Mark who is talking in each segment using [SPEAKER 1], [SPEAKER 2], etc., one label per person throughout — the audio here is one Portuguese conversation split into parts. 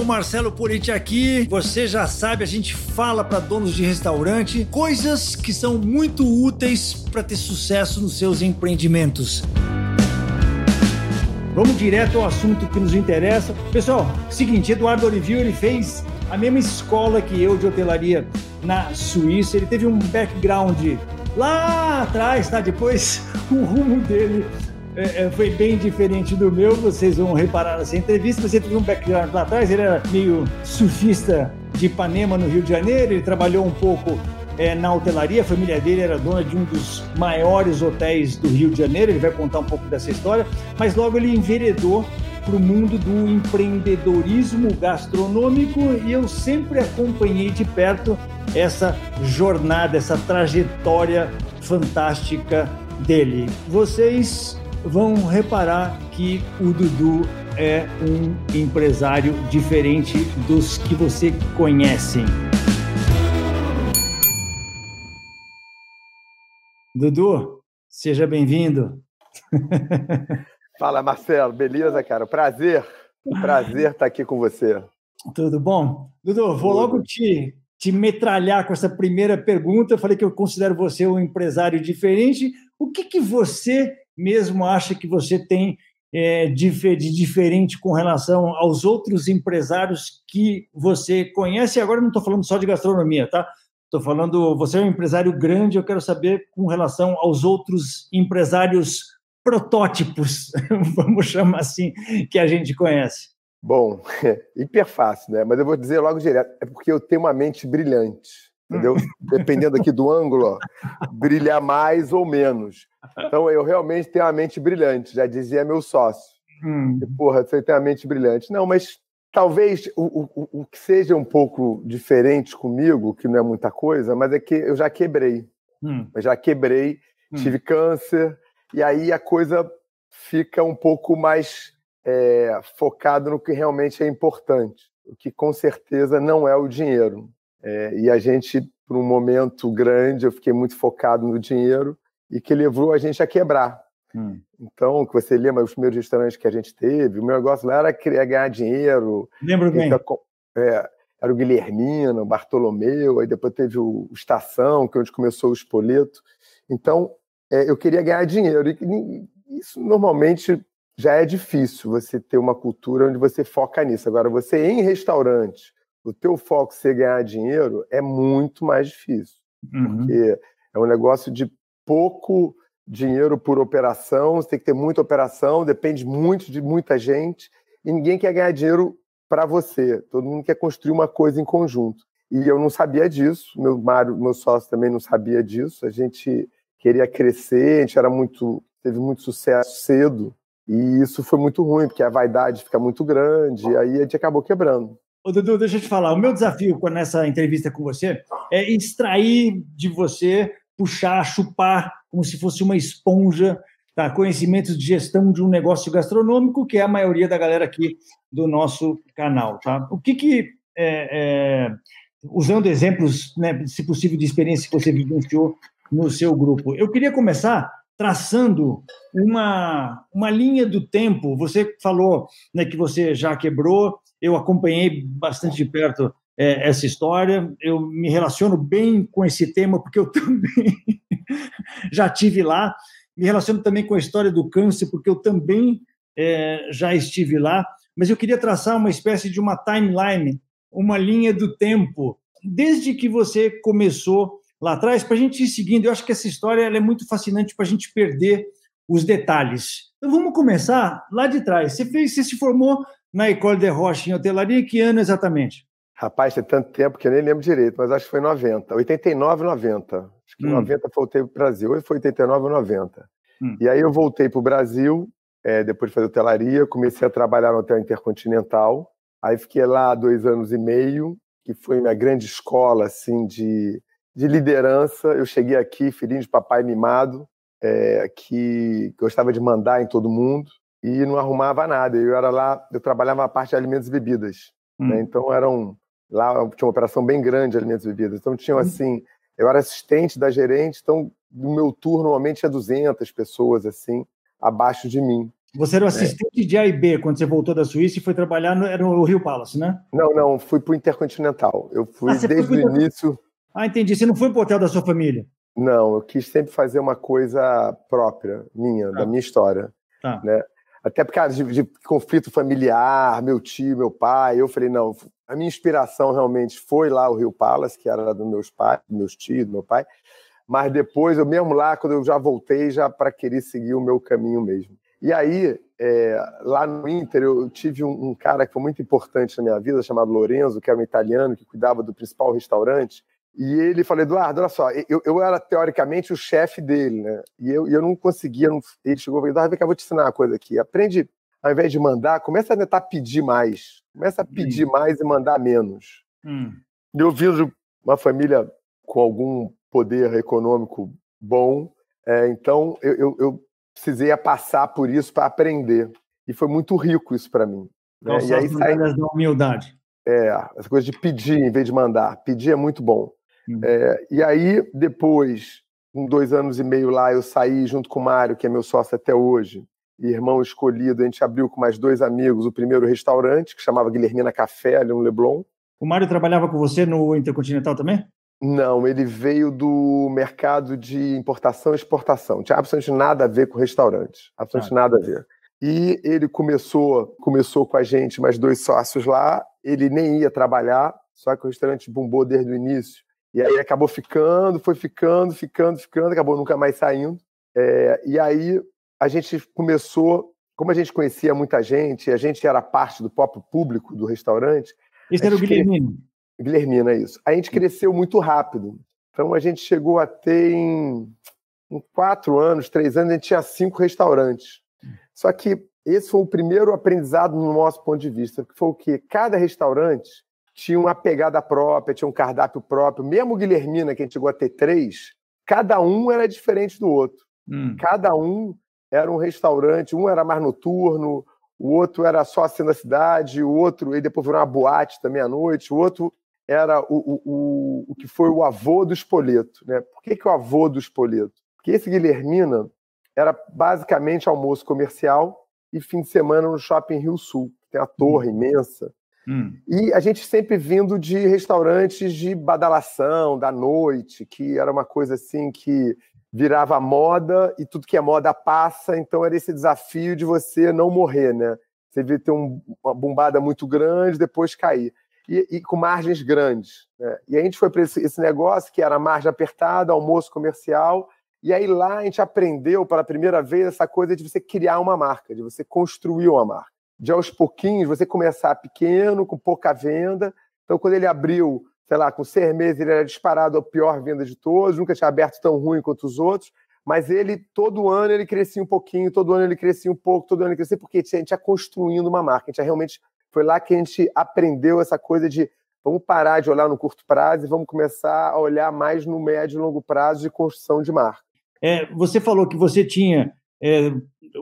[SPEAKER 1] pessoal, Marcelo Politi aqui. Você já sabe, a gente fala para donos de restaurante coisas que são muito úteis para ter sucesso nos seus empreendimentos. Vamos direto ao assunto que nos interessa. Pessoal, seguinte, Eduardo Olivio, ele fez a mesma escola que eu de hotelaria na Suíça. Ele teve um background lá atrás, tá? Depois o rumo dele é, é, foi bem diferente do meu, vocês vão reparar nessa entrevista. Você teve um background lá atrás, ele era meio surfista de Ipanema, no Rio de Janeiro, ele trabalhou um pouco é, na hotelaria, a família dele era dona de um dos maiores hotéis do Rio de Janeiro, ele vai contar um pouco dessa história, mas logo ele enveredou para o mundo do empreendedorismo gastronômico e eu sempre acompanhei de perto essa jornada, essa trajetória fantástica dele. Vocês vão reparar que o Dudu é um empresário diferente dos que você conhecem. Dudu, seja bem-vindo.
[SPEAKER 2] Fala, Marcelo. Beleza, cara? Prazer. Prazer estar aqui com você.
[SPEAKER 1] Tudo bom? Dudu, vou logo te, te metralhar com essa primeira pergunta. Eu falei que eu considero você um empresário diferente. O que, que você mesmo acha que você tem é, de, de, diferente com relação aos outros empresários que você conhece? E agora não estou falando só de gastronomia, tá? Estou falando, você é um empresário grande, eu quero saber com relação aos outros empresários protótipos, vamos chamar assim, que a gente conhece.
[SPEAKER 2] Bom, é hiper fácil, né? Mas eu vou dizer logo direto, é porque eu tenho uma mente brilhante entendeu? Dependendo aqui do ângulo, ó, brilhar mais ou menos. Então eu realmente tenho uma mente brilhante, já dizia meu sócio. Hum. E, porra, você tem uma mente brilhante. Não, mas talvez o, o, o que seja um pouco diferente comigo, que não é muita coisa, mas é que eu já quebrei. Hum. Eu já quebrei, hum. tive câncer, e aí a coisa fica um pouco mais é, focado no que realmente é importante, o que com certeza não é o dinheiro. É, e a gente, por um momento grande, eu fiquei muito focado no dinheiro e que levou a gente a quebrar. Hum. Então, que você lembra os primeiros restaurantes que a gente teve, o meu negócio lá era querer ganhar dinheiro.
[SPEAKER 1] Lembro bem.
[SPEAKER 2] É, era o Guilhermino, o Bartolomeu, aí depois teve o Estação, que é onde começou o Espoleto. Então, é, eu queria ganhar dinheiro. E isso normalmente já é difícil, você ter uma cultura onde você foca nisso. Agora, você em restaurante, o teu foco ser ganhar dinheiro é muito mais difícil. Uhum. Porque é um negócio de pouco dinheiro por operação, você tem que ter muita operação, depende muito de muita gente, e ninguém quer ganhar dinheiro para você. Todo mundo quer construir uma coisa em conjunto. E eu não sabia disso, meu Mário, meu sócio também não sabia disso. A gente queria crescer, a gente era muito, teve muito sucesso cedo, e isso foi muito ruim, porque a vaidade fica muito grande, e aí a gente acabou quebrando.
[SPEAKER 1] Ô, Dudu, deixa eu te falar. O meu desafio nessa entrevista com você é extrair de você, puxar, chupar, como se fosse uma esponja, tá? conhecimentos de gestão de um negócio gastronômico, que é a maioria da galera aqui do nosso canal. Tá? O que, que é, é, usando exemplos, né, se possível, de experiência que você vivenciou no seu grupo, eu queria começar traçando uma, uma linha do tempo. Você falou né, que você já quebrou, eu acompanhei bastante de perto é, essa história, eu me relaciono bem com esse tema, porque eu também já tive lá, me relaciono também com a história do câncer, porque eu também é, já estive lá, mas eu queria traçar uma espécie de uma timeline, uma linha do tempo, desde que você começou lá atrás, para a gente ir seguindo. Eu acho que essa história é muito fascinante para a gente perder os detalhes. Então vamos começar lá de trás. Você fez, você se formou na École de Roche em hotelaria, que ano exatamente?
[SPEAKER 2] Rapaz, tem tanto tempo que eu nem lembro direito, mas acho que foi 90. 89, 90. Acho que hum. 90 voltei para o Brasil, ou foi 89 ou 90. Hum. E aí eu voltei para o Brasil, é, depois de fazer hotelaria, comecei a trabalhar no Hotel Intercontinental. Aí fiquei lá dois anos e meio, que foi minha grande escola assim de, de liderança. Eu cheguei aqui, filhinho de papai mimado, é, que gostava de mandar em todo mundo e não arrumava nada. Eu era lá, eu trabalhava na parte de alimentos e bebidas. Né? Hum. Né? Então eram lá tinha uma operação bem grande de alimentos e bebidas. Então tinham hum. assim, eu era assistente da gerente, então no meu turno normalmente tinha 200 pessoas assim abaixo de mim.
[SPEAKER 1] Você era o assistente é. de A e B quando você voltou da Suíça e foi trabalhar no, era no Rio Palace, né?
[SPEAKER 2] Não, não, fui para o Intercontinental. Eu fui ah, desde o início.
[SPEAKER 1] Ah, entendi. Você não foi para o hotel da sua família?
[SPEAKER 2] Não, eu quis sempre fazer uma coisa própria, minha, tá. da minha história. Tá. Né? Até por causa de, de, conflito familiar, meu tio, meu pai. Eu falei, não, a minha inspiração realmente foi lá o Rio Palace, que era dos meus pais, dos meus tios, do meu pai. Mas depois, eu mesmo lá, quando eu já voltei, já para querer seguir o meu caminho mesmo. E aí, é, lá no Inter, eu tive um, um, cara que foi muito importante na minha vida, chamado Lorenzo, que era um italiano que cuidava do principal restaurante. E ele falou, Eduardo, olha só, eu, eu era teoricamente o chefe dele, né? E eu, eu não conseguia. Não... Ele chegou e falou, Eduardo, vem cá, vou te ensinar uma coisa aqui. Aprende, ao invés de mandar, começa a tentar pedir mais. Começa a pedir hum. mais e mandar menos. Hum. Eu de uma família com algum poder econômico bom. É, então, eu, eu, eu, precisei passar por isso para aprender. E foi muito rico isso para mim.
[SPEAKER 1] Né? E aí sai... da humildade.
[SPEAKER 2] É, essa coisa de pedir em vez de mandar. Pedir é muito bom. Hum. É, e aí, depois, com dois anos e meio lá, eu saí junto com o Mário, que é meu sócio até hoje, irmão escolhido. A gente abriu com mais dois amigos o primeiro restaurante, que chamava Guilhermina Café, ali no Leblon.
[SPEAKER 1] O Mário trabalhava com você no Intercontinental também?
[SPEAKER 2] Não, ele veio do mercado de importação e exportação. Não tinha absolutamente nada a ver com restaurante. Absolutamente ah. nada a ver. E ele começou, começou com a gente, mais dois sócios lá. Ele nem ia trabalhar, só que o restaurante bombou desde o início. E aí acabou ficando, foi ficando, ficando, ficando, acabou nunca mais saindo. É, e aí a gente começou, como a gente conhecia muita gente, a gente era parte do próprio público do restaurante.
[SPEAKER 1] Esse era o Guilhermino.
[SPEAKER 2] Guilhermina, isso. A gente cresceu muito rápido. Então a gente chegou a ter em, em quatro anos, três anos, a gente tinha cinco restaurantes. Só que esse foi o primeiro aprendizado no nosso ponto de vista, que foi o que cada restaurante tinha uma pegada própria, tinha um cardápio próprio. Mesmo Guilhermina, que a gente chegou a ter três, cada um era diferente do outro. Hum. Cada um era um restaurante, um era mais noturno, o outro era só assim na cidade, o outro, e depois virou uma boate também à noite, o outro era o, o, o, o que foi o avô do Espoleto. Né? Por que, que o avô do Espoleto? Porque esse Guilhermina era basicamente almoço comercial e fim de semana no Shopping Rio Sul, que tem a torre hum. imensa. Hum. E a gente sempre vindo de restaurantes de badalação, da noite, que era uma coisa assim que virava moda e tudo que é moda passa, então era esse desafio de você não morrer, né? Você devia ter um, uma bombada muito grande, depois cair e, e com margens grandes. Né? E a gente foi para esse, esse negócio que era margem apertada, almoço comercial, e aí lá a gente aprendeu pela primeira vez essa coisa de você criar uma marca, de você construir uma marca. De aos pouquinhos você começar pequeno, com pouca venda. Então, quando ele abriu, sei lá, com seis meses, ele era disparado a pior venda de todos, nunca tinha aberto tão ruim quanto os outros. Mas ele, todo ano, ele crescia um pouquinho, todo ano ele crescia um pouco, todo ano ele crescia, porque a gente ia construindo uma marca, a gente realmente foi lá que a gente aprendeu essa coisa de vamos parar de olhar no curto prazo e vamos começar a olhar mais no médio e longo prazo de construção de marca.
[SPEAKER 1] É, você falou que você tinha é,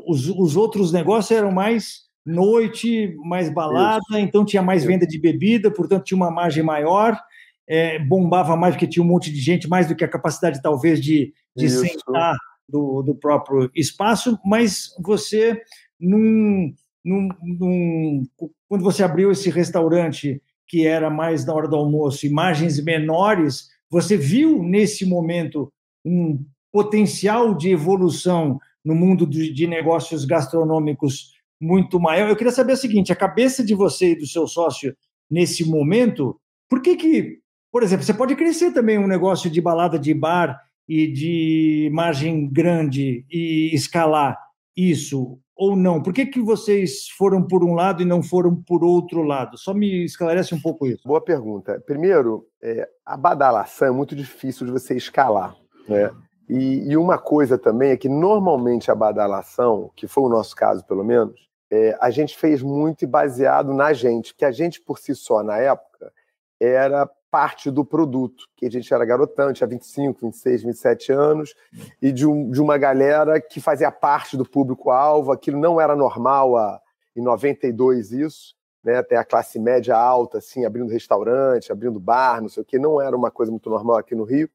[SPEAKER 1] os, os outros negócios eram mais noite, mais balada, Isso. então tinha mais venda de bebida, portanto tinha uma margem maior, é, bombava mais porque tinha um monte de gente, mais do que a capacidade talvez de, de sentar do, do próprio espaço, mas você num, num, num, quando você abriu esse restaurante que era mais na hora do almoço, imagens menores, você viu nesse momento um potencial de evolução no mundo de negócios gastronômicos muito maior. Eu queria saber o seguinte: a cabeça de você e do seu sócio nesse momento, por que que, por exemplo, você pode crescer também um negócio de balada de bar e de margem grande e escalar isso ou não? Por que, que vocês foram por um lado e não foram por outro lado? Só me esclarece um pouco isso.
[SPEAKER 2] Boa pergunta. Primeiro, é, a badalação é muito difícil de você escalar. Né? E, e, uma coisa também é que normalmente a badalação, que foi o nosso caso pelo menos, é, a gente fez muito baseado na gente, porque a gente por si só, na época, era parte do produto, que a gente era garotão, tinha 25, 26, 27 anos, e de, um, de uma galera que fazia parte do público-alvo, aquilo não era normal a, em 92 isso, né, até a classe média alta, assim, abrindo restaurante, abrindo bar, não sei o que, não era uma coisa muito normal aqui no Rio.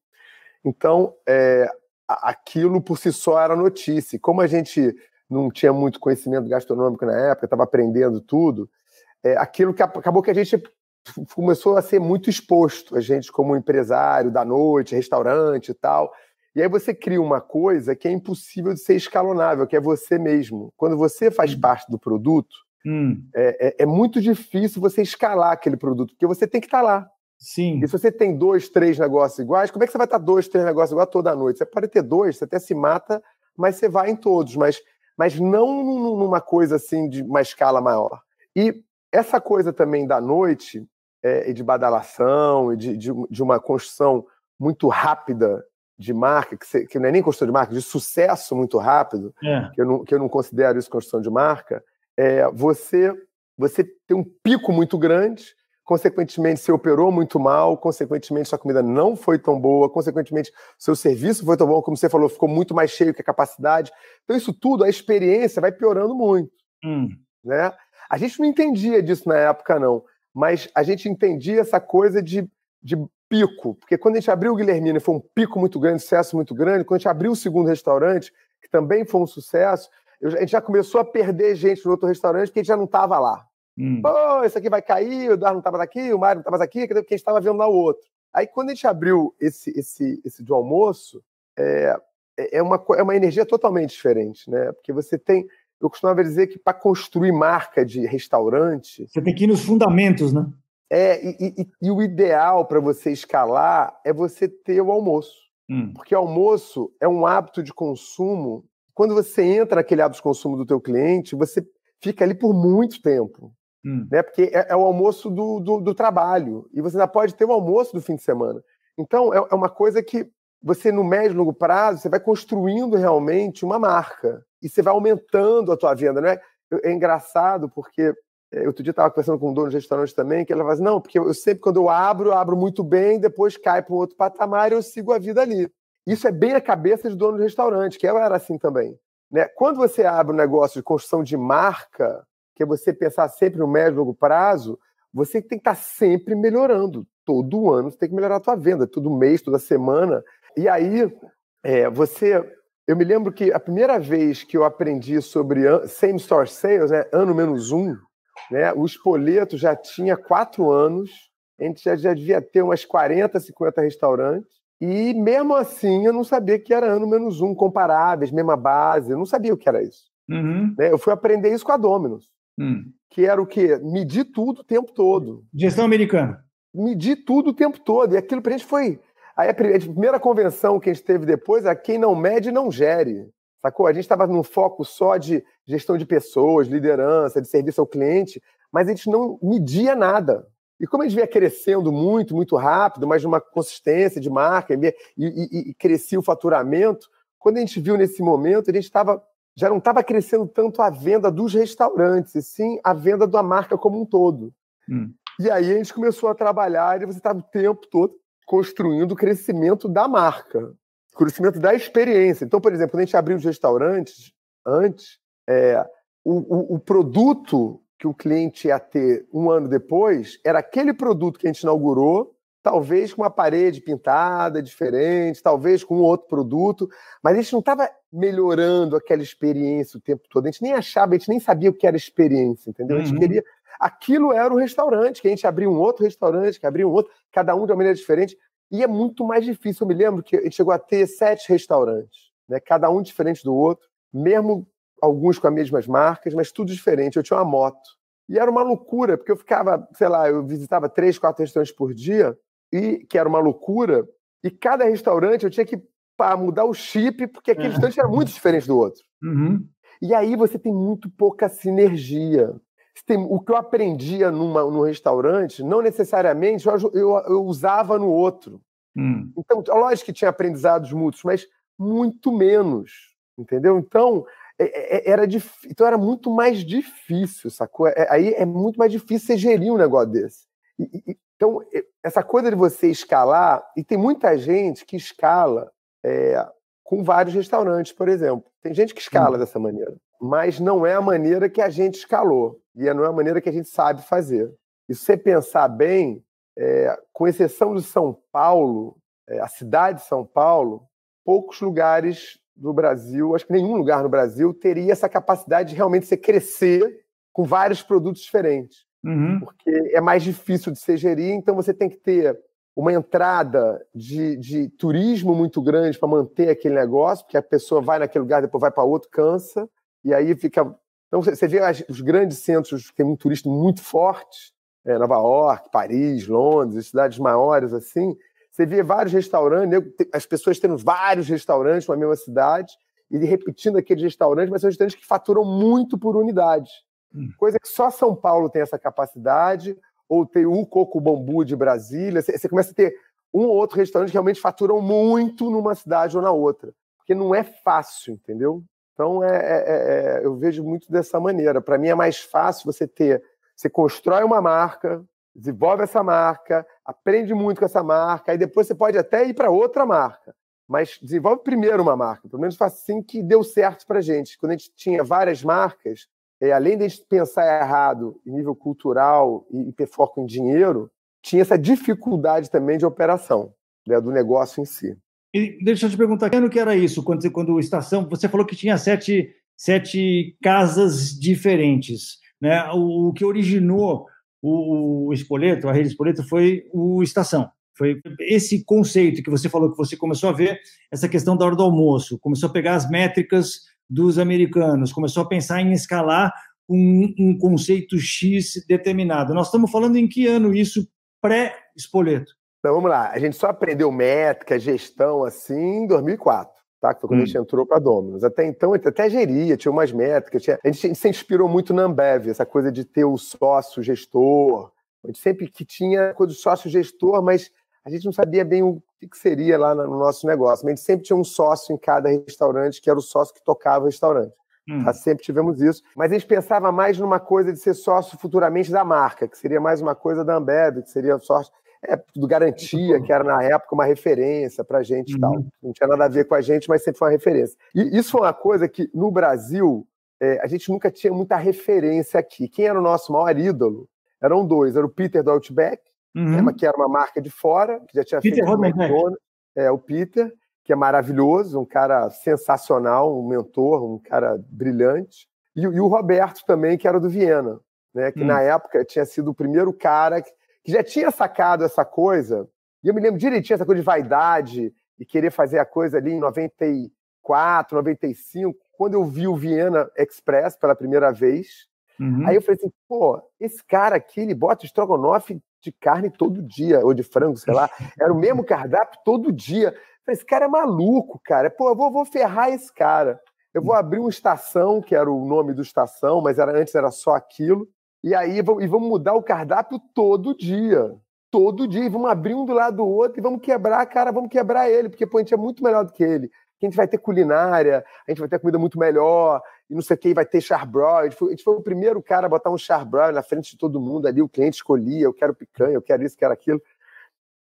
[SPEAKER 2] Então, é, aquilo por si só era notícia. Como a gente não tinha muito conhecimento gastronômico na época, estava aprendendo tudo, é, aquilo que acabou que a gente começou a ser muito exposto, a gente como empresário da noite, restaurante e tal. E aí você cria uma coisa que é impossível de ser escalonável, que é você mesmo. Quando você faz hum. parte do produto, hum. é, é, é, muito difícil você escalar aquele produto, porque você tem que estar tá lá.
[SPEAKER 1] Sim.
[SPEAKER 2] E se você tem dois, três negócios iguais, como é que você vai estar dois, três negócios iguais toda noite? Você pode ter dois, você até se mata, mas você vai em todos, mas, mas não numa coisa assim de uma escala maior. E essa coisa também da noite, é, e de badalação, e de, de, de, uma construção muito rápida de marca, que, você, que, não é nem construção de marca, de sucesso muito rápido, é. que, eu não, que eu não considero isso construção de marca, é, você, você tem um pico muito grande consequentemente você operou muito mal, consequentemente sua comida não foi tão boa, consequentemente seu serviço foi tão bom, como você falou, ficou muito mais cheio que a capacidade. Então isso tudo, a experiência vai piorando muito, hum. né? A gente não entendia disso na época não, mas a gente entendia essa coisa de, de pico, porque quando a gente abriu o Guilhermina foi um pico muito grande, sucesso muito grande, quando a gente abriu o segundo restaurante, que também foi um sucesso, a gente já começou a perder gente no outro restaurante porque a gente já não estava lá. Hum. Pô, isso aqui vai cair, o Eduardo não estava aqui, o Mário não estava aqui, porque a gente estava vendo lá o outro. Aí, quando a gente abriu esse, esse, esse do almoço, é, é, uma, é uma energia totalmente diferente, né? Porque você tem. Eu costumava dizer que para construir marca de restaurante.
[SPEAKER 1] Você tem que ir nos fundamentos, né?
[SPEAKER 2] É, e, e, e o ideal para você escalar é você ter o almoço. Hum. Porque o almoço é um hábito de consumo. Quando você entra naquele hábito de consumo do teu cliente, você fica ali por muito tempo. Hum. Né? Porque é, é o almoço do, do, do, trabalho. E você ainda pode ter o almoço do fim de semana. Então, é, é uma coisa que você, no médio e longo prazo, você vai construindo realmente uma marca. E você vai aumentando a tua venda. Né? É engraçado porque é, outro dia estava conversando com um dono de restaurante também, que ela fala assim, não, porque eu sempre, quando eu abro, eu abro muito bem, depois cai para um outro patamar e eu sigo a vida ali. Isso é bem a cabeça de dono de restaurante, que eu era assim também. Né? Quando você abre um negócio de construção de marca, que é você pensar sempre no médio e longo prazo, você tem que estar sempre melhorando. Todo ano você tem que melhorar a tua venda, todo mês, toda semana. E aí, é, você. Eu me lembro que a primeira vez que eu aprendi sobre same store sales, né, ano menos um, né, o Espoleto já tinha quatro anos, a gente já, já devia ter umas 40, 50 restaurantes. E mesmo assim eu não sabia que era ano menos um, comparáveis, mesma base, eu não sabia o que era isso. Uhum. Né? Eu fui aprender isso com a Dominus. Hum. Que era o quê? Medir tudo o tempo todo.
[SPEAKER 1] Gestão americana.
[SPEAKER 2] Medir tudo o tempo todo. E aquilo pra gente foi. Aí a primeira convenção que a gente teve depois é quem não mede, não gere. Sacou? A gente estava num foco só de gestão de pessoas, liderança, de serviço ao cliente, mas a gente não media nada. E como a gente vinha crescendo muito, muito rápido, mas numa consistência de marca, e, e, e crescia o faturamento, quando a gente viu nesse momento, a gente estava já não estava crescendo tanto a venda dos restaurantes, e sim a venda da marca como um todo. Hum. E aí a gente começou a trabalhar e você estava o tempo todo construindo o crescimento da marca, o crescimento da experiência. Então, por exemplo, quando a gente abriu os restaurantes antes, é, o, o, o produto que o cliente ia ter um ano depois era aquele produto que a gente inaugurou, talvez com uma parede pintada diferente, talvez com um outro produto, mas a gente não estava melhorando aquela experiência o tempo todo. A gente nem achava, a gente nem sabia o que era experiência, entendeu? A gente uhum. queria. Aquilo era o restaurante, que a gente abria um outro restaurante, que abria um outro, cada um de uma maneira diferente. E é muito mais difícil. Eu me lembro que a gente chegou a ter sete restaurantes, né? cada um diferente do outro, mesmo alguns com as mesmas marcas, mas tudo diferente. Eu tinha uma moto. E era uma loucura, porque eu ficava, sei lá, eu visitava três, quatro restaurantes por dia, e que era uma loucura, e cada restaurante eu tinha que para mudar o chip, porque aquele é. restaurante era muito diferente do outro. Uhum. E aí você tem muito pouca sinergia. Tem, o que eu aprendia numa, num restaurante, não necessariamente eu, eu, eu usava no outro. Hum. Então, lógico que tinha aprendizados mútuos, mas muito menos. Entendeu? Então, é, é, era, dif... então era muito mais difícil, sacou? É, aí é muito mais difícil você gerir um negócio desse. E, e, então, essa coisa de você escalar, e tem muita gente que escala é, com vários restaurantes, por exemplo. Tem gente que escala hum. dessa maneira, mas não é a maneira que a gente escalou e não é a maneira que a gente sabe fazer. E se você pensar bem, é, com exceção de São Paulo, é, a cidade de São Paulo, poucos lugares do Brasil, acho que nenhum lugar no Brasil teria essa capacidade de realmente você crescer com vários produtos diferentes. Uhum. Porque é mais difícil de se gerir, então você tem que ter uma entrada de, de turismo muito grande para manter aquele negócio, porque a pessoa vai naquele lugar, depois vai para outro, cansa, e aí fica. Então você vê os grandes centros que tem um turista muito forte, é, Nova York, Paris, Londres, cidades maiores assim, você vê vários restaurantes, as pessoas tendo vários restaurantes na mesma cidade e repetindo aqueles restaurantes, mas são restaurantes que faturam muito por unidade. Hum. Coisa que só São Paulo tem essa capacidade, ou tem o Coco Bambu de Brasília. Você começa a ter um ou outro restaurante que realmente faturam muito numa cidade ou na outra. Porque não é fácil, entendeu? Então, é, é, é, é eu vejo muito dessa maneira. Para mim, é mais fácil você ter. Você constrói uma marca, desenvolve essa marca, aprende muito com essa marca, aí depois você pode até ir para outra marca. Mas desenvolve primeiro uma marca. Pelo menos assim que deu certo para gente. Quando a gente tinha várias marcas, é, além de pensar errado em nível cultural e, e ter foco em dinheiro, tinha essa dificuldade também de operação né, do negócio em si.
[SPEAKER 1] E deixa eu te perguntar, que ano que era isso? Quando, quando estação, você falou que tinha sete, sete casas diferentes. Né? O, o que originou o, o Espoleto, a rede Espoleto, foi o Estação. Foi esse conceito que você falou que você começou a ver, essa questão da hora do almoço, começou a pegar as métricas dos americanos, começou a pensar em escalar um, um conceito X determinado. Nós estamos falando em que ano isso pré-Espoleto?
[SPEAKER 2] Então, vamos lá. A gente só aprendeu métrica, gestão, assim, em 2004 tá? Que foi quando hum. a gente entrou para Dominus. Até então, até geria, tinha umas métricas. Tinha... A, gente, a, gente, se inspirou muito na Ambev, essa coisa de ter o sócio gestor. A gente sempre que tinha coisa do sócio gestor, mas a gente não sabia bem o que seria lá no nosso negócio. Mas a gente sempre tinha um sócio em cada restaurante, que era o sócio que tocava o restaurante. Hum. Tá? Sempre tivemos isso. Mas a gente pensava mais numa coisa de ser sócio futuramente da marca, que seria mais uma coisa da Ambev, que seria sócio é, do Garantia, que era na época uma referência para a gente e uhum. tal. Não tinha nada a ver com a gente, mas sempre foi uma referência. E isso foi uma coisa que no Brasil é, a gente nunca tinha muita referência aqui. Quem era o nosso maior ídolo? Eram dois, era o Peter do Outback, uhum. né, que era uma marca de fora, que já tinha Peter feito McDonald's. É, o Peter, que é maravilhoso, um cara sensacional, um mentor, um cara brilhante. E, e o Roberto também, que era do Viena, né, que hum. na época tinha sido o primeiro cara que que já tinha sacado essa coisa, e eu me lembro direitinho essa coisa de vaidade e querer fazer a coisa ali em 94, 95, quando eu vi o Viena Express pela primeira vez. Uhum. Aí eu falei assim, pô, esse cara aqui, ele bota estrogonofe de carne todo dia, ou de frango, sei lá. Era o mesmo cardápio todo dia. Eu falei, esse cara é maluco, cara. Pô, eu vou, vou ferrar esse cara. Eu vou abrir uma estação, que era o nome do estação, mas era, antes era só aquilo. E aí e vamos mudar o cardápio todo dia. Todo dia. E vamos abrir um do lado do outro e vamos quebrar, cara, vamos quebrar ele, porque pô, a gente é muito melhor do que ele. A gente vai ter culinária, a gente vai ter comida muito melhor, e não sei o que, vai ter charbroil. A gente, foi, a gente foi o primeiro cara a botar um charbroil na frente de todo mundo ali, o cliente escolhia, eu quero picanha, eu quero isso, quero aquilo.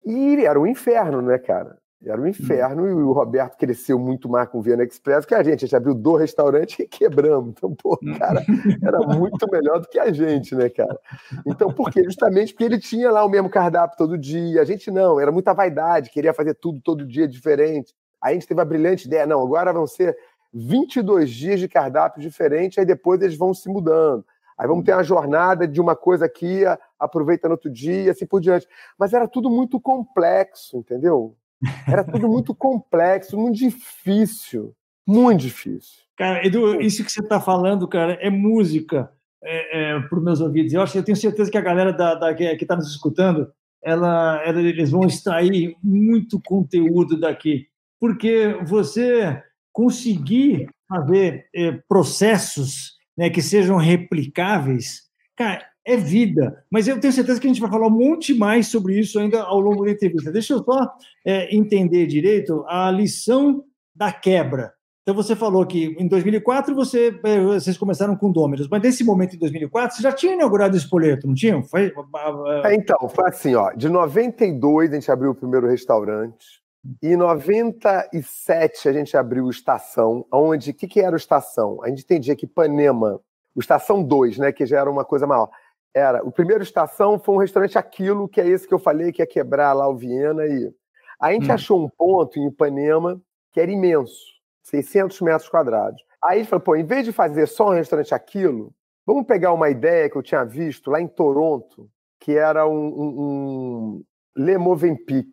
[SPEAKER 2] E era um inferno, né, cara? Era um inferno e o Roberto cresceu muito mais com o Viana Express que a gente. A gente abriu dois restaurantes e quebramos. Então, pô, cara, era muito melhor do que a gente, né, cara? Então, por quê? Justamente porque ele tinha lá o mesmo cardápio todo dia. A gente não, era muita vaidade, queria fazer tudo todo dia diferente. Aí a gente teve a brilhante ideia, não, agora vão ser 22 dias de cardápio diferente, aí depois eles vão se mudando. Aí vamos ter uma jornada de uma coisa aqui, aproveita no outro dia, assim por diante. Mas era tudo muito complexo, entendeu? Era tudo muito complexo, muito difícil. Muito difícil.
[SPEAKER 1] Cara, Edu, isso que você está falando, cara, é música é, é, para os meus ouvidos. Eu, acho, eu tenho certeza que a galera da, da que está nos escutando, ela, ela, eles vão extrair muito conteúdo daqui. Porque você conseguir fazer é, processos né, que sejam replicáveis, cara, é vida. Mas eu tenho certeza que a gente vai falar um monte mais sobre isso ainda ao longo da entrevista. Deixa eu só é, entender direito a lição da quebra. Então, você falou que em 2004 você, é, vocês começaram com Dominos, mas nesse momento, em 2004, você já tinha inaugurado o Espoleto, não tinha? Foi...
[SPEAKER 2] É, então, foi assim, ó, de 92 a gente abriu o primeiro restaurante, em 97 a gente abriu o Estação, onde, o que, que era o Estação? A gente entendia que Ipanema, o Estação 2, né, que já era uma coisa maior, era. O primeiro estação foi um restaurante aquilo, que é esse que eu falei, que ia quebrar lá o Viena. E a gente hum. achou um ponto em Ipanema que era imenso. 600 metros quadrados. Aí a gente falou, pô, em vez de fazer só um restaurante aquilo, vamos pegar uma ideia que eu tinha visto lá em Toronto, que era um, um, um Le Movenpick,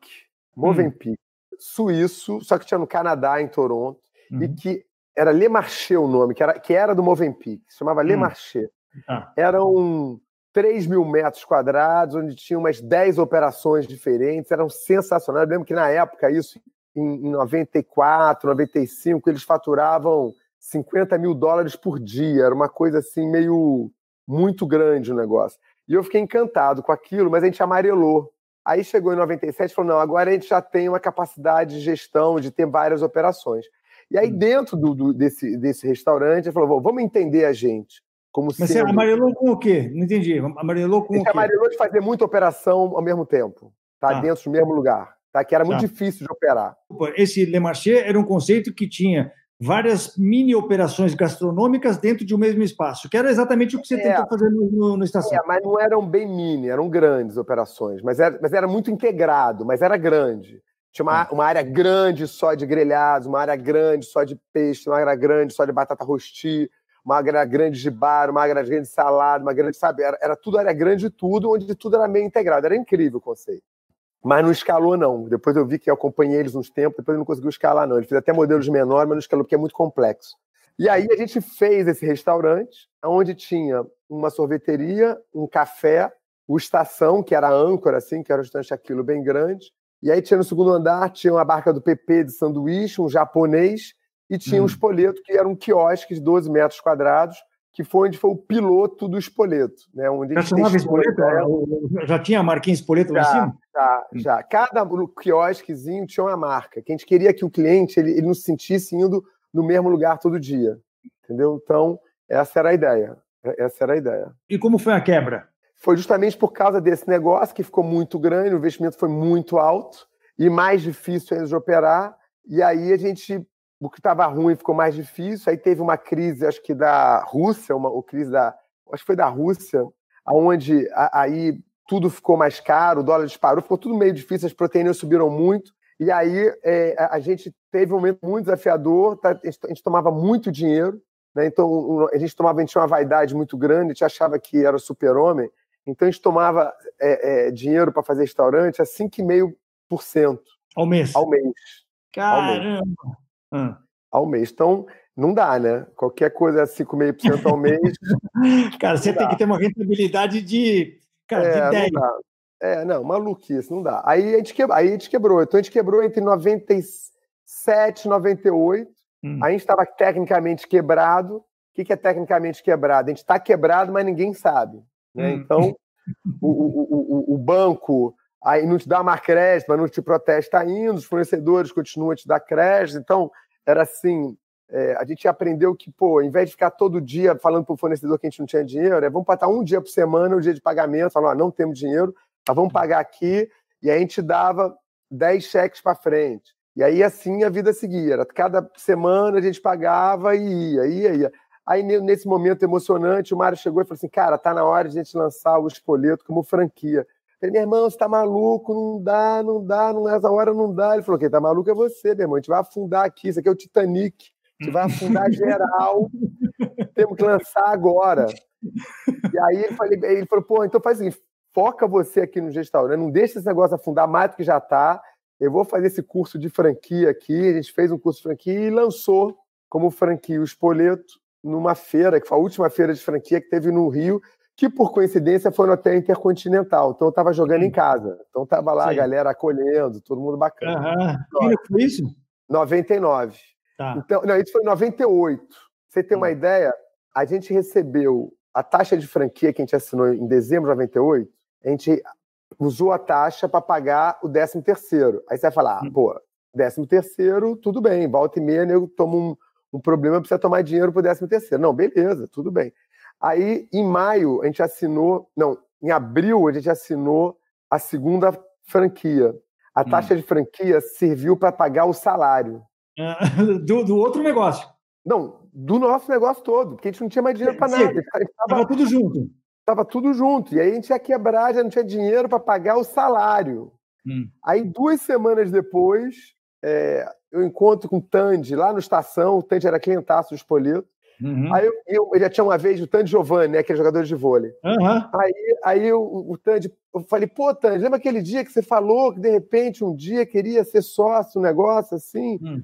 [SPEAKER 2] Movenpick, hum. Suíço, só que tinha no Canadá, em Toronto, e uhum. que era Le Marché o nome, que era, que era do Movenpick, se chamava Le hum. Marché. Ah. Eram 3 mil metros quadrados, onde tinha umas 10 operações diferentes, eram sensacionais. Eu lembro que na época, isso em, em 94, 95, eles faturavam 50 mil dólares por dia, era uma coisa assim meio muito grande o negócio. E eu fiquei encantado com aquilo, mas a gente amarelou. Aí chegou em 97 e falou: não, agora a gente já tem uma capacidade de gestão, de ter várias operações. E aí, hum. dentro do, do, desse, desse restaurante, ele falou: vamos entender a gente. Como
[SPEAKER 1] Mas sendo... você amarelou com o quê? Não entendi. Amarelou com
[SPEAKER 2] o quê? amarelou de fazer muita operação ao mesmo tempo, tá? Ah. Dentro do mesmo lugar, tá? Que era muito tá. difícil de operar.
[SPEAKER 1] Esse Le Marché era um conceito que tinha várias mini operações gastronômicas dentro de um mesmo espaço, que era exatamente o que você é, tentou fazer no, no, no estação. É,
[SPEAKER 2] mas não eram bem mini, eram grandes operações, mas era, mas era muito integrado, mas era grande. Tinha uma, uma área grande só de grelhados, uma área grande só de peixe, uma área grande só de batata rosti, uma área grande de bar, uma área grande de salada, uma grande, sabe? Era, era tudo área grande de tudo, onde tudo era meio integrado. Era incrível o conceito. Mas não escalou, não. Depois eu vi que eu acompanhei eles uns tempos, depois não conseguiu escalar, não. Ele fez até modelos menores, mas não escalou, porque é muito complexo. E aí a gente fez esse restaurante, onde tinha uma sorveteria, um café, o Estação, que era a âncora, assim, que era um restaurante aquilo bem grande. E aí tinha no segundo andar, tinha uma barca do PP de sanduíche, um japonês, e tinha hum. um espoleto, que era um quiosque de 12 metros quadrados, que foi onde foi o piloto do Espoleto. Né, onde
[SPEAKER 1] já chamava Espoleto? Já tinha a marquinha Espoleto lá em cima?
[SPEAKER 2] Já, já. Cada quiosquezinho tinha uma marca, que a gente queria que o cliente ele, ele não se sentisse indo no mesmo lugar todo dia. Entendeu? Então, essa era a ideia. Essa era a ideia.
[SPEAKER 1] E como foi a quebra?
[SPEAKER 2] Foi justamente por causa desse negócio que ficou muito grande, o investimento foi muito alto e mais difícil ainda de operar. E aí a gente o que estava ruim ficou mais difícil. Aí teve uma crise, acho que da Rússia, uma o crise da, acho que foi da Rússia, aonde aí tudo ficou mais caro, o dólar disparou, ficou tudo meio difícil, as proteínas subiram muito. E aí é, a gente teve um momento muito desafiador, tá, a, gente, a, gente, tomava muito dinheiro, né? então a gente tomava, a gente tinha uma vaidade muito grande, a gente achava que era super-homem, então a gente tomava é, é, dinheiro para fazer restaurante a 5,5%
[SPEAKER 1] ao mês.
[SPEAKER 2] Ao mês.
[SPEAKER 1] Caramba! Ao mês.
[SPEAKER 2] Hum. Ao mês. Então, não dá, né? Qualquer coisa é 5,5% ao mês.
[SPEAKER 1] cara, você tem que ter uma rentabilidade de, cara, é, de 10.
[SPEAKER 2] Não dá. É, não, maluquice, não dá. Aí a gente quebrou, aí a gente quebrou. Então a gente quebrou entre 97 e 98. Hum. A gente estava tecnicamente quebrado. O que, é tecnicamente quebrado? A gente está quebrado, mas ninguém sabe. Né? Hum. Então, o, o, o, o banco aí não te dá mais crédito, mas não te protesta ainda, os fornecedores continuam a te dar crédito. Então, era assim, é, a gente aprendeu que, pô, ao invés de ficar todo dia falando para o fornecedor que a gente não tinha dinheiro, é vamos pagar um dia por semana, o dia de pagamento, falar, não temos dinheiro, mas vamos pagar aqui, e aí a gente dava 10 cheques para frente. E aí assim a vida seguia. Era, cada semana a gente pagava e ia, ia, ia. Aí, nesse momento emocionante, o Mário chegou e falou assim: cara, tá na hora de a gente lançar o Espoleto como franquia. Falei, meu irmão, você tá maluco? Não dá, não dá, não, nessa hora não dá. Ele falou, quem tá maluco é você, meu irmão. A gente vai afundar aqui, isso aqui é o Titanic. A gente vai afundar geral. Temos que lançar agora. E aí ele, falei, ele falou, pô, então faz o seguinte, foca você aqui no restaurante, não deixa esse negócio afundar mais do que já tá. Eu vou fazer esse curso de franquia aqui. A gente fez um curso de franquia e lançou como franquia o Espoleto numa feira, que foi a última feira de franquia que teve no Rio, que por coincidência foi no hotel Intercontinental. Então eu estava jogando Sim. em casa. Então estava lá Sim. a galera acolhendo, todo mundo bacana.
[SPEAKER 1] Uhum. Que foi isso?
[SPEAKER 2] 99. Tá. Então, não, isso foi em 98. Você ter uma ideia, a gente recebeu a taxa de franquia que a gente assinou em dezembro de 98, a gente usou a taxa para pagar o 13 terceiro. Aí você vai falar, hum. pô, 13 terceiro, tudo bem, volta e meia, nego toma um, um problema, precisa tomar dinheiro para o 13 terceiro. Não, beleza, tudo bem. Aí, em maio, a gente assinou, não, em abril, a gente assinou a segunda franquia. A hum. taxa hum. de franquia serviu para pagar o salário.
[SPEAKER 1] Do, do, outro negócio.
[SPEAKER 2] Não, do nosso negócio todo, porque a gente não tinha mais dinheiro para nada.
[SPEAKER 1] Estava tudo junto.
[SPEAKER 2] Estava tudo junto. E aí a gente ia quebrar, já não tinha dinheiro para pagar o salário. Hum. Aí, duas semanas depois, é, eu encontro com o Tandy lá no estação, o Tandy era clientaço do Espolito. Uhum. Aí eu, eu, já tinha uma vez o Tandy Giovanni, né, aquele jogador de vôlei. Uhum. Aí, aí o, o Tandy, eu falei, pô, Tandy, lembra aquele dia que você falou que de repente um dia queria ser sócio, um negócio assim? Uhum.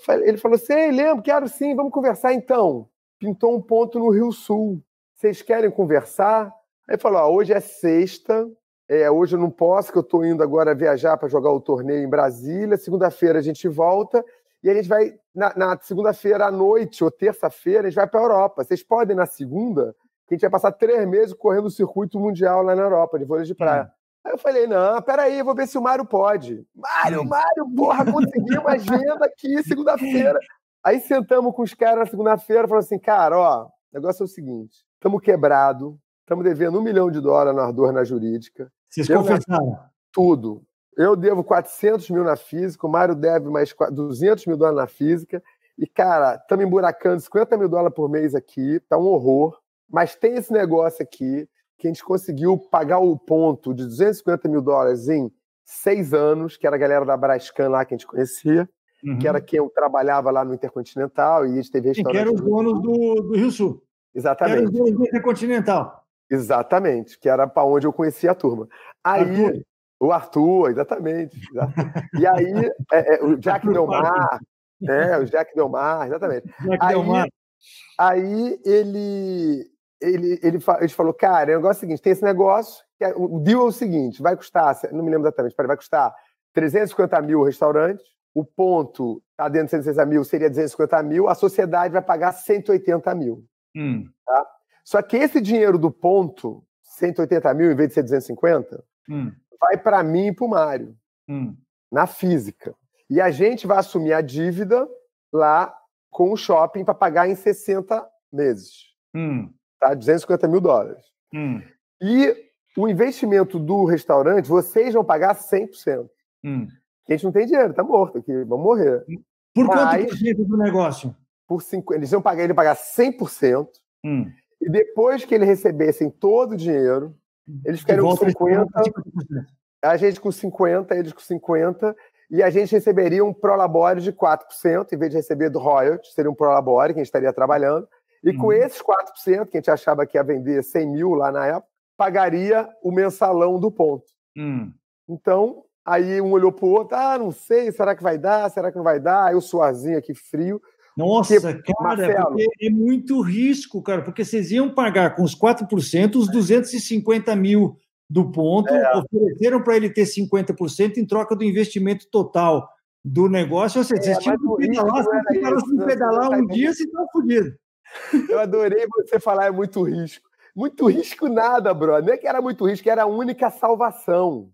[SPEAKER 2] Falei, ele falou, sei, lembro, quero sim, vamos conversar então. Pintou um ponto no Rio Sul. Vocês querem conversar? Aí falou, ó, hoje é sexta, é, hoje eu não posso, que eu estou indo agora viajar para jogar o torneio em Brasília. Segunda-feira a gente volta e a gente vai, na, na segunda-feira à noite ou terça-feira, a gente vai para a Europa. Vocês podem na segunda, que a gente vai passar três meses correndo o circuito mundial lá na Europa, de vôlei de praia. Hum. Aí eu falei, não, peraí, vou ver se o Mário pode. Mário, hum. Mário, porra, consegui uma agenda aqui segunda-feira. Aí sentamos com os caras na segunda-feira e falamos assim, cara, ó, o negócio é o seguinte, estamos quebrado, estamos devendo um milhão de dólares na Ardor na jurídica.
[SPEAKER 1] Vocês confessaram?
[SPEAKER 2] Tudo. Eu devo 400 mil na física, o Mário deve mais 200 mil dólares na física. E, cara, estamos emburacando 50 mil dólares por mês aqui, tá um horror. Mas tem esse negócio aqui que a gente conseguiu pagar o ponto de 250 mil dólares em seis anos, que era a galera da Brascan lá que a gente conhecia, uhum. que era quem eu trabalhava lá no Intercontinental e a gente teve restaurante.
[SPEAKER 1] que eram os donos do, do Rio Sul.
[SPEAKER 2] Exatamente. Que eram os
[SPEAKER 1] donos do Intercontinental.
[SPEAKER 2] Exatamente, que era para onde eu conhecia a turma. Aí. O Arthur, exatamente. E aí, é, é, o Jack Delmar, né, o Jack Delmar, exatamente. Jack aí, Delmar. aí ele, ele, ele, ele falou, cara, o negócio é o seguinte, tem esse negócio, é, o deal é o seguinte, vai custar, não me lembro exatamente, vai custar 350 mil restaurantes, o ponto está dentro de 160 mil, seria 250 mil, a sociedade vai pagar 180 mil. Hum. Tá? Só que esse dinheiro do ponto, 180 mil em vez de ser 250, hum. Vai para mim e para o Mário, hum. na física. E a gente vai assumir a dívida lá com o shopping para pagar em 60 meses. Hum. Tá? 250 mil dólares. Hum. E o investimento do restaurante, vocês vão pagar 100%. Hum. A gente não tem dinheiro, tá morto aqui, vamos morrer.
[SPEAKER 1] Por Mas, quanto por cento do negócio?
[SPEAKER 2] Por cinco, eles iam pagar, ele pagar 100%. Hum. E depois que eles recebessem todo o dinheiro, eles ficariam com 50, a gente com 50, eles com 50, e a gente receberia um prolabore de 4%, em vez de receber do royalty, seria um prolabore que a gente estaria trabalhando. E com uhum. esses 4%, que a gente achava que ia vender 100 mil lá na época, pagaria o mensalão do ponto. Hum. Então, aí um olhou para o outro, ah, não sei, será que vai dar, será que não vai dar? Aí o suazinho aqui frio.
[SPEAKER 1] Nossa, porque, cara, é muito risco, cara, porque vocês iam pagar com os 4% os 250 mil do ponto, é. ofereceram para ele ter 50% em troca do investimento total do negócio. Ou seja, é, vocês tinham que pedalar, se não pedalar um dia, você estava fodido.
[SPEAKER 2] Eu adorei você falar, é muito risco. Muito risco nada, bro. Não é que era muito risco, era a única salvação.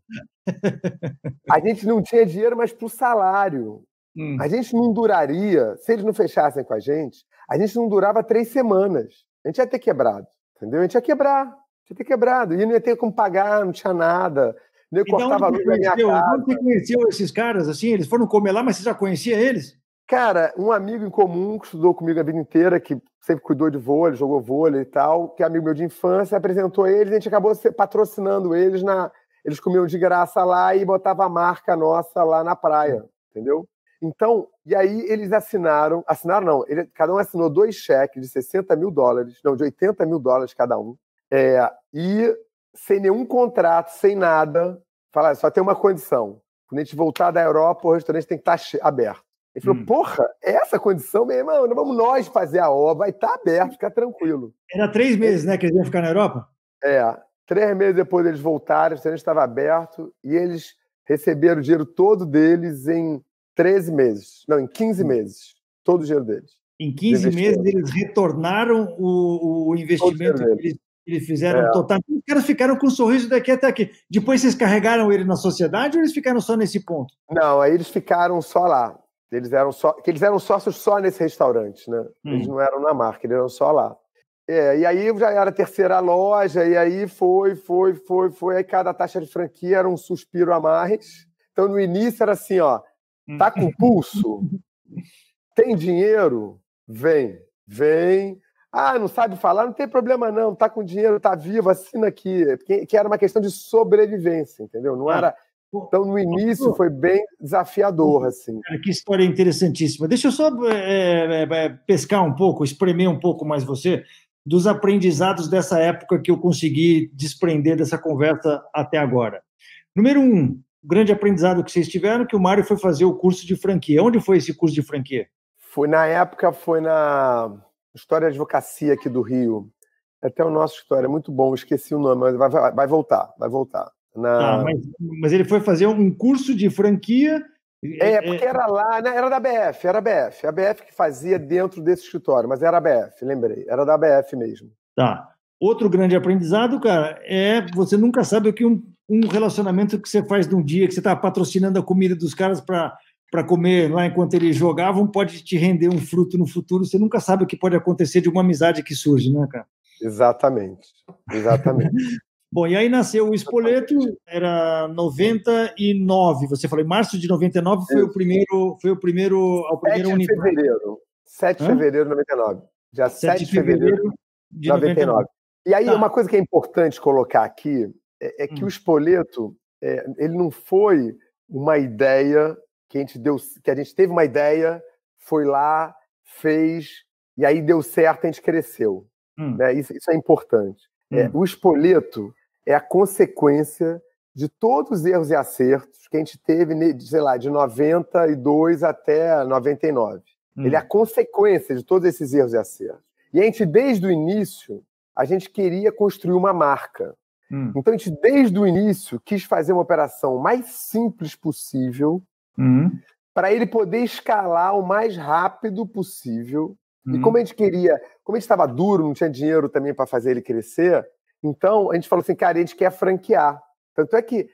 [SPEAKER 2] A gente não tinha dinheiro mais para o salário. Hum. A gente não duraria, se eles não fechassem com a gente, a gente não durava três semanas. A gente ia ter quebrado, entendeu? A gente ia quebrar, ia ter quebrado. E não ia ter como pagar, não tinha nada. Nem
[SPEAKER 1] então, cortava luz da minha casa. Você conheceu esses caras assim? Eles foram comer lá, mas você já conhecia eles?
[SPEAKER 2] Cara, um amigo em comum que estudou comigo a vida inteira, que sempre cuidou de vôlei, jogou vôlei e tal, que é amigo meu de infância, apresentou eles, a gente acabou patrocinando eles na. Eles comiam de graça lá e botava a marca nossa lá na praia, entendeu? Então, e aí eles assinaram, assinaram não, ele, cada um assinou dois cheques de 60 mil dólares, não, de 80 mil dólares cada um, é, e sem nenhum contrato, sem nada, falar, só tem uma condição, quando a gente voltar da Europa, o restaurante tem que estar tá aberto. Ele falou, hum. porra, é essa condição, meu irmão, não vamos nós fazer a obra, vai estar tá aberto, fica tranquilo.
[SPEAKER 1] Era três meses, né, que eles iam ficar na Europa?
[SPEAKER 2] É, três meses depois eles voltaram, o restaurante estava aberto, e eles receberam o dinheiro todo deles em 13 meses. Não, em 15 hum. meses. Todo o dinheiro deles.
[SPEAKER 1] Em 15 meses eles retornaram o, o investimento que eles, eles, fizeram é. total. Os caras ficaram com um sorriso daqui até aqui. Depois vocês carregaram ele na sociedade ou eles ficaram só nesse ponto?
[SPEAKER 2] Não, aí eles ficaram só lá. Eles eram só, que eles eram sócios só nesse restaurante, né? Hum. Eles não eram na marca, eles eram só lá. É, e aí já era a terceira loja, e aí foi, foi, foi, foi. Aí cada taxa de franquia era um suspiro a mais. Então no início era assim, ó, Tá com pulso? Tem dinheiro? Vem, vem. Ah, não sabe falar? Não tem problema não. Tá com dinheiro, tá vivo, assina aqui. Que, era uma questão de sobrevivência, entendeu? Não ah. era Então, no início, foi bem desafiador, assim.
[SPEAKER 1] Cara, que história interessantíssima. Deixa eu só é, é, pescar um pouco, espremer um pouco mais você dos aprendizados dessa época que eu consegui desprender dessa conversa até agora. Número um, o grande aprendizado que vocês tiveram, que o Mário foi fazer o curso de franquia. Onde foi esse curso de franquia?
[SPEAKER 2] Foi na época, foi na História de Advocacia aqui do Rio. É até o nosso história, é muito bom, esqueci o nome, mas vai, vai, vai voltar, vai voltar.
[SPEAKER 1] Na... Ah, mas, mas, ele foi fazer um curso de franquia.
[SPEAKER 2] É, é porque era lá, né, era da BF, era a BF, a BF que fazia dentro desse escritório, mas era a BF, lembrei, era da BF mesmo.
[SPEAKER 1] Tá. Outro grande aprendizado, cara, é você nunca sabe o que um, um relacionamento que você faz num dia, que você está patrocinando a comida dos caras para comer lá enquanto eles jogavam, pode te render um fruto no futuro. Você nunca sabe o que pode acontecer de uma amizade que surge, né, cara?
[SPEAKER 2] Exatamente. Exatamente.
[SPEAKER 1] Bom, e aí nasceu o Espoleto, era 99, você falou, em março de 99 foi o primeiro, foi o primeiro,
[SPEAKER 2] ao primeiro 7 de fevereiro, 7 de fevereiro de 99. Dia 7, 7 de fevereiro de 99. 99. E aí, tá. uma coisa que é importante colocar aqui é, é que hum. o Espoleto, é, ele não foi uma ideia que a gente deu, que a gente teve uma ideia, foi lá, fez, e aí deu certo, a gente cresceu. Hum. Né? Isso, isso, é importante. É, hum. É, o Espoleto é a consequência de todos os erros e acertos que a gente teve, sei lá, de 92 até 99. Hum. Ele é a consequência de todos esses erros e acertos. E a gente, desde o início, a gente queria construir uma marca. Hum. Então, a gente, desde o início, quis fazer uma operação mais simples possível hum. para ele poder escalar o mais rápido possível. E hum. como a gente queria, como a gente estava duro, não tinha dinheiro também para fazer ele crescer, então, a gente falou assim, cara, a gente quer franquear. Tanto é que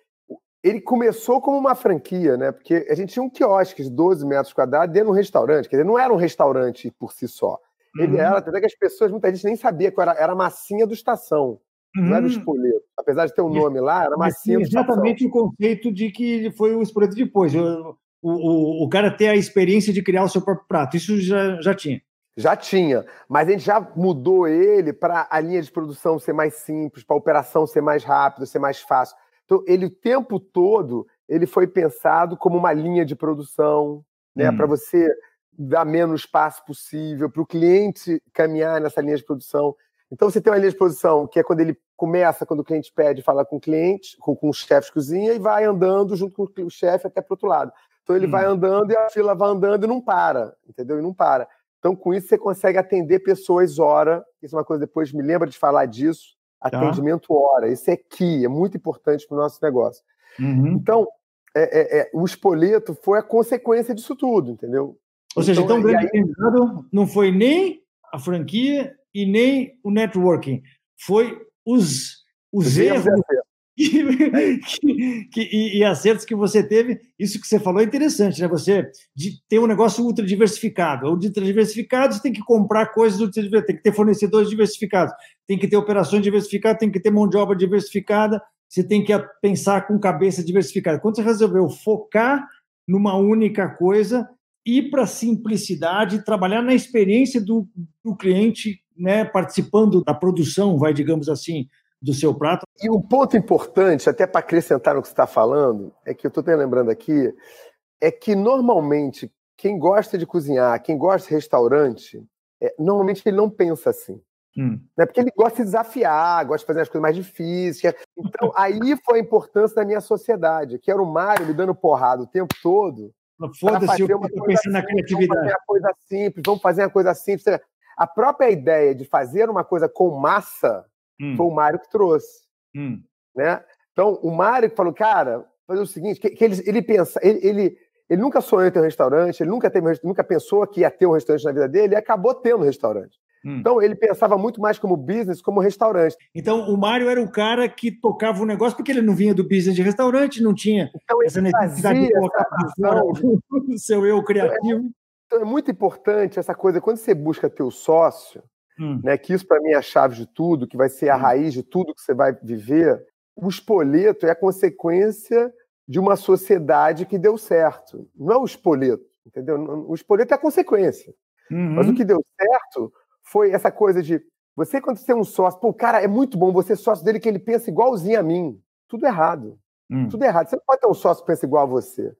[SPEAKER 2] ele começou como uma franquia, né? Porque a gente tinha um quiosque de 12 metros quadrados dentro de um restaurante. Quer dizer, não era um restaurante por si só. Ele uhum. era, até que as pessoas, muita gente nem sabia que era, era a massinha do estação. Uhum. Não era o uhum. espoleto. Apesar de ter um nome lá, era massinha do
[SPEAKER 1] estação. Exatamente o conceito de que foi o espoleto depois. O, o, o cara ter a experiência de criar o seu próprio prato. Isso já, já tinha.
[SPEAKER 2] Já tinha, mas a gente já mudou ele para a linha de produção ser mais simples, para a operação ser mais rápida, ser mais fácil. Então, ele o tempo todo ele foi pensado como uma linha de produção, né, hum. para você dar menos espaço possível, para o cliente caminhar nessa linha de produção. Então, você tem uma linha de produção que é quando ele começa, quando o cliente pede, fala com o cliente, com, com o chefe de cozinha, e vai andando junto com o chefe até para o outro lado. Então, ele hum. vai andando e a fila vai andando e não para, entendeu? E não para. Então, com isso, você consegue atender pessoas hora. Isso é uma coisa, depois me lembra de falar disso. Tá. Atendimento hora. Isso é key, é muito importante para o nosso negócio. Uhum. Então, é, é, é, o espoleto foi a consequência disso tudo, entendeu?
[SPEAKER 1] Ou seja, então, então o grande aí... não foi nem a franquia e nem o networking, foi os, os erros que, que, e, e, acertos que você teve, isso que você falou é interessante, né? Você de, tem um negócio ultra diversificado. Ultra diversificado você tem que comprar coisas ultra diversificadas, tem que ter fornecedores diversificados, tem que ter operações diversificadas, tem que ter mão de obra diversificada, você tem que pensar com cabeça diversificada. Quando você resolveu focar numa única coisa, ir para a simplicidade, trabalhar na experiência do, do cliente, né, participando da produção, vai, digamos assim, do seu prato.
[SPEAKER 2] E um ponto importante, até para acrescentar no que você está falando, é que eu estou lembrando aqui, é que normalmente quem gosta de cozinhar, quem gosta de restaurante, é, normalmente ele não pensa assim. Hum. Né? Porque ele gosta de desafiar, gosta de fazer as coisas mais difíceis. Então, aí foi a importância da minha sociedade, que era o Mário me dando porrada o tempo todo.
[SPEAKER 1] Foda-se, eu estou pensando na criatividade.
[SPEAKER 2] Vamos fazer uma coisa simples, vamos fazer uma coisa simples. A própria ideia de fazer uma coisa com massa Hum. Foi o Mário que trouxe. Hum. Né? Então, o Mário falou, cara, fazer o seguinte, que, que ele, ele pensa, ele, ele, ele, nunca sonhou em ter um restaurante, ele nunca, teve, nunca pensou que ia ter um restaurante na vida dele e acabou tendo um restaurante. Hum. Então, ele pensava muito mais como business, como restaurante.
[SPEAKER 1] Então, o Mário era o cara que tocava o negócio, porque ele não vinha do business de restaurante, não tinha então, essa necessidade de colocar o seu eu criativo.
[SPEAKER 2] Então, é muito importante essa coisa, quando você busca teu sócio, hum. né, que isso para mim é a chave de tudo, que vai ser a hum. raiz de tudo que você vai viver. O espoleto é a consequência de uma sociedade que deu certo. Não é o espoleto, entendeu? O espoleto é a consequência. Uhum. Mas o que deu certo foi essa coisa de você, quando você é um sócio, pô, cara, é muito bom você é sócio dele que ele pensa igualzinho a mim. Tudo errado. Hum. Tudo errado. Você não pode ter um sócio que pensa igual a você.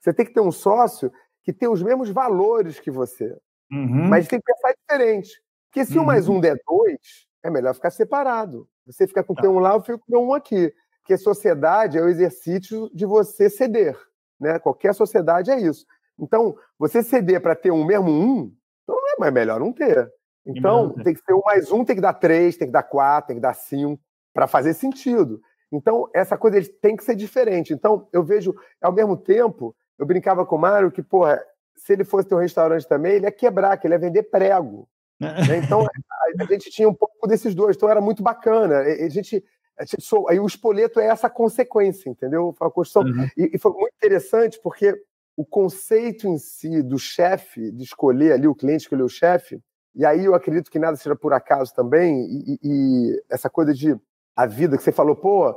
[SPEAKER 2] Você tem que ter um sócio que tem os mesmos valores que você. Uhum. Mas tem que pensar diferente. Porque se uhum. um mais um der dois, é melhor ficar separado. Você fica com tá. um lá, eu fico com um aqui. Porque sociedade é o exercício de você ceder. Né? Qualquer sociedade é isso. Então, você ceder para ter um mesmo um, então não é mais melhor não ter. Então, tem que ser um mais um, tem que dar três, tem que dar quatro, tem que dar cinco, para fazer sentido. Então, essa coisa tem que ser diferente. Então, eu vejo, ao mesmo tempo, eu brincava com o Mário que, porra, se ele fosse ter um restaurante também, ele ia quebrar, que ele ia vender prego. né? Então, a, gente tinha um pouco desses dois, então era muito bacana. A gente, a gente aí o espoleto é essa consequência, entendeu? Foi uma construção. Uhum. E, e foi muito interessante porque o conceito em si do chefe, de escolher ali, o cliente escolher o chefe, e aí eu acredito que nada seja por acaso também, e, e, essa coisa de a vida que você falou, pô,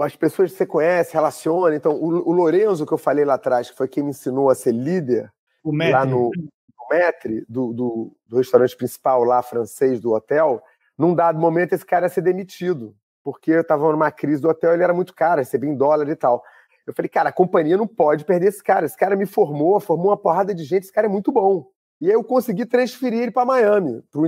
[SPEAKER 2] as pessoas que você conhece, relaciona. Então, o, o Lorenzo, que eu falei lá atrás, que foi quem me ensinou a ser líder, lá no, no Metre, do, do, do, restaurante principal lá, francês, do hotel, num dado momento esse cara ia ser demitido, porque eu estava numa crise do hotel, ele era muito caro, recebia em dólar e tal. Eu falei, cara, a companhia não pode perder esse cara. Esse cara me formou, formou uma porrada de gente, esse cara é muito bom. E aí eu consegui transferir ele para Miami, para o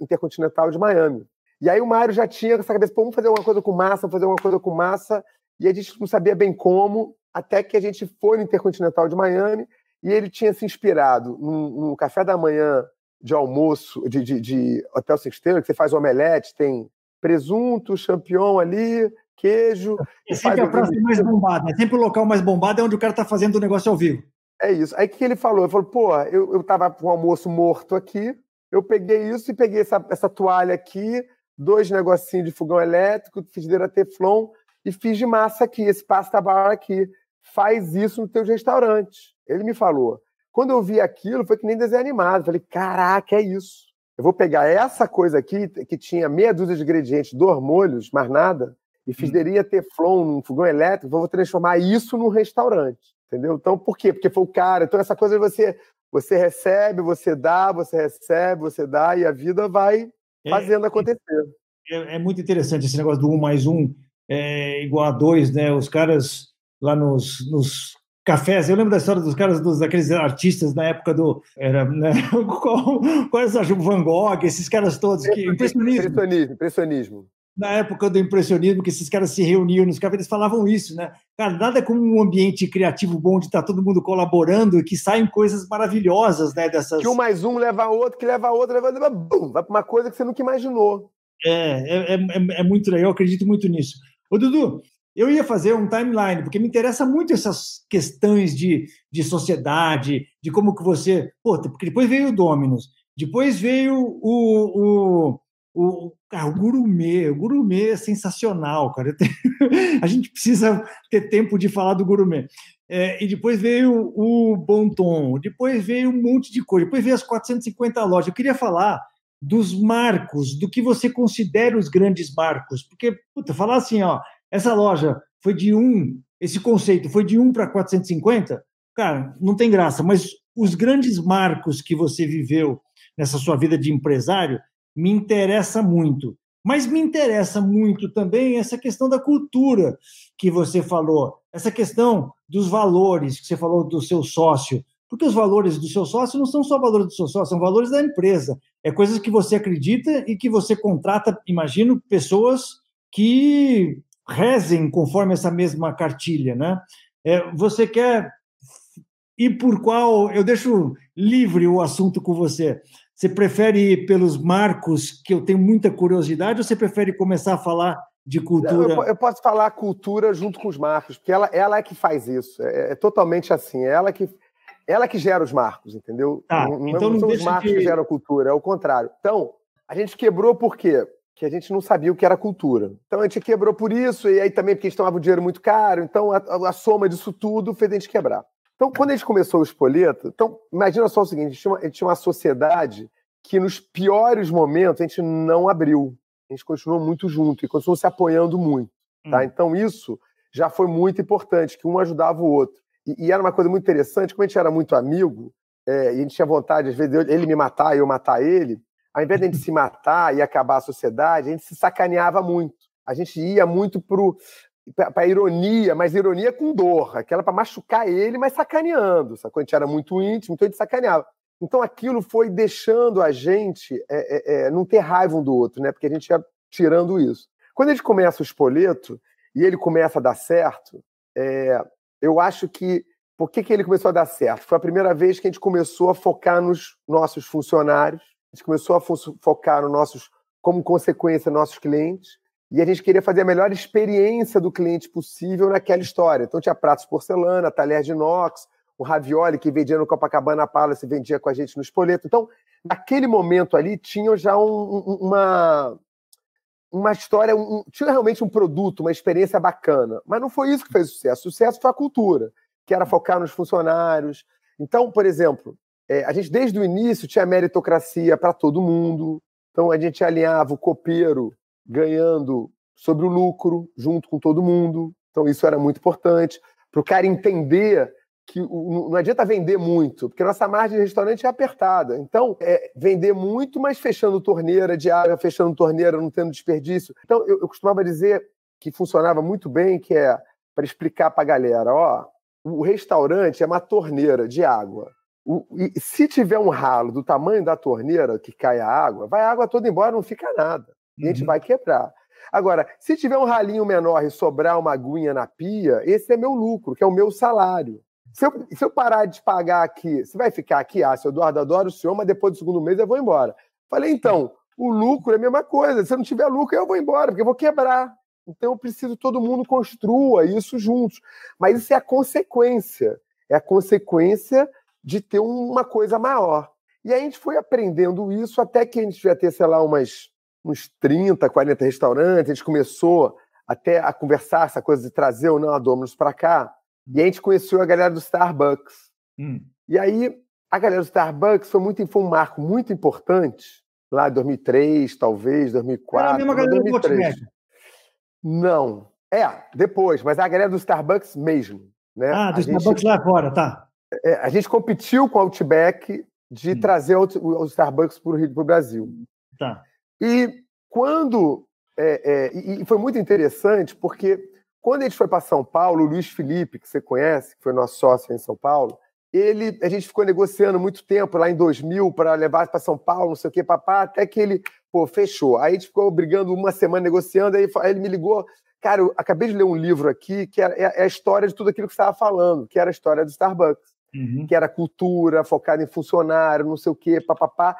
[SPEAKER 2] Intercontinental de Miami. E aí o Mário já tinha essa cabeça, vamos fazer uma coisa com massa, vamos fazer uma coisa com massa, e a gente não sabia bem como, até que a gente foi no Intercontinental de Miami, e ele tinha se inspirado no, no café da manhã de almoço, de, de, de Hotel Six que você faz omelete, tem presunto, champignon ali, queijo.
[SPEAKER 1] É sempre a praça mais bombada, é sempre o local mais bombado é onde o cara está fazendo o negócio ao vivo.
[SPEAKER 2] É isso. Aí o que ele falou? Ele falou, pô, eu, eu tava com o almoço morto aqui, eu peguei isso e peguei essa, essa toalha aqui, dois negocinhos de fogão elétrico, frigideira Teflon e fiz de massa aqui, esse pasta bar aqui. Faz isso no teu restaurante. Ele me falou. Quando eu vi aquilo, foi que nem desenho animado. Falei, caraca, é isso. Eu vou pegar essa coisa aqui, que tinha meia dúzia de ingredientes, dois molhos, mais nada, e hum. Teflon num fogão elétrico, vou transformar isso num restaurante. Entendeu? Então, por quê? Porque foi o cara. Então, essa coisa de você, você recebe, você dá, você recebe, você dá, e a vida vai fazendo é, acontecer.
[SPEAKER 1] É, é, muito interessante esse negócio do um mais um é igual a dois, né? Os caras lá nos, nos cafés. Eu lembro da história dos caras, dos, daqueles artistas na época do. Era, né? qual, qual era Van Gogh, esses caras todos. Que,
[SPEAKER 2] impressionismo. Impressionismo. impressionismo
[SPEAKER 1] na época do impressionismo, que esses caras se reuniam nos cafés, eles falavam isso, né? Cara, nada como um ambiente criativo bom de estar tá todo mundo colaborando e que saem coisas maravilhosas, né? Dessas...
[SPEAKER 2] Que um mais um leva a outro, que leva a outro, leva, leva bum, vai para uma coisa que você nunca imaginou.
[SPEAKER 1] É, é, é, é muito legal, eu acredito muito nisso. Ô, Dudu, eu ia fazer um timeline, porque me interessa muito essas questões de, de sociedade, de como que você... Pô, porque depois veio o Dominus, depois veio o, o o, cara, o gourmet, o é sensacional, cara. Tenho... a gente precisa ter tempo de falar do gourmet. É, e depois veio o Bon Tom, depois veio um monte de coisa, depois veio as 450 lojas. Eu queria falar dos marcos, do que você considera os grandes marcos, porque, puta, falar assim, ó, essa loja foi de um, esse conceito foi de um para 450, cara, não tem graça, mas os grandes marcos que você viveu nessa sua vida de empresário, me interessa muito. Mas me interessa muito também essa questão da cultura que você falou, essa questão dos valores que você falou do seu sócio. Porque os valores do seu sócio não são só valores do seu sócio, são valores da empresa. É coisas que você acredita e que você contrata, imagino, pessoas que rezem conforme essa mesma cartilha, né? É, você quer ir por qual? Eu deixo livre o assunto com você. Você prefere ir pelos marcos, que eu tenho muita curiosidade, ou você prefere começar a falar de cultura?
[SPEAKER 2] Eu, eu posso falar cultura junto com os marcos, porque ela, ela é que faz isso. É, é totalmente assim. É ela que, ela que gera os marcos, entendeu?
[SPEAKER 1] Tá,
[SPEAKER 2] não,
[SPEAKER 1] então não
[SPEAKER 2] são os marcos que... que geram cultura, é o contrário. Então, a gente quebrou por quê? Que a gente não sabia o que era cultura. Então a gente quebrou por isso, e aí também porque a gente tomava o dinheiro muito caro. Então a, a, a soma disso tudo fez a gente quebrar. Então, quando a gente começou o Espoleto, então, imagina só o seguinte: a gente, tinha uma, a gente tinha uma sociedade que nos piores momentos a gente não abriu. A gente continuou muito junto e continuou se apoiando muito. Tá? Hum. Então, isso já foi muito importante, que um ajudava o outro. E, e, era uma coisa muito interessante, como a gente era muito amigo, é, e a gente tinha vontade, às vezes, ele me matar e eu matar ele, ao invés de a gente se matar e acabar a sociedade, a gente se sacaneava muito. A gente ia muito pro para ironia, mas ironia com dor, aquela para machucar ele, mas sacaneando. Sacou? A gente era muito íntimo, então gente sacaneava. Então aquilo foi deixando a gente é, é, é, não ter raiva um do outro, né? Porque a gente ia tirando isso. Quando a gente começa o espoleto e ele começa a dar certo, é, eu acho que. Por que, que ele começou a dar certo? Foi a primeira vez que a gente começou a focar nos nossos funcionários, a gente começou a fo focar nos nossos, como consequência, nossos clientes, e a gente queria fazer a melhor experiência do cliente possível naquela história. Então tinha pratos de porcelana, talher de inox, o ravioli que vendia no Copacabana Palace vendia com a gente no Espoleto. Então, naquele momento ali, tinha já um, uma, uma história, um, tinha realmente um produto, uma experiência bacana. Mas não foi isso que fez sucesso. O sucesso foi a cultura, que era focar nos funcionários. Então, por exemplo, é, a gente desde o início tinha meritocracia para todo mundo. Então, a gente alinhava o copeiro ganhando sobre o lucro junto com todo mundo. Então, isso era muito importante. Para o cara entender que não adianta vender muito, porque nossa margem de restaurante é apertada. Então, é vender muito, mas fechando torneira de água, fechando torneira, não tendo desperdício. Então, eu, eu costumava dizer que funcionava muito bem, que é para explicar para a galera, ó, o restaurante é uma torneira de água. O, e se tiver um ralo do tamanho da torneira que cai a água, vai a água toda embora, não fica nada. E a gente uhum. vai quebrar. Agora, se tiver um ralinho menor e sobrar uma aguinha na pia, esse é meu lucro, que é o meu salário. Se eu, se eu parar de pagar aqui, você vai ficar aqui? Ah, seu Eduardo, adoro o senhor, mas depois do segundo mês eu vou embora. Falei, então, o lucro é a mesma coisa. Se eu não tiver lucro, eu vou embora, porque eu vou quebrar. Então eu preciso que todo mundo construa isso juntos. Mas isso é a consequência. É a consequência de ter uma coisa maior. E a gente foi aprendendo isso até que a gente ia ter, sei lá, umas, uns 30, 40 restaurantes. A gente começou até a conversar essa coisa de trazer ou não a Dominus para cá. E a gente conheceu a galera do Starbucks. Hum. E aí, a galera do Starbucks foi, muito, foi um marco muito importante, lá em 2003, talvez, 2004. Era a mesma galera 2003. do Não. É, depois, mas a galera do Starbucks mesmo. Né?
[SPEAKER 1] Ah, do a Starbucks gente, lá fora, tá.
[SPEAKER 2] É, a gente competiu com o Outback de hum. trazer o, o Starbucks para o Brasil.
[SPEAKER 1] Tá.
[SPEAKER 2] E quando. É, é, e foi muito interessante, porque quando a gente foi para São Paulo, o Luiz Felipe, que você conhece, que foi nosso sócio em São Paulo, ele, a gente ficou negociando muito tempo lá em 2000 para levar para São Paulo, não sei o que, papá, até que ele, pô, fechou. Aí a gente ficou brigando uma semana negociando, aí, ele me ligou, cara, eu acabei de ler um livro aqui que é, é, é a história de tudo aquilo que você estava falando, que era a história do Starbucks, uhum. que era cultura, focada em funcionário, não sei o que, papapá.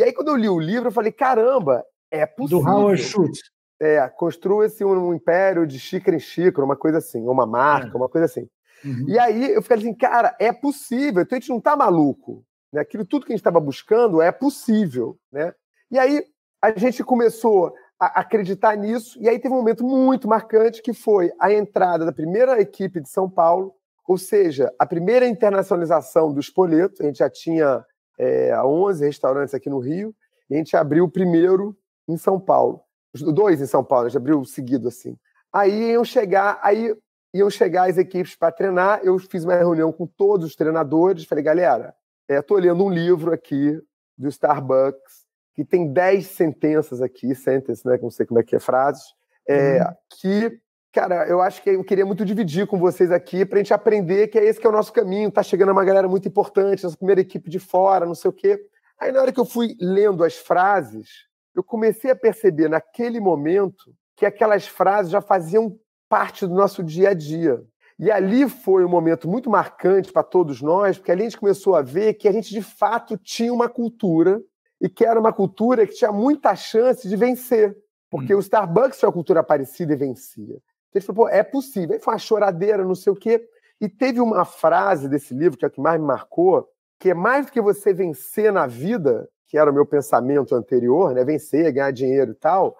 [SPEAKER 2] E aí quando eu li o livro, eu falei, caramba, é possível.
[SPEAKER 1] Do Howard Schultz.
[SPEAKER 2] É, construa-se um império de xícara em xícara, uma coisa assim, uma marca, é. uma coisa assim. Uhum. E aí eu fiquei assim, cara, é possível, então a gente não está maluco. Né? Aquilo tudo que a gente estava buscando é possível. Né? E aí a gente começou a acreditar nisso, e aí teve um momento muito marcante que foi a entrada da primeira equipe de São Paulo, ou seja, a primeira internacionalização do Espoleto. A gente já tinha é, 11 restaurantes aqui no Rio, e a gente abriu o primeiro em São Paulo dois em São Paulo, já abriu seguido assim. Aí iam chegar, aí iam chegar as equipes para treinar. Eu fiz uma reunião com todos os treinadores, falei, galera, estou é, lendo um livro aqui do Starbucks que tem dez sentenças aqui, sentences, né? Não sei como é que é frases, é, uhum. que cara, eu acho que eu queria muito dividir com vocês aqui para a gente aprender que é esse que é o nosso caminho. Tá chegando uma galera muito importante, essa primeira equipe de fora, não sei o quê. Aí na hora que eu fui lendo as frases, eu comecei a perceber naquele momento que aquelas frases já faziam parte do nosso dia a dia. E ali foi um momento muito marcante para todos nós, porque ali a gente começou a ver que a gente de fato tinha uma cultura e que era uma cultura que tinha muita chance de vencer, porque hum. o Starbucks tinha uma cultura parecida e vencia. Gente falou, pô, é possível. Aí foi uma choradeira, não sei o quê. E teve uma frase desse livro, que é a que mais me marcou, que é mais do que você vencer na vida, que era o meu pensamento anterior, né? Vencer, ganhar dinheiro e tal,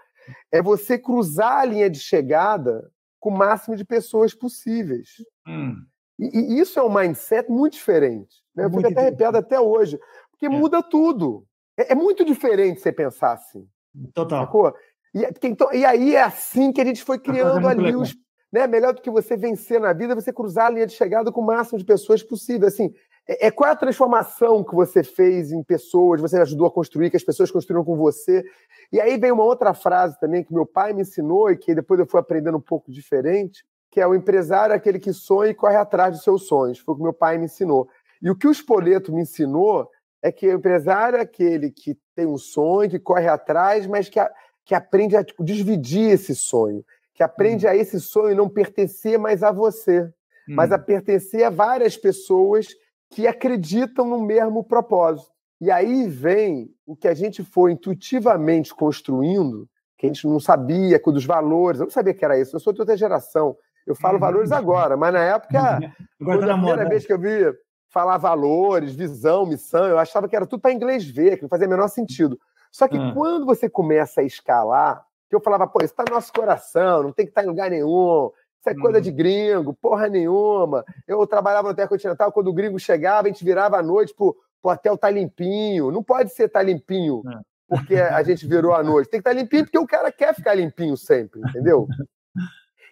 [SPEAKER 2] é você cruzar a linha de chegada com o máximo de pessoas possíveis. Hum. E, e, isso é um mindset muito diferente. Né? Eu fico até arrepiado até hoje, porque é. muda tudo. É, é, muito diferente você pensar assim.
[SPEAKER 1] Total. Sacou?
[SPEAKER 2] E, é, então, e aí é assim que a gente foi criando ali os. Né, melhor do que você vencer na vida, você cruzar a linha de chegada com o máximo de pessoas possível. Assim, é, é, qual é a transformação que você fez em pessoas, você ajudou a construir, que as pessoas construíram com você. E aí vem uma outra frase também que meu pai me ensinou e que depois eu fui aprendendo um pouco diferente, que é o empresário aquele que sonha e corre atrás dos seus sonhos. Foi o que meu pai me ensinou. E o que o Espoleto me ensinou é que o empresário é aquele que tem um sonho, que corre atrás, mas que, a, que aprende a tipo, dividir esse sonho, que aprende hum. a esse sonho não pertencer mais a você, hum. mas a pertencer a várias pessoas que acreditam no mesmo propósito. E aí vem o que a gente foi intuitivamente construindo, que a gente não sabia, dos valores, eu não sabia que era isso, eu sou de outra geração, eu falo uhum. valores agora, mas na época, quando a primeira vez que eu vi falar valores, visão, missão, eu achava que era tudo para inglês ver, que não fazia o menor sentido. Só que uhum. quando você começa a escalar, que eu falava, pô, isso está no nosso coração, não tem que estar tá em lugar nenhum, isso é coisa uhum. de gringo, porra nenhuma. Eu trabalhava no Intercontinental, quando o gringo chegava, a gente virava à noite pro, pro hotel tá limpinho. Não pode ser tá limpinho é. porque a gente virou à noite. Tem que estar tá limpinho porque o cara quer ficar limpinho sempre, entendeu?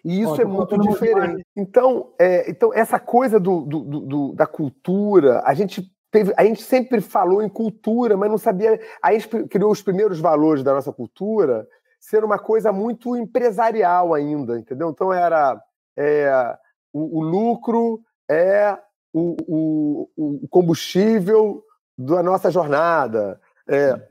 [SPEAKER 2] E isso Ó, é muito diferente. Então, é, então, essa coisa do, do, do, da cultura, a gente teve, a gente sempre falou em cultura, mas não sabia. A gente criou os primeiros valores da nossa cultura ser uma coisa muito empresarial ainda, entendeu? Então era é, o, o, lucro é o, o, o, combustível da nossa jornada. É,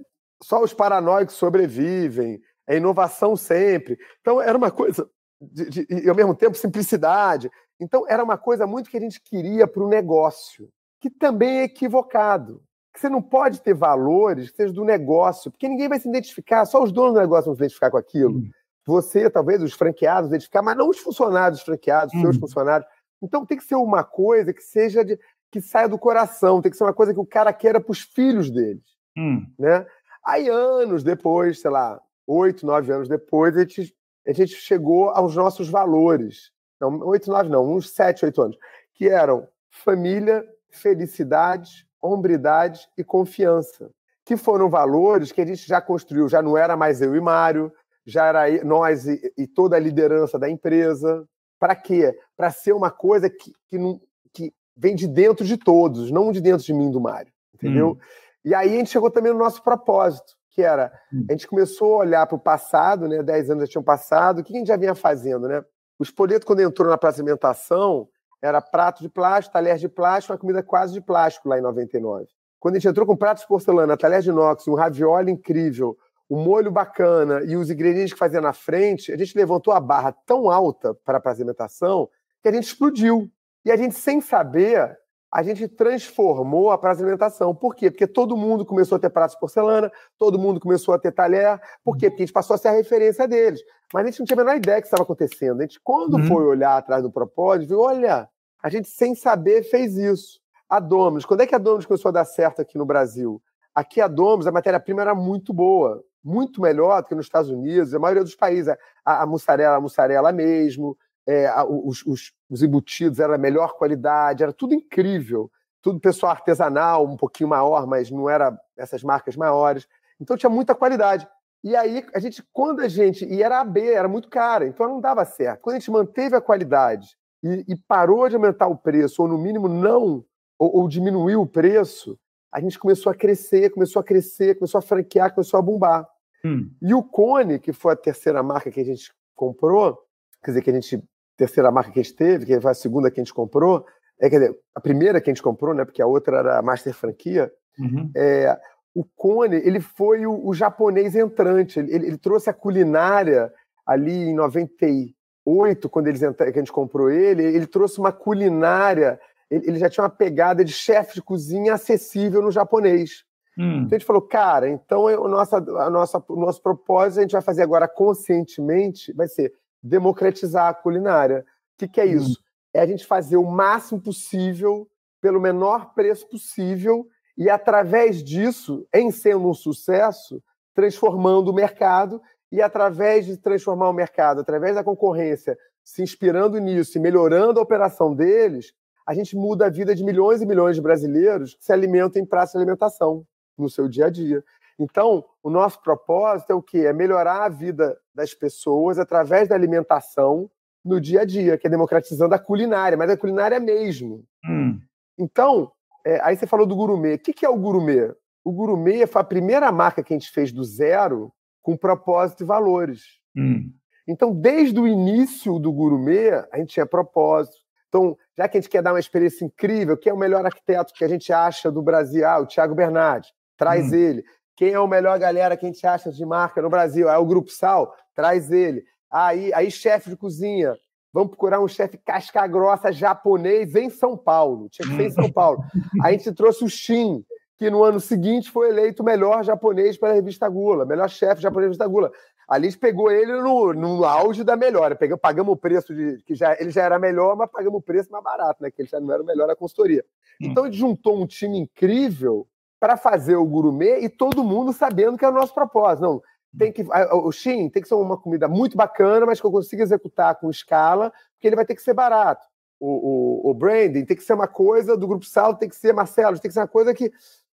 [SPEAKER 2] só os paranoicos sobrevivem. É inovação sempre. Então era uma coisa de, de, e ao mesmo tempo simplicidade. Então, era uma coisa muito que a gente queria para o negócio, que também é equivocado. Que você não pode ter valores que sejam do negócio, porque ninguém vai se identificar, só os donos do negócio vão se identificar com aquilo. Uhum. Você, talvez, os franqueados, identificar, mas não os funcionários franqueados, os seus uhum. funcionários. Então, tem que ser uma coisa que seja de, que saia do coração, tem que ser uma coisa que o cara queira para os filhos deles. Uhum. Né? Aí, anos depois, sei lá, oito, nove anos depois, a gente a gente chegou aos nossos valores. Não, oito, nove não, uns sete, oito anos, que eram família, felicidade, hombridade e confiança. Que foram valores que a gente já construiu, já não era mais eu e Mário, já era nós e, e toda a liderança da empresa. Para quê? Para ser uma coisa que, que, não, que vem de dentro de todos, não de dentro de mim do Mário. Entendeu? Hum. E aí a gente chegou também no nosso propósito, que era, hum. a gente começou a olhar para o passado, né? Dez anos já tinham passado, o que a gente já vinha fazendo, né? O Espoleto, quando entrou na praça de alimentação, era prato de plástico, talher de plástico, uma comida quase de plástico lá em 99. Quando a gente entrou com pratos de porcelana, talher de inox, um ravioli incrível, um molho bacana e os ingredientes que fazia na frente, a gente levantou a barra tão alta para a alimentação que a gente explodiu. E a gente, sem saber, a gente transformou a praça de alimentação. Por quê? Porque todo mundo começou a ter pratos de porcelana, todo mundo começou a ter talher. Por quê? Porque a gente passou a ser a referência deles. Mas a gente não tinha a menor ideia que estava acontecendo. A gente, quando uhum. foi olhar atrás do propósito, viu, olha, a gente sem saber fez isso. A Domus, quando é que a Domus começou a dar certo aqui no Brasil? Aqui a Domus, a matéria-prima era muito boa, muito melhor do que nos Estados Unidos, a maioria dos países. A, a mussarela, a mussarela mesmo, é, os, os, os, embutidos eram melhor qualidade, era tudo incrível. Tudo pessoal artesanal, um pouquinho maior, mas não era essas marcas maiores. Então tinha muita qualidade. E aí, a gente, quando a gente. E era AB, era muito cara, então não dava certo. Quando a gente manteve a qualidade e, e parou de aumentar o preço, ou no mínimo não, ou, ou diminuiu o preço, a gente começou a crescer, começou a crescer, começou a franquear, começou a bombar. Hum. E o Cone, que foi a terceira marca que a gente comprou, quer dizer, que a gente terceira marca que a gente teve, que foi a segunda que a gente comprou, é, quer dizer, a primeira que a gente comprou, né, porque a outra era a Master Franquia, uhum. é, o Cone, ele foi o, o japonês entrante, ele, ele, trouxe a culinária ali em 98, quando eles entraram, que a gente comprou ele, ele trouxe uma culinária, ele, ele já tinha uma pegada de chefe de cozinha acessível no japonês. Hum. Então a gente falou, cara, então o, nosso, a nossa, o nosso propósito a gente vai fazer agora conscientemente, vai ser democratizar a culinária. O que, que é isso? Uhum. É a gente fazer o máximo possível, pelo menor preço possível, e através disso, em sendo um sucesso, transformando o mercado, e através de transformar o mercado, através da concorrência, se inspirando nisso e melhorando a operação deles, a gente muda a vida de milhões e milhões de brasileiros que se alimentam em praça de alimentação no seu dia a dia. Então, o nosso propósito é o quê? É melhorar a vida das pessoas através da alimentação no dia a dia, que é democratizando a culinária, mas a culinária mesmo. Hum. Então, é, aí você falou do gourmet. O que, que é o gourmet? O gourmet foi a primeira marca que a gente fez do zero com propósito e valores. Hum. Então, desde o início do gourmet, a gente tinha propósito. Então, já que a gente quer dar uma experiência incrível, quem é o melhor arquiteto que a gente acha do Brasil? Ah, o Thiago Bernardi, traz hum. ele. Quem é o melhor galera que a gente acha de marca no Brasil? É o Grupo Sal, traz ele. Aí, aí chefe de cozinha, vamos procurar um chefe casca grossa japonês em São Paulo. Tinha que ser em São Paulo. Aí a gente trouxe o Shin, que no ano seguinte foi eleito o melhor japonês pela revista Gula, melhor chefe japonês da revista Gula. Ali a gente pegou ele no, no auge da melhora. Pegamos, pagamos o preço de. que já, ele já era melhor, mas pagamos o preço mais barato, né? Que ele já não era o melhor da consultoria. Então a gente juntou um time incrível para fazer o gourmet e todo mundo sabendo que é o nosso propósito. Não, tem que o Shin tem que ser uma comida muito bacana, mas que eu consiga executar com escala, porque ele vai ter que ser barato. O, o, o branding tem que ser uma coisa do grupo Sal, tem que ser Marcelo, tem que ser uma coisa que,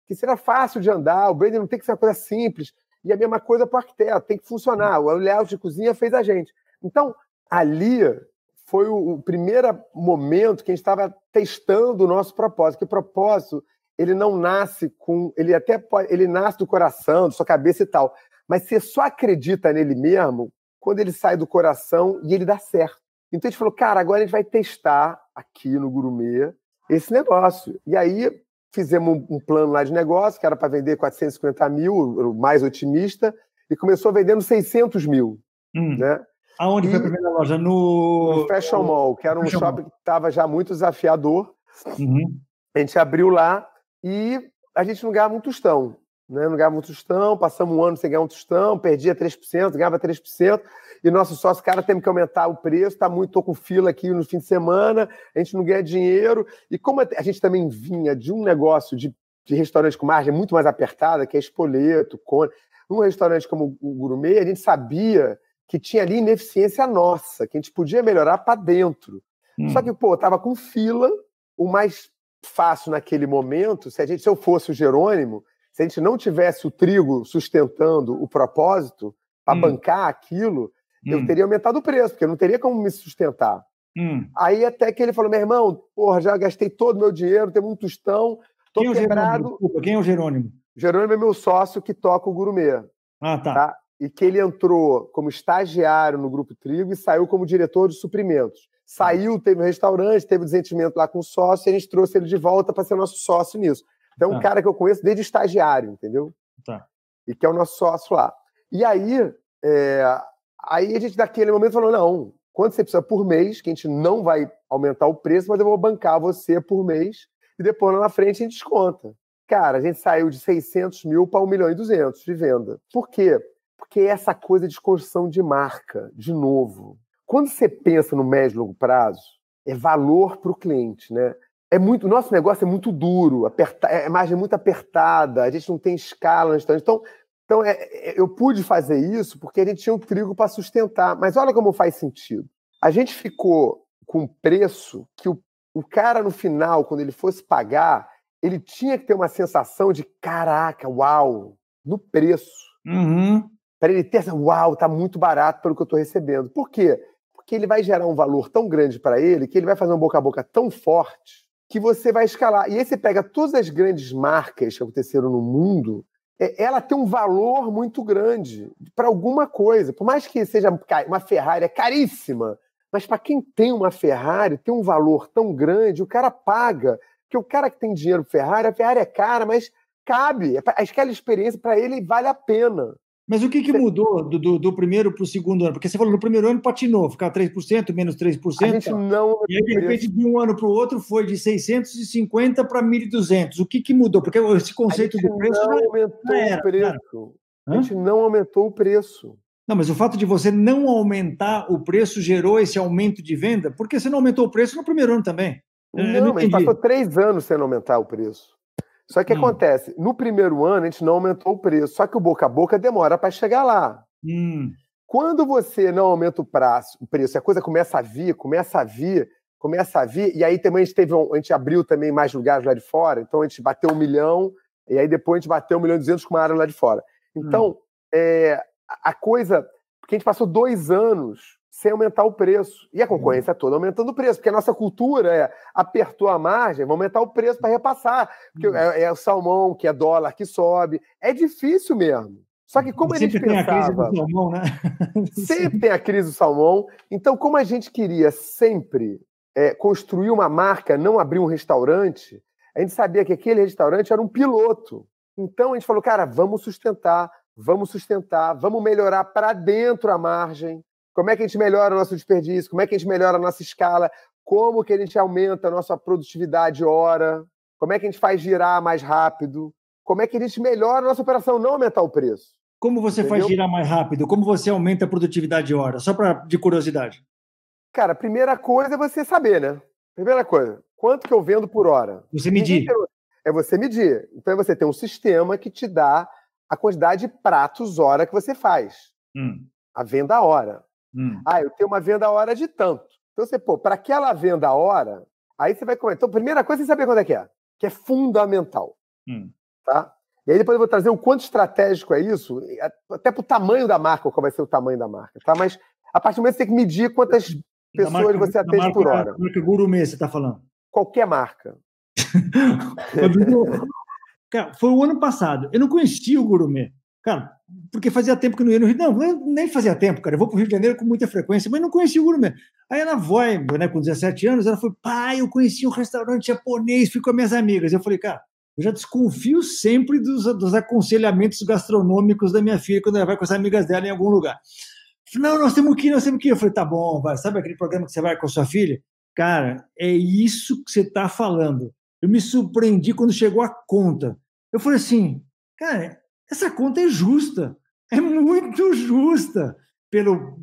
[SPEAKER 2] que será fácil de andar. O branding não tem que ser uma coisa simples. E a mesma coisa para o arquiteto, tem que funcionar. O layout de cozinha fez a gente. Então, ali foi o, o primeiro momento que a gente estava testando o nosso propósito. Que propósito ele não nasce com. Ele até pode, ele nasce do coração, da sua cabeça e tal. Mas você só acredita nele mesmo quando ele sai do coração e ele dá certo. Então a gente falou, cara, agora a gente vai testar aqui no Gourmet esse negócio. E aí fizemos um plano lá de negócio, que era para vender 450 mil, o mais otimista, e começou vendendo 600 mil. Hum. Né?
[SPEAKER 1] Aonde e foi a primeira loja? No,
[SPEAKER 2] no Fashion Mall, que era um Fashion shopping Mall. que estava já muito desafiador. Uhum. A gente abriu lá e a gente não ganhava um tostão. Né? Não ganhava um tostão, passamos um ano sem ganhar um tostão, perdia 3%, ganhava 3%, e nosso sócio, cara, tem que aumentar o preço, tá muito, tô com fila aqui no fim de semana, a gente não ganha dinheiro. E como a gente também vinha de um negócio de, de restaurante com margem muito mais apertada, que é espoleto, cone, num restaurante como o Gourmet, a gente sabia que tinha ali ineficiência nossa, que a gente podia melhorar para dentro. Hum. Só que, pô, tava com fila, o mais fácil naquele momento, se, a gente, se eu fosse o Jerônimo, se a gente não tivesse o trigo sustentando o propósito para hum. bancar aquilo, hum. eu teria aumentado o preço, porque eu não teria como me sustentar. Hum. Aí até que ele falou: meu irmão, porra, já gastei todo o meu dinheiro, tem um tostão, tô Quem quebrado. É
[SPEAKER 1] Desculpa, quem é o Jerônimo?
[SPEAKER 2] Jerônimo é meu sócio que toca o Gourmet.
[SPEAKER 1] Ah, tá. tá.
[SPEAKER 2] E que ele entrou como estagiário no Grupo Trigo e saiu como diretor de suprimentos. Saiu, teve um restaurante, teve um desentimento lá com o sócio, e a gente trouxe ele de volta para ser nosso sócio nisso. Então, tá. um cara que eu conheço desde estagiário, entendeu?
[SPEAKER 1] Tá.
[SPEAKER 2] E que é o nosso sócio lá. E aí, é, aí a gente, naquele momento, falou: não, quanto você precisa por mês, que a gente não vai aumentar o preço, mas eu vou bancar você por mês, e depois lá na frente a gente desconta. Cara, a gente saiu de 600 mil para 1 milhão e 200 de venda. Por quê? Porque é essa coisa de construção de marca, de novo. Quando você pensa no médio e longo prazo, é valor para o cliente, né? é muito, nosso negócio é muito duro, aperta, é margem muito apertada, a gente não tem escala. Então, então é, é, eu pude fazer isso porque a gente tinha um trigo para sustentar. Mas olha como faz sentido. A gente ficou com um preço que o, o cara, no final, quando ele fosse pagar, ele tinha que ter uma sensação de caraca, uau, no preço.
[SPEAKER 1] Uhum.
[SPEAKER 2] Para ele ter essa, uau, tá muito barato pelo que eu estou recebendo. Por quê? Porque ele vai gerar um valor tão grande para ele que ele vai fazer um boca a boca tão forte que você vai escalar. E aí você pega todas as grandes marcas que aconteceram no mundo, é, ela tem um valor muito grande para alguma coisa. Por mais que seja uma Ferrari, é caríssima. Mas para quem tem uma Ferrari, tem um valor tão grande, o cara paga. Porque o cara que tem dinheiro Ferrari, a Ferrari é cara, mas cabe. Aquela experiência para ele vale a pena.
[SPEAKER 1] Mas o que, que mudou do, do, do primeiro para o segundo ano? Porque você falou no primeiro ano patinou, ficava 3%, menos 3%.
[SPEAKER 2] A gente não.
[SPEAKER 1] E aí, de repente, de um ano para o outro, foi de 650 para 1.200. O que, que mudou? Porque esse conceito do preço.
[SPEAKER 2] Não aumentou era, o preço. A gente não aumentou o preço.
[SPEAKER 1] Não, mas o fato de você não aumentar o preço gerou esse aumento de venda? Porque você não aumentou o preço no primeiro ano também.
[SPEAKER 2] Não, não mas passou três anos sem aumentar o preço. Só que hum. acontece, no primeiro ano a gente não aumentou o preço, só que o boca a boca demora para chegar lá.
[SPEAKER 1] Hum.
[SPEAKER 2] Quando você não aumenta o, prazo, o preço, a coisa começa a vir, começa a vir, começa a vir, e aí também a gente teve, um, a gente abriu também mais lugares lá de fora, então a gente bateu um milhão, e aí depois a gente bateu um milhão e duzentos com uma área lá de fora. Então, hum. é, a coisa, porque a gente passou dois anos sem aumentar o preço. E a concorrência toda aumentando o preço, porque a nossa cultura é apertou a margem, vamos aumentar o preço para repassar. Porque é, é, o salmão, que é dólar, que sobe. É difícil mesmo. Só que como a gente pensava... Sempre tem a crise do salmão, né? sempre tem a crise do salmão. Então, como a gente queria sempre é, construir uma marca, não abrir um restaurante, a gente sabia que aquele restaurante era um piloto. Então, a gente falou, cara, vamos sustentar, vamos sustentar, vamos melhorar para dentro a margem. Como é que a gente melhora o nosso desperdício? Como é que a gente melhora a nossa escala? Como que a gente aumenta a nossa produtividade hora? Como é que a gente faz girar mais rápido? Como é que a gente melhora a nossa operação, não aumentar o preço?
[SPEAKER 1] Como você Entendeu? faz girar mais rápido? Como você aumenta a produtividade hora? Só pra, de curiosidade.
[SPEAKER 2] Cara, a primeira coisa é você saber, né? Primeira coisa, quanto que eu vendo por hora?
[SPEAKER 1] Você medir.
[SPEAKER 2] É você medir. Então é você ter um sistema que te dá a quantidade de pratos hora que você faz. Hum. A venda hora. Hum. Ah, eu tenho uma venda hora de tanto. Então você, pô, para aquela venda hora, aí você vai comer. Então, primeira coisa é saber quanto é que é que é fundamental. Hum. Tá? E aí depois eu vou trazer o quanto estratégico é isso, até para o tamanho da marca, qual vai ser o tamanho da marca. Tá? Mas a partir do momento você tem que medir quantas pessoas marca, você atende marca, por hora.
[SPEAKER 1] Marca gourmet, você está falando?
[SPEAKER 2] Qualquer marca.
[SPEAKER 1] Cara, foi o ano passado. Eu não conhecia o gourmet. Cara, porque fazia tempo que não ia no Rio. Não, nem fazia tempo, cara. Eu vou para o Rio de Janeiro com muita frequência, mas não conhecia o gourmet. Aí ela vai, né, com 17 anos, ela foi, pai, eu conheci um restaurante japonês, fui com as minhas amigas. Eu falei, cara, eu já desconfio sempre dos, dos aconselhamentos gastronômicos da minha filha quando ela vai com as amigas dela em algum lugar. Não, nós temos que ir, nós temos que ir. Eu falei, tá bom, vai. Sabe aquele programa que você vai com a sua filha? Cara, é isso que você está falando. Eu me surpreendi quando chegou a conta. Eu falei assim, cara, essa conta é justa, é muito justa pelo,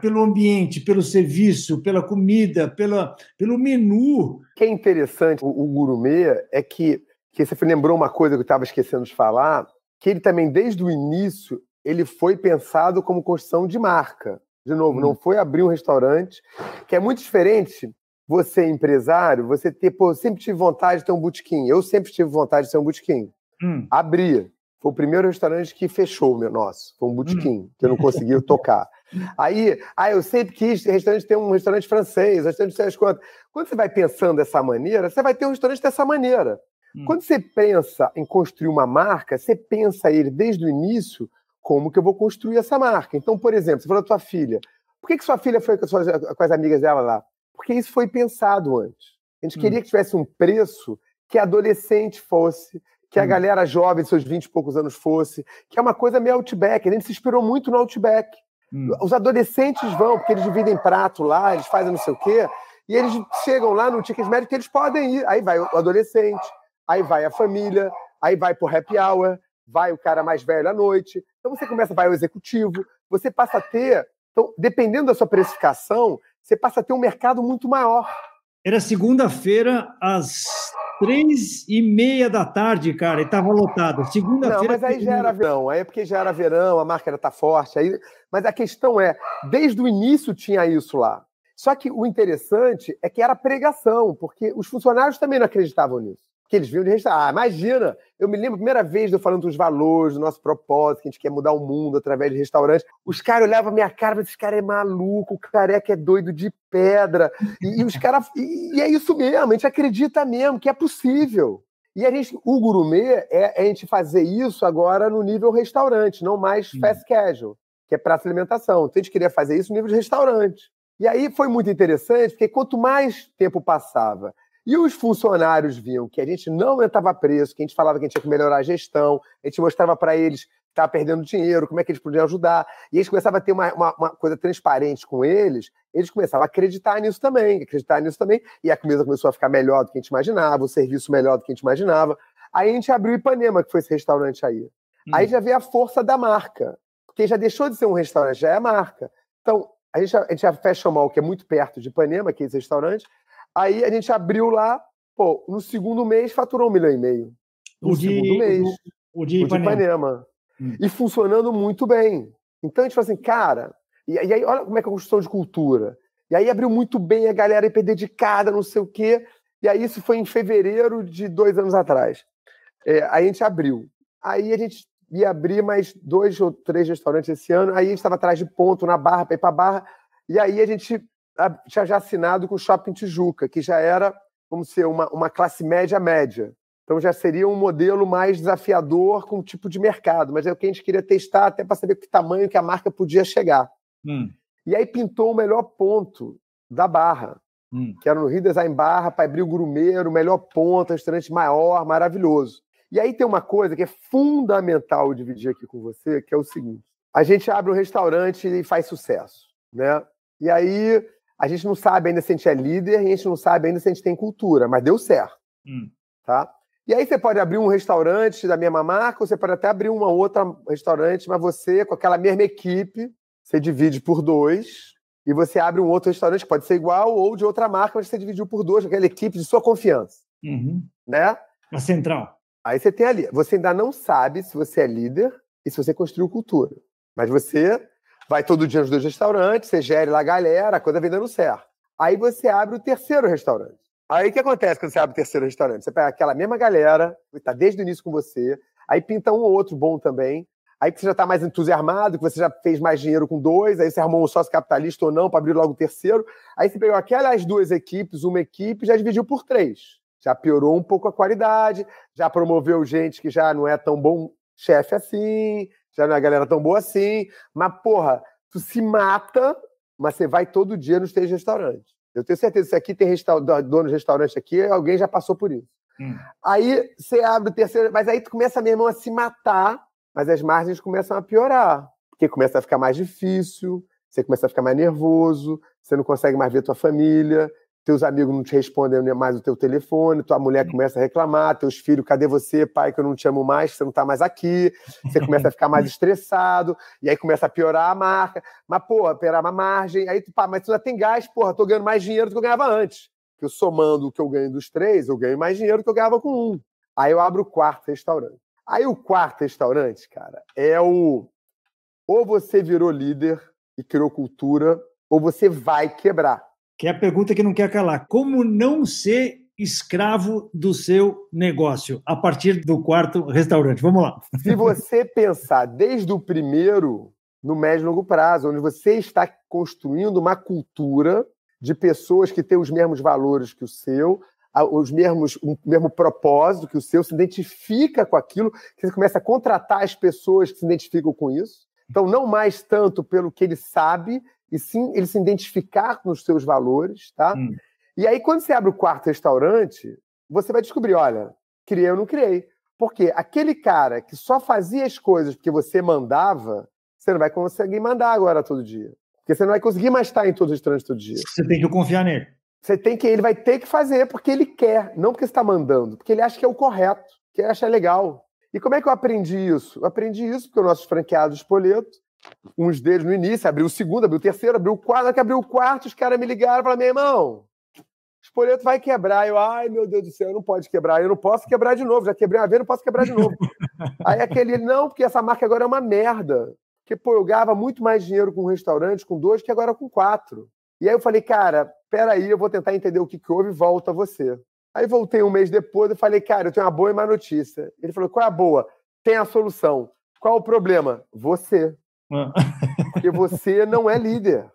[SPEAKER 1] pelo ambiente, pelo serviço, pela comida, pela, pelo menu.
[SPEAKER 2] O que é interessante, o, o gourmet, é que, que você lembrou uma coisa que eu estava esquecendo de falar, que ele também, desde o início, ele foi pensado como construção de marca. De novo, hum. não foi abrir um restaurante, que é muito diferente você empresário, você ter, pô, sempre tive vontade de ter um botequim. Eu sempre tive vontade de ter um botequim. Hum. Abria. Foi o primeiro restaurante que fechou, meu nosso. Foi um botequim, hum. que eu não conseguia tocar. Aí, ah, eu sempre quis restaurante ter um restaurante francês, restaurante sei quanto. Quando você vai pensando dessa maneira, você vai ter um restaurante dessa maneira. Hum. Quando você pensa em construir uma marca, você pensa ele desde o início como que eu vou construir essa marca. Então, por exemplo, você falou da tua filha. Por que, que sua filha foi com, suas, com as amigas dela lá? Porque isso foi pensado antes. A gente hum. queria que tivesse um preço que adolescente fosse, que a hum. galera jovem, seus 20 e poucos anos, fosse, que é uma coisa meio Outback. A gente se inspirou muito no Outback. Hum. Os adolescentes vão, porque eles dividem prato lá, eles fazem não sei o quê, e eles chegam lá no ticket médio que eles podem ir. Aí vai o adolescente, aí vai a família, aí vai pro happy hour, vai o cara mais velho à noite. Então você começa, vai o executivo, você passa a ter. Então, dependendo da sua precificação, você passa a ter um mercado muito maior.
[SPEAKER 1] Era segunda-feira, às três e meia da tarde, cara, e estava lotado. Segunda-feira. Não,
[SPEAKER 2] mas aí já era verão, aí é porque já era verão, a marca está forte. Aí... Mas a questão é, desde o início tinha isso lá. Só que o interessante é que era pregação, porque os funcionários também não acreditavam nisso que eles viam de restaurante. Ah, imagina! Eu me lembro a primeira vez de eu falando dos valores, do nosso propósito, que a gente quer mudar o mundo através de restaurantes. Os caras olhavam a minha cara e esse cara é maluco, o careca é doido de pedra. E, e os caras. E, e, é isso mesmo, a gente acredita mesmo que é possível. E a gente, o gourmet é, é a gente fazer isso agora no nível restaurante, não mais fast casual, que é praça alimentação. Então a gente queria fazer isso no nível de restaurante. E aí foi muito interessante, porque quanto mais tempo passava e os funcionários viam que a gente não aumentava preço, que a gente falava que a gente tinha que melhorar a gestão, a gente mostrava para eles que estava perdendo dinheiro, como é que eles podiam ajudar. E eles começavam a ter uma, uma, uma, coisa transparente com eles, eles começavam a acreditar nisso também, acreditar nisso também, e a comida começou a ficar melhor do que a gente imaginava, o serviço melhor do que a gente imaginava. Aí a gente abriu Ipanema, que foi esse restaurante aí. Hum. Aí já veio a força da marca, porque já deixou de ser um restaurante, já é a marca. Então, a gente, a gente já fecha o mal, que é muito perto de Ipanema, que é esse restaurante, Aí a gente abriu lá, pô, no segundo mês faturou um milhão e meio. No o segundo de, mês. O, o de Ipanema. O de Ipanema. Hum. E funcionando muito bem. Então a gente falou assim, cara, e, e, aí olha como é que é a construção de cultura. E aí abriu muito bem a galera IP dedicada, não sei o quê. E aí isso foi em fevereiro de dois anos atrás. É, aí a gente abriu. Aí a gente ia abrir mais dois ou três restaurantes esse ano. Aí a gente estava atrás de ponto na Barra, para ir para Barra. E aí a gente tinha já assinado com o Shopping Tijuca, que já era, vamos ser, uma, uma classe média média. Então já seria um modelo mais desafiador com o tipo de mercado, mas é o que a gente queria testar até para saber que tamanho que a marca podia chegar. Hum. E aí pintou o melhor ponto da Barra, hum. que era no Rio Design Barra, para abrir o Grumeiro, o melhor ponto, restaurante maior, maravilhoso. E aí tem uma coisa que é fundamental dividir aqui com você, que é o seguinte: a gente abre um restaurante e faz sucesso, né? E aí a gente não sabe ainda se a gente é líder, a gente não sabe ainda se a gente tem cultura, mas deu certo, hum. tá? E aí você pode abrir um restaurante da mesma marca, ou você pode até abrir uma outra restaurante, mas você, com aquela mesma equipe, você divide por dois, e você abre um outro restaurante que pode ser igual ou de outra marca, mas você dividiu por dois, aquela equipe de sua confiança. Uhum. Né?
[SPEAKER 1] A central.
[SPEAKER 2] Aí você tem ali. Você ainda não sabe se você é líder e se você construiu cultura. Mas você vai todo dia nos dois restaurantes, você gere lá a galera, a coisa vem dando certo. Aí você abre o terceiro restaurante. Aí o que acontece quando você abre o terceiro restaurante? Você pega aquela mesma galera, que está desde o início com você, aí pinta um ou outro bom também, aí que você já está mais entusiasmado, que você já fez mais dinheiro com dois, aí você armou um sócio capitalista ou não para abrir logo o terceiro, aí você pegou aquelas duas equipes, uma equipe, já dividiu por três. Já piorou um pouco a qualidade, já promoveu gente que já não é tão bom chefe assim, já não é galera tão boa assim, mas porra, tu se mata, mas você vai todo dia nos três restaurantes. Eu tenho certeza, se aqui tem resta dono de restaurante aqui, alguém já passou por isso. Hum. Aí você abre o terceiro, mas aí tu começa, meu irmão, a se matar, mas as margens começam a piorar. Porque começa a ficar mais difícil, você começa a ficar mais nervoso, você não consegue mais ver tua família, teus amigos não te respondem mais o teu telefone, tua mulher começa a reclamar, teus filhos, cadê você, pai, que eu não te amo mais, você não tá mais aqui, você começa a ficar mais estressado, e aí começa a piorar a marca, mas, porra, piorar a margem, aí tu, pá, mas tu já tem gás, porra, tô ganhando mais dinheiro do que eu ganhava antes. Que eu somando o que eu ganho dos três, eu ganho mais dinheiro do que eu ganhava com um. Aí eu abro o quarto restaurante. Aí o quarto restaurante, cara, é o. Ou você virou líder e criou cultura, ou você vai quebrar
[SPEAKER 1] que é a pergunta que não quer calar. Como não ser escravo do seu negócio a partir do quarto restaurante? Vamos lá.
[SPEAKER 2] Se você pensar desde o primeiro, no médio e longo prazo, onde você está construindo uma cultura de pessoas que têm os mesmos valores que o seu, os mesmos, o mesmo propósito que o seu, se identifica com aquilo, você começa a contratar as pessoas que se identificam com isso. Então, não mais tanto pelo que ele sabe, e sim ele se identificar com os seus valores, tá? Hum. E aí, quando você abre o quarto restaurante, você vai descobrir: olha, criei ou não criei. Porque aquele cara que só fazia as coisas porque você mandava, você não vai conseguir mandar agora todo dia. Porque você não vai conseguir mais estar em todos os restaurantes todo dia.
[SPEAKER 1] Você tem que confiar nele.
[SPEAKER 2] Você tem que, ele vai ter que fazer porque ele quer, não porque você está mandando, porque ele acha que é o correto, que ele acha legal. E como é que eu aprendi isso? Eu aprendi isso porque os nossos franqueados de Poleto uns deles no início, abriu o segundo, abriu o terceiro, abriu o quarto, que abriu o quarto, os caras me ligaram e falaram, meu irmão, o espoleto vai quebrar. Eu, ai, meu Deus do céu, não pode quebrar. Eu não posso quebrar de novo. Já quebrei uma vez, não posso quebrar de novo. Aí aquele, não, porque essa marca agora é uma merda. Porque, pô, eu ganhava muito mais dinheiro com um restaurante, com dois, que agora com quatro. E aí eu falei, cara, peraí, eu vou tentar entender o que, que houve e volto a você. Aí voltei um mês depois e falei, cara, eu tenho uma boa e má notícia. Ele falou, qual é a boa? Tem a solução. Qual o problema? Você. Porque você não é líder.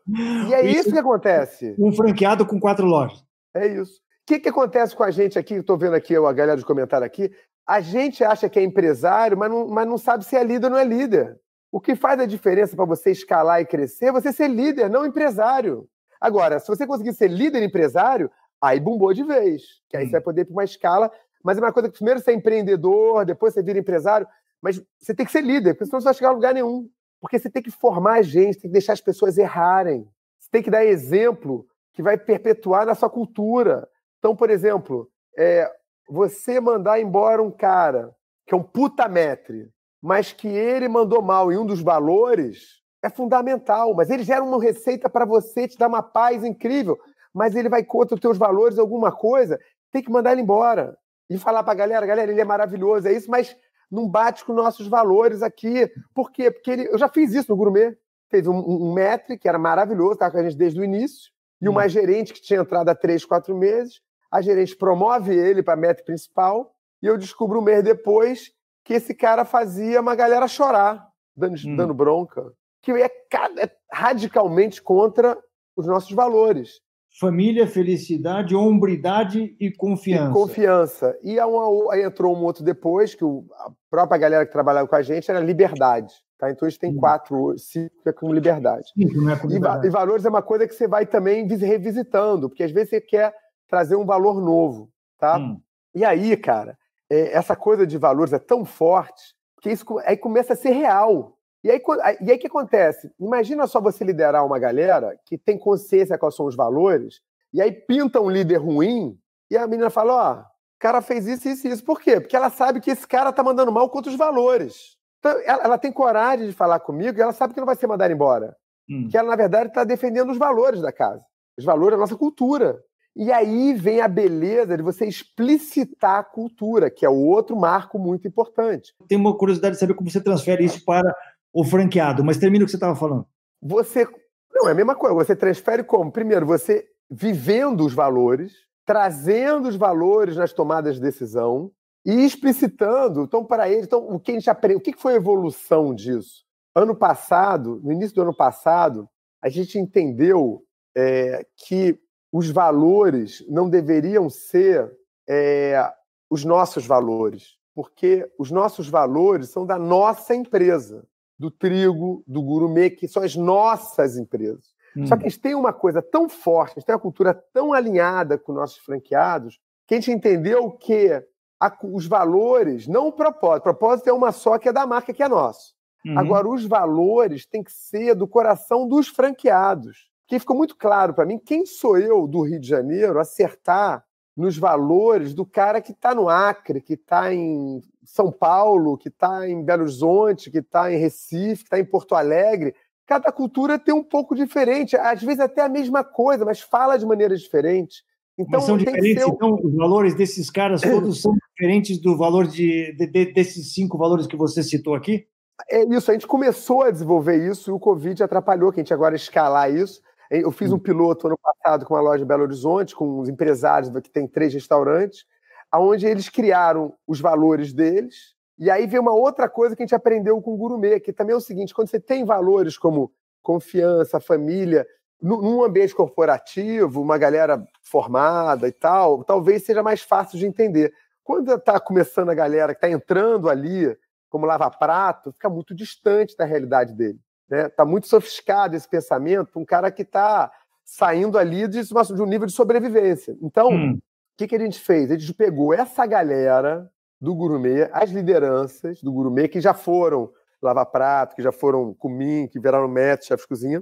[SPEAKER 2] E é isso, isso que acontece.
[SPEAKER 1] Um franqueado com quatro lojas.
[SPEAKER 2] É isso. O que, que acontece com a gente aqui? Estou vendo aqui a galera de comentário aqui. A gente acha que é empresário, mas não, mas não sabe se é líder ou não é líder. O que faz a diferença para você escalar e crescer é você ser líder, não empresário. Agora, se você conseguir ser líder empresário, aí bombou de vez. Que aí hum. você vai poder ir para uma escala. Mas é uma coisa que primeiro você é empreendedor, depois você vira empresário. Mas você tem que ser líder, porque senão você vai chegar a lugar nenhum. Porque você tem que formar a gente, tem que deixar as pessoas errarem. Você tem que dar exemplo que vai perpetuar na sua cultura. Então, por exemplo, é, você mandar embora um cara que é um puta metre, mas que ele mandou mal em um dos valores, é fundamental. Mas ele gera uma receita para você, te dá uma paz incrível. Mas ele vai contra os teus valores, alguma coisa, tem que mandar ele embora. E falar para a galera, galera, ele é maravilhoso, é isso, mas não bate com nossos valores aqui. Por quê? Porque ele, eu já fiz isso no Gourmet. Teve um, um metre que era maravilhoso, estava com a gente desde o início, e uma hum. gerente que tinha entrado há três, quatro meses. A gerente promove ele para a metre principal, e eu descubro um mês depois que esse cara fazia uma galera chorar, dando, hum. dando bronca, que é, é radicalmente contra os nossos valores.
[SPEAKER 1] Família, felicidade, hombridade e confiança.
[SPEAKER 2] E confiança. E uma, aí entrou um outro depois, que o, a própria galera que trabalhava com a gente era liberdade. Tá? Então a gente tem quatro, cinco é com liberdade. Cinco, é com liberdade. E, e, valores é uma coisa que você vai também revisitando, porque às vezes você quer trazer um valor novo. Tá? Hum. E aí, cara, é, essa coisa de valores é tão forte que isso aí começa a ser real. E aí, e aí que acontece? Imagina só você liderar uma galera que tem consciência quais são os valores, e aí pinta um líder ruim, e a menina fala: Ó, oh, o cara fez isso, isso e isso. Por quê? Porque ela sabe que esse cara tá mandando mal contra os valores. Então, ela, ela tem coragem de falar comigo e ela sabe que não vai ser mandada embora. Hum. Que ela, na verdade, está defendendo os valores da casa, os valores da nossa cultura. E aí vem a beleza de você explicitar a cultura, que é o outro marco muito importante.
[SPEAKER 1] Tenho uma curiosidade de saber como você transfere isso para o franqueado, mas termina o que você estava falando.
[SPEAKER 2] Você. Não, é a mesma coisa. Você transfere como? Primeiro, você vivendo os valores, trazendo os valores nas tomadas de decisão e explicitando. Então, para ele, então, o que a gente aprende, o que foi a evolução disso? Ano passado, no início do ano passado, a gente entendeu é, que os valores não deveriam ser é, os nossos valores, porque os nossos valores são da nossa empresa, do trigo, do gourmet, que são as nossas empresas. Hum. Só que a gente tem uma coisa tão forte, a gente tem uma cultura tão alinhada com nossos franqueados, que a gente entendeu que a, os valores, não o propósito, o propósito é uma só que é da marca que é nosso. Uhum. Agora, os valores têm que ser do coração dos franqueados que ficou muito claro para mim quem sou eu do Rio de Janeiro acertar nos valores do cara que está no Acre, que está em São Paulo, que está em Belo Horizonte, que está em Recife, que está em Porto Alegre. Cada cultura tem um pouco diferente, às vezes até a mesma coisa, mas fala de maneira diferente.
[SPEAKER 1] Então, mas são diferentes, então, os valores desses caras todos são diferentes do valor de, de, de, desses cinco valores que você citou aqui?
[SPEAKER 2] É isso, a gente começou a desenvolver isso e o Covid atrapalhou que a gente agora escalar isso. Eu fiz um piloto ano passado com uma loja em Belo Horizonte, com os empresários que tem três restaurantes, onde eles criaram os valores deles. E aí vem uma outra coisa que a gente aprendeu com o Gourmet, que também é o seguinte: quando você tem valores como confiança, família, num ambiente corporativo, uma galera formada e tal, talvez seja mais fácil de entender. Quando está começando a galera que está entrando ali como lava-prato, fica muito distante da realidade dele. Está né? Tá muito sofisticado esse pensamento um cara que está saindo ali de, de, um nível de sobrevivência. Então, hum. O que, que a gente fez? A gente pegou essa galera do gourmet, as lideranças do gourmet, que já foram lavar prato, que já foram comim, que viraram mestre, chefe de cozinha,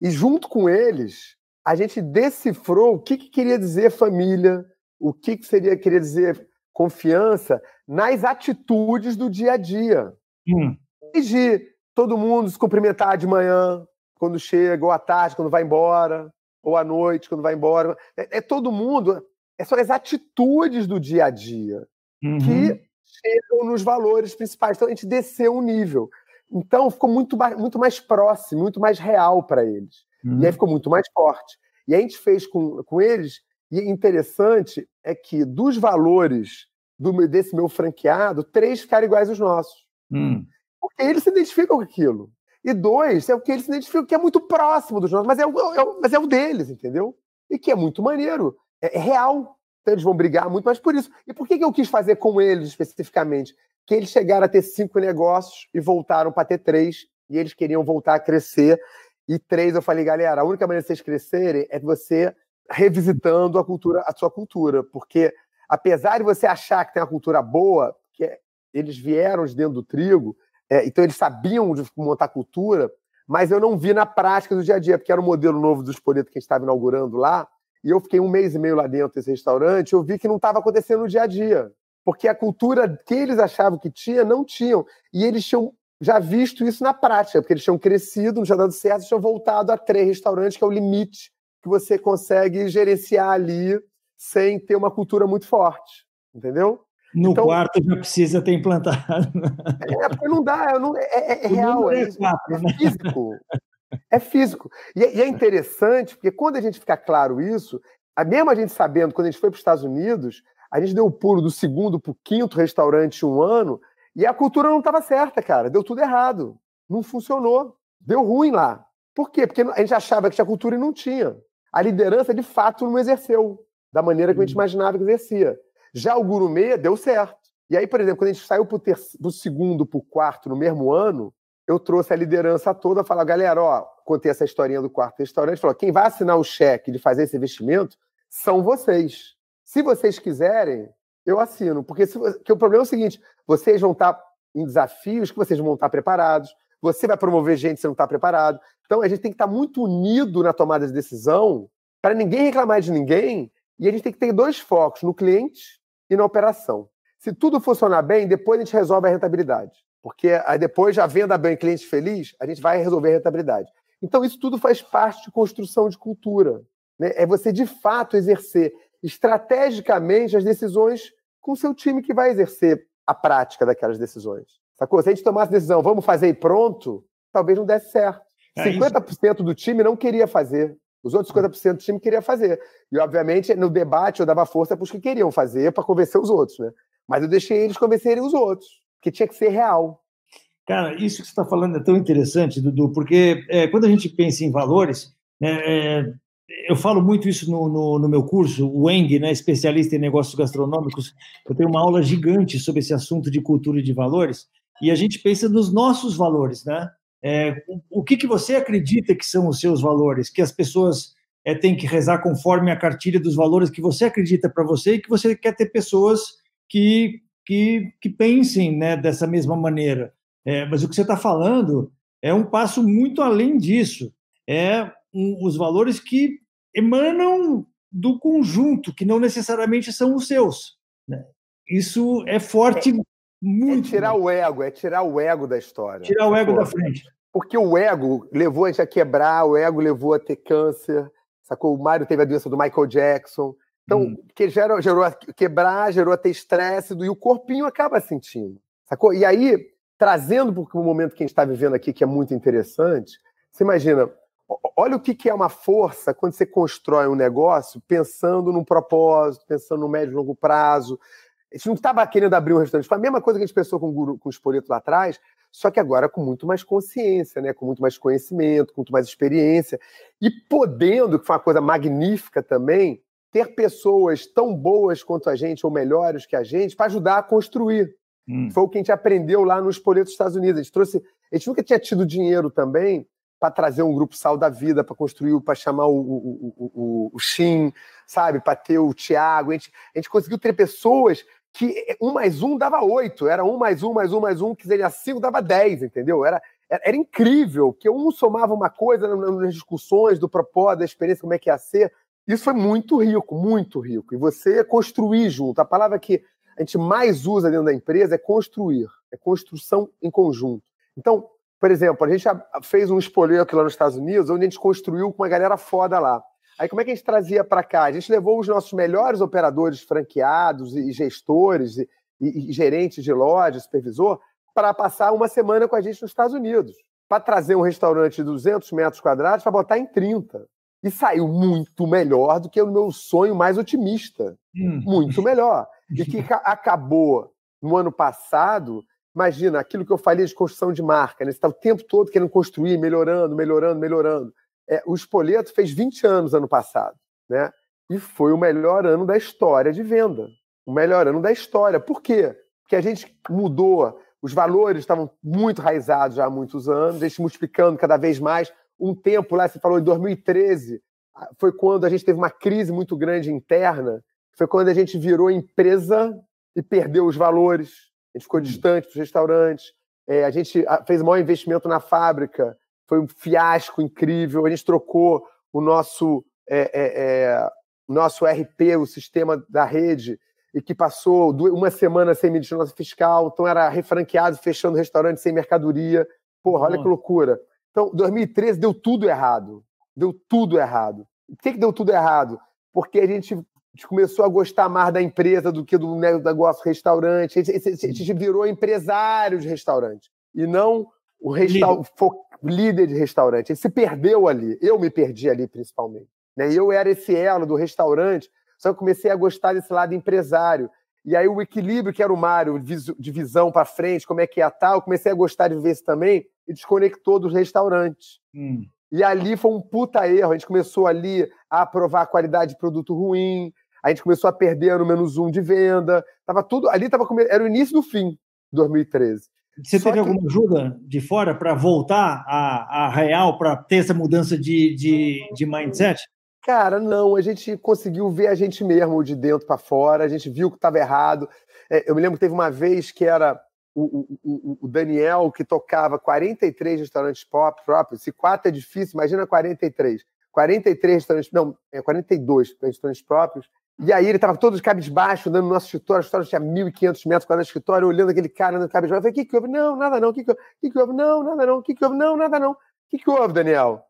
[SPEAKER 2] e junto com eles, a gente decifrou o que, que queria dizer família, o que, que seria queria dizer confiança nas atitudes do dia a dia. Hum. Desde todo mundo se cumprimentar de manhã, quando chega, ou à tarde, quando vai embora, ou à noite, quando vai embora. É, é todo mundo. É só as atitudes do dia a dia uhum. que chegam nos valores principais. Então a gente desceu um nível. Então ficou muito, muito mais próximo, muito mais real para eles. Uhum. E aí uhum. ficou muito mais forte. E a gente fez com, com eles, e interessante é que dos valores do, desse meu franqueado, três ficaram iguais aos nossos. Uhum. Porque eles se identificam com aquilo. E dois, é o que eles se identificam, que é muito próximo dos nossos, mas é o, é o, mas é o deles, entendeu? E que é muito maneiro. É, é, real. Então eles vão brigar muito mais por isso. E por que, que eu quis fazer com eles especificamente? Que eles chegaram a ter cinco negócios e voltaram para ter três, e eles queriam voltar a crescer. E três, eu falei, galera, a única maneira de vocês crescerem é você revisitando a cultura, a sua cultura. Porque apesar de você achar que tem uma cultura boa, que eles vieram de dentro do trigo, é, então eles sabiam de montar cultura, mas eu não vi na prática do dia a dia, porque era um modelo novo do Espoleto que a gente estava inaugurando lá, e eu fiquei um mês e meio lá dentro desse restaurante, eu vi que não estava acontecendo no dia a dia, porque a cultura que eles achavam que tinha, não tinham, e eles tinham já visto isso na prática, porque eles tinham crescido, não tinha dado certo, tinham voltado a três restaurantes, que é o limite que você consegue gerenciar ali sem ter uma cultura muito forte, entendeu?
[SPEAKER 1] No então, quarto já precisa ter implantado.
[SPEAKER 2] É, porque não dá, não, é, é, é real, é, quatro, é, né? físico. É físico. E, é, e, é interessante, porque quando a gente fica claro isso, a mesmo a gente sabendo, quando a gente foi para os Estados Unidos, a gente deu o pulo do segundo para o quinto restaurante um ano, e a cultura não estava certa, cara. Deu tudo errado. Não funcionou. Deu ruim lá. Por quê? Porque a gente achava que tinha cultura e não tinha. a liderança de fato não exerceu da maneira que a gente uhum. imaginava que exercia. Já o gourmet deu certo. E aí, por exemplo, quando a gente saiu para o segundo, para o quarto no mesmo ano, eu trouxe a liderança toda, falar, galera, ó, contei essa historinha do quarto restaurante, falou, quem vai assinar o cheque de fazer esse investimento são vocês. Se vocês quiserem, eu assino. Porque, se, o problema é o seguinte, vocês vão estar em desafios que vocês vão estar preparados, você vai promover gente que você não está preparado. Então, a gente tem que estar muito unido na tomada de decisão para ninguém reclamar de ninguém e a gente tem que ter dois focos, no cliente e na operação. Se tudo funcionar bem, depois a gente resolve a rentabilidade. Porque aí depois, já venda bem, cliente feliz, a gente vai resolver a rentabilidade. Então, isso tudo faz parte de construção de cultura. Né? É você, de fato, exercer estrategicamente as decisões com o seu time que vai exercer a prática daquelas decisões. Sacou? Se a gente tomasse decisão, vamos fazer e pronto, talvez não desse certo. É 50% do time não queria fazer. Os outros 50% do time queria fazer. E, obviamente, no debate eu dava força para os que queriam fazer, para convencer os outros. Né? Mas eu deixei eles convencerem os outros, que tinha que ser real.
[SPEAKER 1] Cara, isso que você está falando é tão interessante, Dudu, porque é, quando a gente pensa em valores, né, é, eu falo muito isso no, no, no, meu curso, o Eng, né, especialista em negócios gastronômicos, eu tenho uma aula gigante sobre esse assunto de cultura e de valores, e a gente pensa nos nossos valores, né? É, o, o que, que você acredita que são os seus valores? Que as pessoas é, têm que rezar conforme a cartilha dos valores que você acredita para você e que você quer ter pessoas que, que, que pensem né, dessa mesma maneira. É, mas o que você está falando é um passo muito além disso. É um, os valores que emanam do conjunto, que não necessariamente são os seus. Né? Isso é forte é, muito.
[SPEAKER 2] É tirar o ego, é tirar o ego da história.
[SPEAKER 1] Tirar o ego Pô, da frente.
[SPEAKER 2] Porque o ego levou a gente a quebrar, o ego levou a ter câncer, sacou? O Mário teve a doença do Michael Jackson. Então, hum. que gerou, gerou a quebrar, gerou ter estresse, e o corpinho acaba sentindo, sacou? E aí, trazendo para o momento que a gente está vivendo aqui, que é muito interessante, você imagina, olha o que é uma força quando você constrói um negócio pensando num propósito, pensando no médio e longo prazo. A gente não estava querendo abrir um restaurante. Foi a mesma coisa que a gente pensou com o, com o Espoleto lá atrás, só que agora com muito mais consciência, né? com muito mais conhecimento, com muito mais experiência. E podendo, que foi uma coisa magnífica também, ter pessoas tão boas quanto a gente, ou melhores que a gente, para ajudar a construir. Hum. Foi o que a gente aprendeu lá no Espoleto dos Estados Unidos. A gente trouxe. A gente nunca tinha tido dinheiro também para trazer um grupo Sal da Vida, para construir, para chamar o, o, o, o, Shin, sabe? Para ter o Tiago. A gente, a gente conseguiu ter pessoas que um mais um dava oito. Era um mais um, mais um, mais um, que seria cinco, dava dez, entendeu? Era, era, era incrível, que um somava uma coisa nas discussões do propósito, da experiência, como é que ia ser. Isso foi muito rico, muito rico. E você construir junto. A palavra que a gente mais usa dentro da empresa é construir, é construção em conjunto. Então, por exemplo, a gente fez um espoleto aqui lá nos Estados Unidos, onde a gente construiu com uma galera foda lá. Aí como é que a gente trazia para cá? A gente levou os nossos melhores operadores franqueados e gestores e, e, e gerentes de loja, supervisor, para passar uma semana com a gente nos Estados Unidos, para trazer um restaurante de 200 metros quadrados para botar em 30. E saiu muito melhor do que o meu sonho mais otimista. Hum. Muito melhor. E que acabou no ano passado, imagina, aquilo que eu falei de construção de marca, né? você está o tempo todo querendo construir, melhorando, melhorando, melhorando. É, o Espoleto fez 20 anos ano passado, né? E foi o melhor ano da história de venda. O melhor ano da história. Por quê? Porque a gente mudou, os valores estavam muito raizados já há muitos anos, a gente multiplicando cada vez mais. Um tempo lá, você falou em 2013, foi quando a gente teve uma crise muito grande interna, foi quando a gente virou empresa e perdeu os valores, a gente ficou distante dos restaurantes, é, a gente fez o maior investimento na fábrica, foi um fiasco incrível. A gente trocou o nosso, é, é, é nosso RP, o sistema da rede, e que passou uma semana sem medir nota fiscal, então era refranqueado, fechando restaurante sem mercadoria. Porra, olha que loucura. Então, 2013 deu tudo errado. Deu tudo errado. Por que, que deu tudo errado? Porque a gente, começou a gostar mais da empresa do que do negócio restaurante. A gente, a gente virou empresário de restaurante. E não o restaurante líder de restaurante. Ele se perdeu ali. Eu me perdi ali, principalmente. Né? Eu era esse elo do restaurante, só que comecei a gostar desse lado empresário. E aí o equilíbrio, que era o Mário, de visão para frente, como é que é tal, comecei a gostar de ver isso também e desconectou dos restaurantes. Hum. E ali foi um puta erro. A gente começou ali a aprovar a qualidade de produto ruim, a gente começou a perder no menos um de venda, tava tudo ali, tava era o início do fim, 2013.
[SPEAKER 1] Você Só teve que... alguma ajuda de fora para voltar a, a real, para ter essa mudança de, de, de mindset?
[SPEAKER 2] Cara, não, a gente conseguiu ver a gente mesmo de dentro para fora, a gente viu que estava errado. É, eu me lembro que teve uma vez que era o, o, o, Daniel que tocava 43 restaurantes pop próprios. Se quatro é difícil, imagina 43. 43 restaurantes, não, é 42 restaurantes próprios. E aí ele estava todo de cabisbaixo, andando no nosso escritório, o escritório tinha 1.500 metros quadrados de escritório, olhando aquele cara no cabisbaixo. Eu falei, o que, que houve? Não, nada não. O que, que, que, que houve? Não, nada não. O que, que houve? Não, nada não. O que, que houve, Daniel?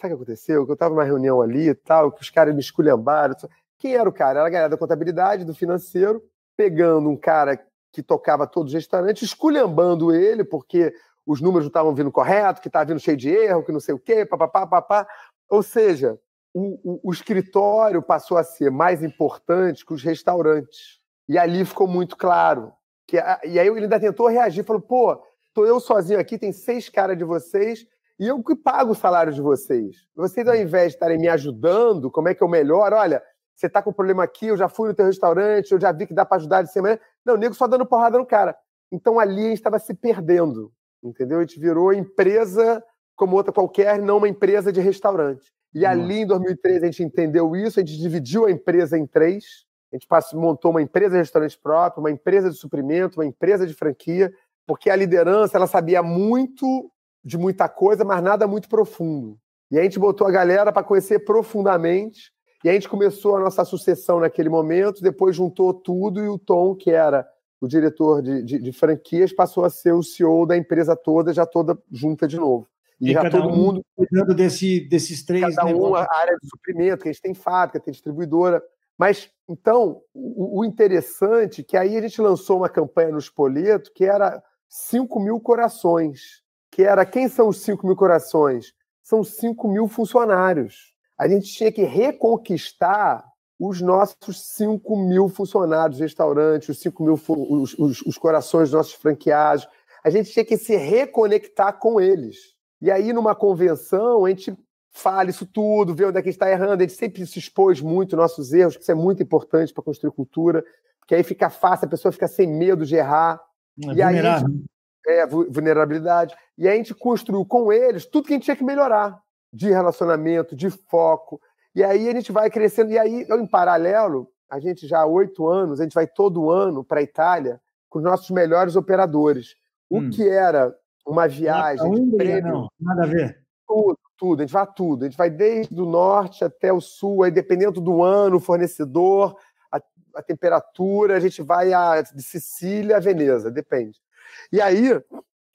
[SPEAKER 2] Sabe o que aconteceu? Que eu estava numa reunião ali e tal, que os caras me esculhambaram. Quem era o cara? Era a galera da contabilidade, do financeiro, pegando um cara que tocava todos os restaurantes, esculhambando ele, porque os números não estavam vindo correto, que estava vindo cheio de erro, que não sei o quê, papapá, papá. Ou seja, o, o, o, escritório passou a ser mais importante que os restaurantes. E ali ficou muito claro. Que, e aí ele ainda tentou reagir, falou: pô, tô eu sozinho aqui, tem seis caras de vocês, e eu que pago o salário de vocês. Vocês, ao invés de estarem me ajudando, como é que eu melhoro? Olha, você está com problema aqui, eu já fui no teu restaurante, eu já vi que dá para ajudar de semana. Não, o nego só dando porrada no cara. Então ali a gente estava se perdendo, entendeu? A gente virou empresa como outra qualquer, não uma empresa de restaurante. E ali em 2013 a gente entendeu isso, a gente dividiu a empresa em três. A gente montou uma empresa de restaurante próprio, uma empresa de suprimento, uma empresa de franquia, porque a liderança ela sabia muito de muita coisa, mas nada muito profundo. E a gente botou a galera para conhecer profundamente e a gente começou a nossa sucessão naquele momento, depois juntou tudo e o Tom, que era o diretor de, de, de franquias, passou a ser o CEO da empresa toda, já toda junta de novo.
[SPEAKER 1] E, e já todo um mundo. Cuidando desse, desses três.
[SPEAKER 2] Cada um a área de suprimento, que a gente tem fábrica, tem distribuidora. Mas, então, o, o interessante é que aí a gente lançou uma campanha no Espoleto que era 5 mil corações. Que era quem são os 5 mil corações? São 5 mil funcionários a gente tinha que reconquistar os nossos 5 mil funcionários, restaurantes, os 5 mil os, os, os, corações dos nossos franqueados. A gente tinha que se reconectar com eles. E aí, numa convenção, a gente fala isso tudo, vê onde é que está errando. A gente sempre se expôs muito nossos erros, que isso é muito importante para construir cultura, porque aí fica fácil, a pessoa fica sem medo de errar.
[SPEAKER 1] É e aí,
[SPEAKER 2] é, vulnerabilidade. E aí a gente construiu com eles tudo que a gente tinha que melhorar de relacionamento, de foco. E aí a gente vai crescendo. E aí, em paralelo, a gente já há oito anos, a gente vai todo ano para a Itália com os nossos melhores operadores. O hum. que era uma viagem
[SPEAKER 1] de prêmio. Não, nada a ver.
[SPEAKER 2] Tudo, tudo. A gente vai tudo. A gente vai desde o norte até o sul, aí dependendo do ano, o fornecedor, a, a temperatura, a gente vai a, de Sicília a Veneza, depende. E aí,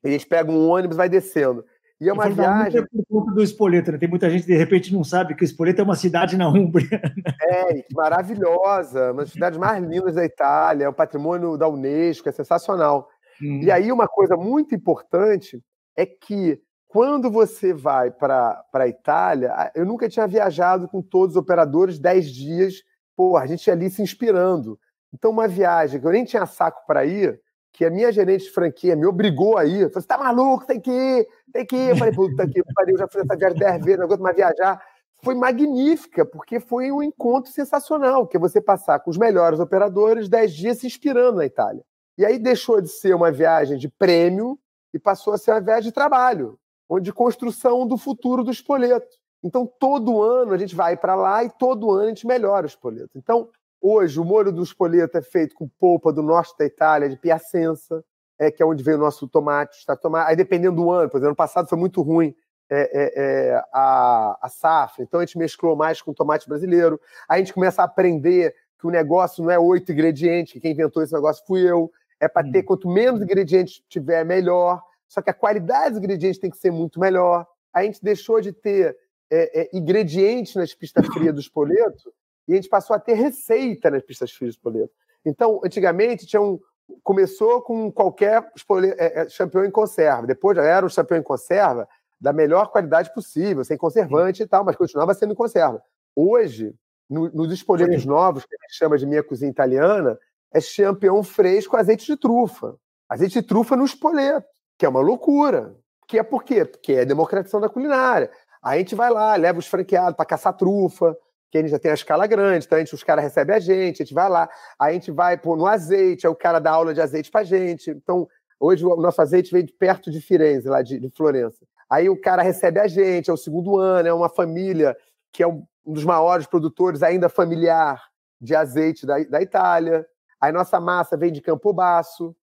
[SPEAKER 2] a gente pega um ônibus vai descendo. E é uma viagem.
[SPEAKER 1] Por conta do Spoleto, né? Tem muita gente que de repente não sabe que o Spoleto é uma cidade na Umbria.
[SPEAKER 2] É, maravilhosa, uma das cidades mais lindas da Itália, é um patrimônio da Unesco, é sensacional. Hum. E aí, uma coisa muito importante é que quando você vai para a Itália, eu nunca tinha viajado com todos os operadores 10 dias, pô, a gente ali se inspirando. Então, uma viagem que eu nem tinha saco para ir, que a minha gerente de franquia me obrigou a ir. Falei, você tá maluco, tem que ir, tem que ir. Eu falei, puta que pariu, já fiz essa viagem dez vezes, não aguento mais viajar. Foi magnífica, porque foi um encontro sensacional, que é você passar com os melhores operadores dez dias se inspirando na Itália. E aí deixou de ser uma viagem de prêmio e passou a ser uma viagem de trabalho, onde construção do futuro do espoleto. Então, todo ano a gente vai para lá e todo ano a gente melhora o espoleto. Então, Hoje, o molho do espoleto é feito com polpa do norte da Itália, de Piacenza, é, que é onde vem o nosso tomate. Tá? tomate. Aí, dependendo do ano, por exemplo, ano passado foi muito ruim é, é, é, a, a safra, então a gente mesclou mais com tomate brasileiro. Aí a gente começa a aprender que o negócio não é oito ingredientes, que quem inventou esse negócio fui eu. É para ter, hum. quanto menos ingredientes tiver, melhor. Só que a qualidade dos ingredientes tem que ser muito melhor. A gente deixou de ter é, é, ingredientes nas pistas frias do espoleto e a gente passou a ter receita nas pistas frias de espoleto. Então, antigamente, tinha um, começou com qualquer espoleto, é, é, champion em conserva, depois já era um champion em conserva da melhor qualidade possível, sem conservante e tal, mas continuava sendo em conserva. Hoje, no, nos espoletos novos, que a gente chama de minha cozinha italiana, é champignon fresco azeite de trufa. Azeite de trufa no espoleto, que é uma loucura. Que é por quê? Porque é democratização da culinária. Aí a gente vai lá, leva os franqueados para caçar trufa, que a gente já tem a escala grande, então gente, os caras recebem a gente, a gente vai lá, a gente vai pô, no azeite, aí o cara dá aula de azeite pra gente. Então, hoje o nosso azeite vem de perto de Firenze, lá de, de Florença. Aí o cara recebe a gente, é o segundo ano, é uma família que é um dos maiores produtores ainda familiar de azeite da, da Itália. Aí nossa massa vem de Campobasso,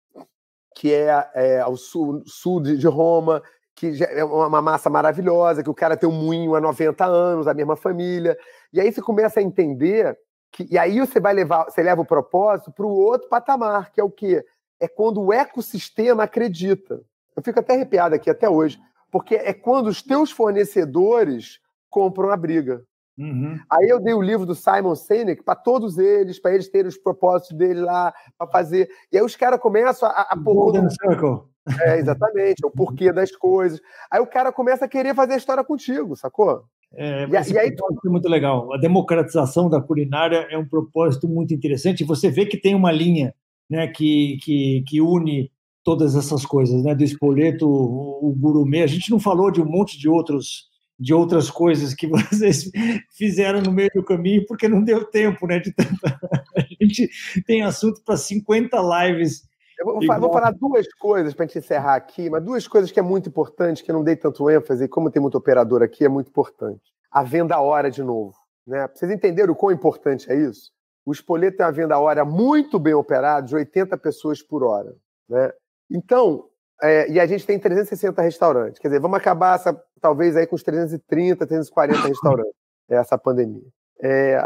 [SPEAKER 2] que é, é ao sul, sul de, de Roma, que é uma massa maravilhosa, que o cara tem um moinho há 90 anos, a mesma família. E aí você começa a entender que. E aí você vai levar, você leva o propósito para o outro patamar, que é o quê? É quando o ecossistema acredita. Eu fico até arrepiado aqui até hoje, porque é quando os teus fornecedores compram a briga. Uhum. Aí eu dei o livro do Simon Sinek para todos eles, para eles terem os propósitos dele lá, para fazer. E aí os caras começam a, a pôr. Golden Circle. É, exatamente, é o porquê das coisas. Aí o cara começa a querer fazer a história contigo, sacou?
[SPEAKER 1] É, e, e aí é muito legal. A democratização da culinária é um propósito muito interessante. Você vê que tem uma linha né, que, que, que une todas essas coisas, né? Do espoleto, o, o gourmet. A gente não falou de um monte de outros de outras coisas que vocês fizeram no meio do caminho, porque não deu tempo, né? De tanta... A gente tem assunto para 50 lives.
[SPEAKER 2] Eu vou, vou, falar duas coisas para a gente encerrar aqui, mas duas coisas que é muito importante, que eu não dei tanto ênfase, e como tem muito operador aqui, é muito importante. A venda a hora de novo. Né? Pra vocês entenderem o quão importante é isso? O Espoleto tem uma venda a hora muito bem operada, de 80 pessoas por hora. Né? Então, é, e a gente tem 360 restaurantes. Quer dizer, vamos acabar essa, talvez aí com os 330, 340 restaurantes, essa pandemia. É,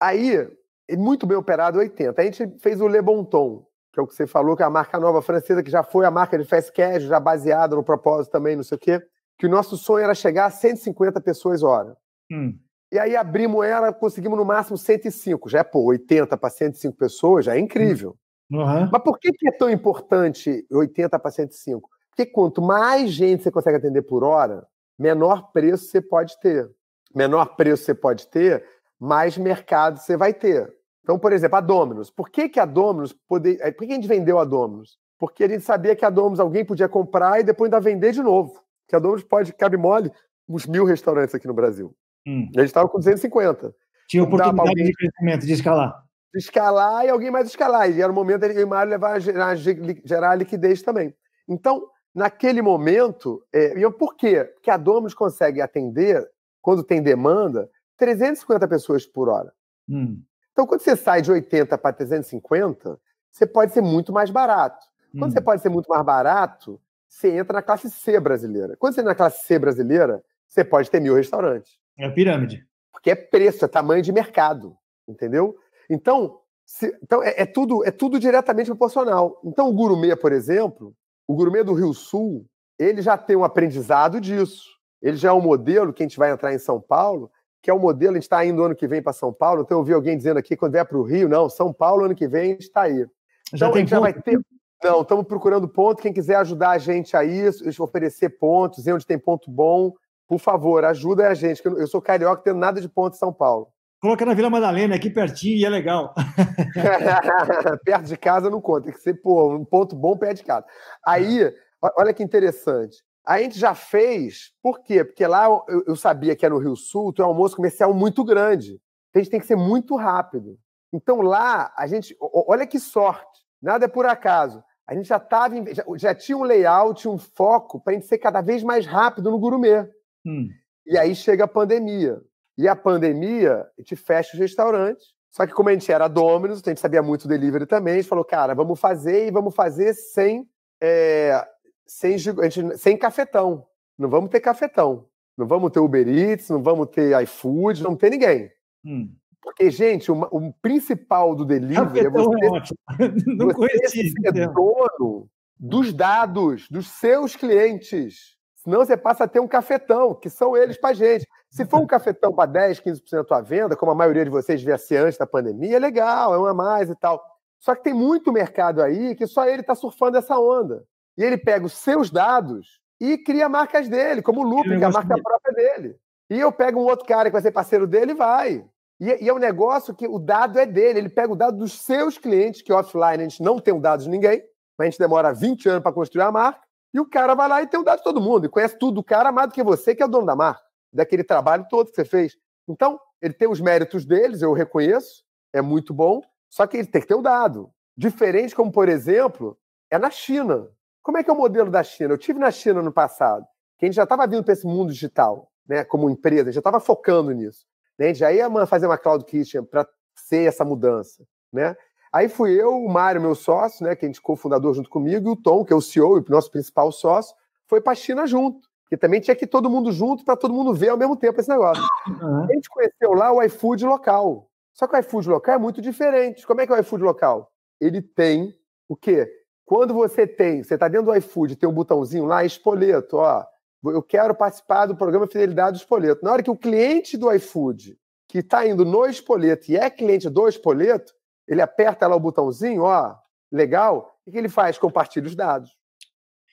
[SPEAKER 2] aí, muito bem operado, 80. A gente fez o Le Bon Ton, que é o que você falou, que é a marca nova francesa, que já foi a marca de fast cash, já baseada no propósito também, não sei o quê, que o nosso sonho era chegar a 150 pessoas hora. Hum. E aí abrimos ela, conseguimos no máximo 105. Já é, pô, 80 para 105 pessoas, já é incrível. Uhum. Mas por que, que é tão importante 80 para 105? Porque quanto mais gente você consegue atender por hora, menor preço você pode ter. Menor preço você pode ter, mais mercado você vai ter. Então, por exemplo, a Dominus. Por que, que a Dominus poder... Eh, por que a gente vendeu a Dominus? Porque a gente sabia que a Dominus alguém podia comprar e depois ainda vender de novo. Que a Dominus pode, cabe mole, uns mil restaurantes aqui no Brasil. Hum. A gente estava com 250.
[SPEAKER 1] Tinha oportunidade alguém... de crescimento, de escalar
[SPEAKER 2] escalar e alguém mais escalar. E era o momento de Mário levar a gerar, gerar liquidez também. Então, naquele momento, é, e por quê? Porque a Domus consegue atender, quando tem demanda, 350 pessoas por hora. Hum. Então, quando você sai de 80 para 350, você pode ser muito mais barato. Quando hum. você pode ser muito mais barato, você entra na classe C brasileira. Quando você entra na classe C brasileira, você pode ter mil restaurantes.
[SPEAKER 1] É a pirâmide.
[SPEAKER 2] Porque é preço, é tamanho de mercado. Entendeu? Então, se, então é, é, tudo, é tudo diretamente proporcional. Então, o gourmet, por exemplo, o gourmet do Rio Sul, ele já tem um aprendizado disso. Ele já é um modelo que a gente vai entrar em São Paulo, que é um modelo, a gente está indo ano que vem para São Paulo. Então, eu ouvi alguém dizendo aqui, quando vier para o Rio, não, São Paulo, ano que vem, a gente está aí. Já então, a gente já vai ter. Não, estamos procurando ponto. Quem quiser ajudar a gente a isso, oferecer pontos, onde tem ponto bom, por favor, ajuda a gente. Eu sou carioca, tendo nada de ponto em São Paulo.
[SPEAKER 1] Coloca na Vila Madalena, aqui pertinho e é legal.
[SPEAKER 2] perto de casa não conta, tem que ser pô, um ponto bom perto de casa. Aí, olha que interessante. A gente já fez, por quê? Porque lá eu, eu sabia que era no Rio Sul, tem um almoço comercial muito grande. A gente tem que ser muito rápido. Então lá, a gente. Olha que sorte, nada é por acaso. A gente já estava. Já, já, tinha um layout, um foco para a gente ser cada vez mais rápido no gourmet. Hum. E aí chega a pandemia. E a pandemia, a gente fecha os restaurantes. Só que como a gente era Domino's, a gente sabia muito delivery também, a gente falou, cara, vamos fazer e vamos fazer sem, é, sem, gente, sem cafetão. Não vamos ter cafetão. Não vamos ter Uber Eats, não vamos ter iFood, não tem ninguém. Hum. Porque, gente, o, o, principal do delivery é você, é não você ser dono dos dados dos seus clientes. Senão você passa a ter um cafetão, que são eles para gente. Se for um cafetão para 10, 15% da tua venda, como a maioria de vocês devia ser antes da pandemia, é legal, é uma a mais e tal. Só que tem muito mercado aí que só ele está surfando essa onda. E ele pega os seus dados e cria marcas dele, como o Looping, a marca própria dele. E eu pego um outro cara que vai ser parceiro dele e vai. E, e, é um negócio que o dado é dele. Ele pega o dado dos seus clientes, que offline a gente não tem o dado de ninguém, mas a gente demora 20 anos para construir a marca. E o cara vai lá e tem o dado de todo mundo. E conhece tudo do cara mais do que você, que é o dono da marca daquele trabalho todo que você fez. Então, ele tem os méritos deles, eu reconheço, é muito bom, só que ele tem que ter o dado. Diferente como, por exemplo, é na China. Como é que é o modelo da China? Eu tive na China no passado, que a gente já estava vindo para esse mundo digital, né, como empresa, já estava focando nisso. Né? A gente já ia fazer uma cloud kitchen para ser essa mudança, né? Aí fui eu, o Mário, meu sócio, né, que a gente cofundador junto comigo, e o Tom, que é o CEO e o nosso principal sócio, foi para a China junto. Porque também tinha que ir todo mundo junto para todo mundo ver ao mesmo tempo esse negócio. Uhum. A gente conheceu lá o iFood local. Só que o iFood local é muito diferente. Como é que é o iFood local? Ele tem o quê? Quando você tem, você está dentro do iFood, tem um botãozinho lá, espoleto, ó. Eu quero participar do programa Fidelidade do Espoleto. Na hora que o cliente do iFood, que está indo no espoleto e é cliente do espoleto, ele aperta lá o botãozinho, ó, legal, o que ele faz? Compartilha os dados.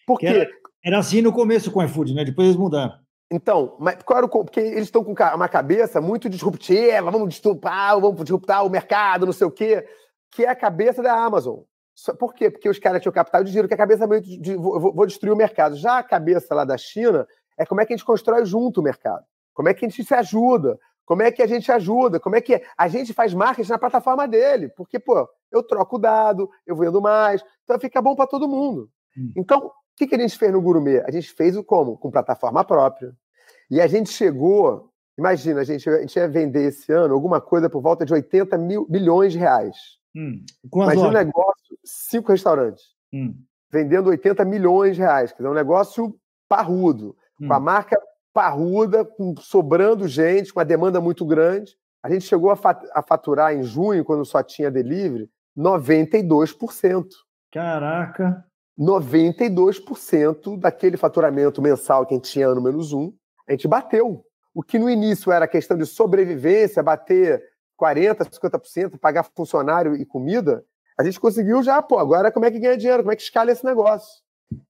[SPEAKER 1] Por quê? Era, era, assim no começo com o iFood, né? Depois eles mudaram.
[SPEAKER 2] Então, mas claro, porque eles estão com uma cabeça muito disruptiva, vamos disruptar, vamos disruptar o mercado, não sei o quê, que é a cabeça da Amazon. Por quê? Porque os caras tinham capital de giro, que é a cabeça meio de, de vou, vou, destruir o mercado. Já a cabeça lá da China é como é que a gente constrói junto o mercado. Como é que a gente se ajuda? Como é que a gente ajuda? Como é que a gente faz marketing na plataforma dele? Porque, pô, eu troco o dado, eu vendo mais, então fica bom para todo mundo. Hum. Então, o que, que a gente fez no Gourmet? A gente fez o como? Com plataforma própria. E a gente chegou, imagina, a gente, a gente ia vender esse ano alguma coisa por volta de 80 mil, milhões de reais. Hum. Imagina um negócio, cinco restaurantes, hum. vendendo 80 milhões de reais. Quer dizer, um negócio parrudo, hum. com a hum. marca parruda, sobrando gente, com uma demanda muito grande. A gente chegou a faturar em junho, quando só tinha delivery, 92%.
[SPEAKER 1] Caraca!
[SPEAKER 2] 92% daquele faturamento mensal que a gente tinha ano menos um, a gente bateu. O que no início era questão de sobrevivência, bater 40%, 50%, pagar funcionário e comida, a gente conseguiu já, pô, agora como é que ganha dinheiro? Como é que escala esse negócio?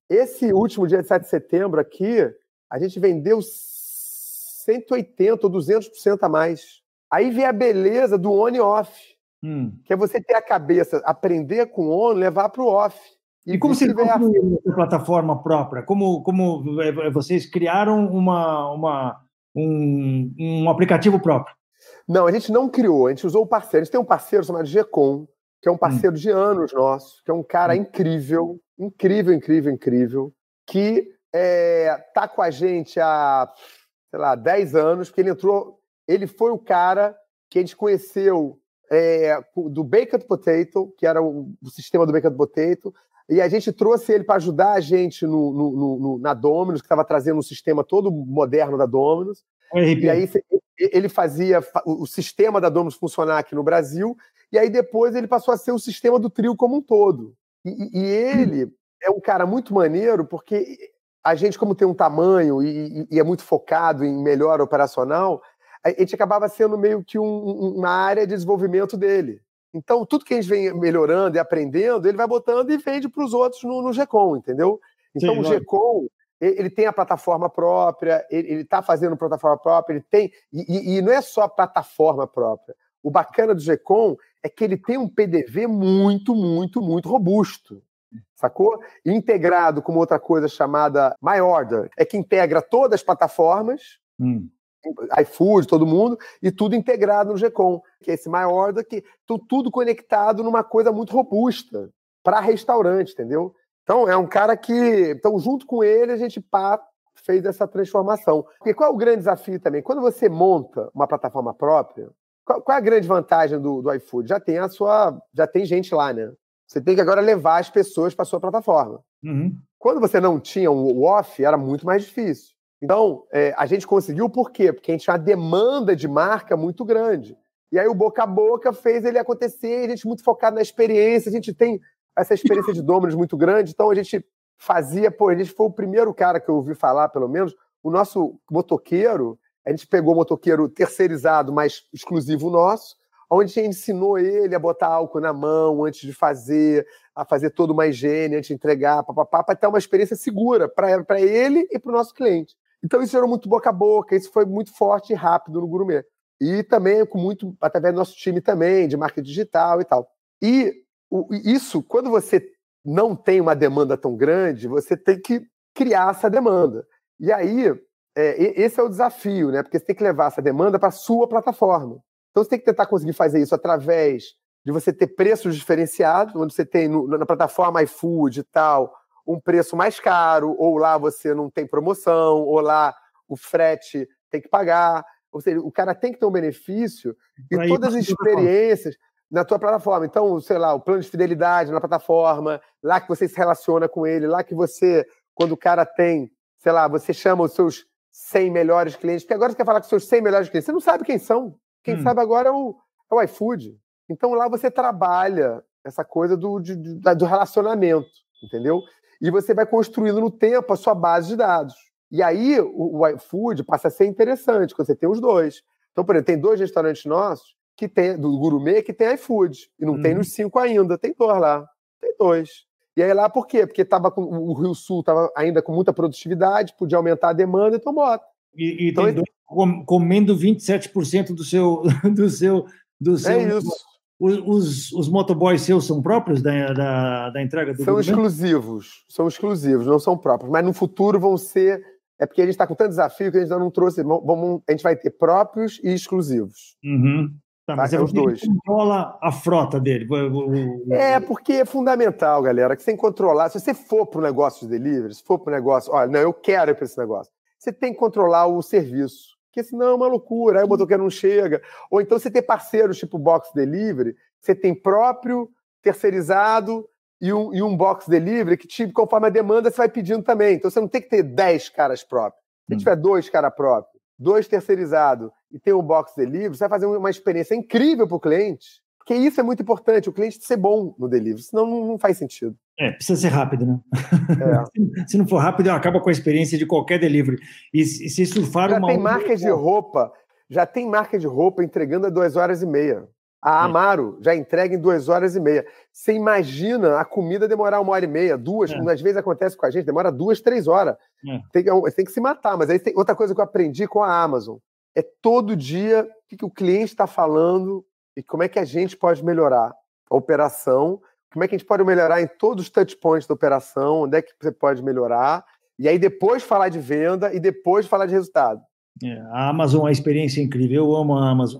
[SPEAKER 2] Esse último dia de 7 de setembro aqui, a gente vendeu 180 ou 200% a mais. Aí vem a beleza do on e off, hum. que é você ter a cabeça, aprender com on, levar para o off.
[SPEAKER 1] E, e como você construiu a plataforma própria? Como, como é, é, vocês criaram uma, uma, um, um aplicativo próprio?
[SPEAKER 2] Não, a gente não criou, a gente usou o parceiro. A gente tem um parceiro chamado Gecom, que é um hum. parceiro hum. de anos nosso, que é um cara hum. incrível, incrível, incrível, incrível, que é, tá com a gente há, sei lá, 10 anos, porque ele entrou, ele foi o cara que a gente conheceu é, do Baked Potato, que era o, o, sistema do Baked Potato, e a gente trouxe ele para ajudar a gente no, no, no, na Dominus, que estava trazendo um sistema todo moderno da Dominus. E aí ele fazia o sistema da Dominus funcionar aqui no Brasil, e aí depois ele passou a ser o sistema do trio como um todo. E, e ele é um cara muito maneiro, porque a gente, como tem um tamanho e, e, é muito focado em melhor operacional, a gente acabava sendo meio que um, uma área de desenvolvimento dele. Então, tudo que a gente vem melhorando e aprendendo, ele vai botando e vende para os outros no, no GECOM, entendeu? Então, Sim, o GECOM, ele tem a plataforma própria, ele está fazendo plataforma própria, ele tem. E, e, não é só a plataforma própria. O bacana do GECOM é que ele tem um PDV muito, muito, muito robusto sacou? integrado com outra coisa chamada MyOrder, é que integra todas as plataformas, hum. iFood, todo mundo, e tudo integrado no GCOM, que é esse MyOrder, que tudo conectado numa coisa muito robusta para restaurante, entendeu? Então, é um cara que. Então, junto com ele, a gente pá, fez essa transformação. Porque qual é o grande desafio também? Quando você monta uma plataforma própria, qual, qual é a grande vantagem do, do iFood? Já tem a sua. Já tem gente lá, né? Você tem que agora levar as pessoas para sua plataforma. Uhum. Quando você não tinha o off, era muito mais difícil. Então, é, a gente conseguiu por quê? Porque a gente tinha uma demanda de marca muito grande. E aí o boca a boca fez ele acontecer, a gente muito focado na experiência, a gente tem essa experiência de Dominus muito grande, então a gente fazia, pô, a gente foi o primeiro cara que eu ouvi falar, pelo menos, o nosso motoqueiro, a gente pegou o motoqueiro terceirizado, mas exclusivo nosso, onde ensinou ele a botar álcool na mão antes de fazer, a fazer toda uma higiene antes de entregar, para ter uma experiência segura para ele e para o nosso cliente. Então isso era muito boca a boca, isso foi muito forte e rápido no Gourmet. E também com muito, através do nosso time também, de marketing digital e tal. E o, isso, quando você não tem uma demanda tão grande, você tem que criar essa demanda. E aí, é, esse é o desafio, né? Porque você tem que levar essa demanda para a sua plataforma. Então você tem que tentar conseguir fazer isso através de você ter preços diferenciados, onde você tem no, na plataforma iFood e tal, um preço mais caro, ou lá você não tem promoção, ou lá o frete tem que pagar. Ou seja, o cara tem que ter um benefício e todas as experiências na tua plataforma. Então, sei lá, o plano de fidelidade na plataforma, lá que você se relaciona com ele, lá que você, quando o cara tem, sei lá, você chama os seus 100 melhores clientes, porque agora você quer falar com os seus 100 melhores clientes, você não sabe quem são. Quem hum. sabe agora é o, é o iFood. Então lá você trabalha essa coisa do, de, do relacionamento, entendeu? E você vai construindo no tempo a sua base de dados. E aí o, o iFood passa a ser interessante quando você tem os dois. Então, por exemplo, tem dois restaurantes nossos que tem do gourmet que tem iFood e não uhum. tem nos cinco ainda, tem dois lá, tem dois. E aí lá por quê? Porque tava com, o Rio Sul estava ainda com muita produtividade, podia aumentar a demanda, então bota.
[SPEAKER 1] E, e então, tem dois comendo 27% do seu do seu do é seu
[SPEAKER 2] É isso.
[SPEAKER 1] Os, os motoboys seus são próprios da, da, da entrega do
[SPEAKER 2] São exclusivos, são exclusivos, não são próprios, mas no futuro vão ser. É porque a gente está com tanto desafio que a gente ainda não trouxe. Vamos, a gente vai ter próprios e exclusivos.
[SPEAKER 1] Uhum. Tá, mas tá, é os dois. controla a frota dele.
[SPEAKER 2] É, porque é fundamental, galera, que você tem que controlar. Se você for para o negócio de delivery, se for para o negócio, olha, não, eu quero ir para esse negócio. Você tem que controlar o serviço porque senão é uma loucura, aí o motoqueiro não chega. Ou então você tem parceiros tipo Box Delivery, você tem próprio, terceirizado e um, e um Box Delivery que, tipo, conforme a demanda, você vai pedindo também. Então você não tem que ter 10 caras próprios. Se hum. tiver dois caras próprios, dois terceirizados e tem um Box Delivery, você vai fazer uma experiência incrível para o cliente porque isso é muito importante, o cliente ser bom no delivery, senão não, não faz sentido.
[SPEAKER 1] É, precisa ser rápido, né? É. se não for rápido, acaba com a experiência de qualquer delivery. E, e se surfar
[SPEAKER 2] já
[SPEAKER 1] uma.
[SPEAKER 2] tem marca de roupa, já tem marca de roupa entregando a duas horas e meia. A é. Amaro é. já entrega em duas horas e meia. Você imagina a comida demorar uma hora e meia, duas, é. às vezes acontece com a gente, demora duas, três horas. É. Tem, tem que se matar. Mas aí tem outra coisa que eu aprendi com a Amazon. É todo dia o que, que o cliente está falando, e como é que a gente pode melhorar a operação, como é que a gente pode melhorar em todos os touch points da operação, onde é que você pode melhorar, e aí depois falar de venda e depois falar de resultado.
[SPEAKER 1] É, a Amazon é uma experiência incrível, eu amo a Amazon.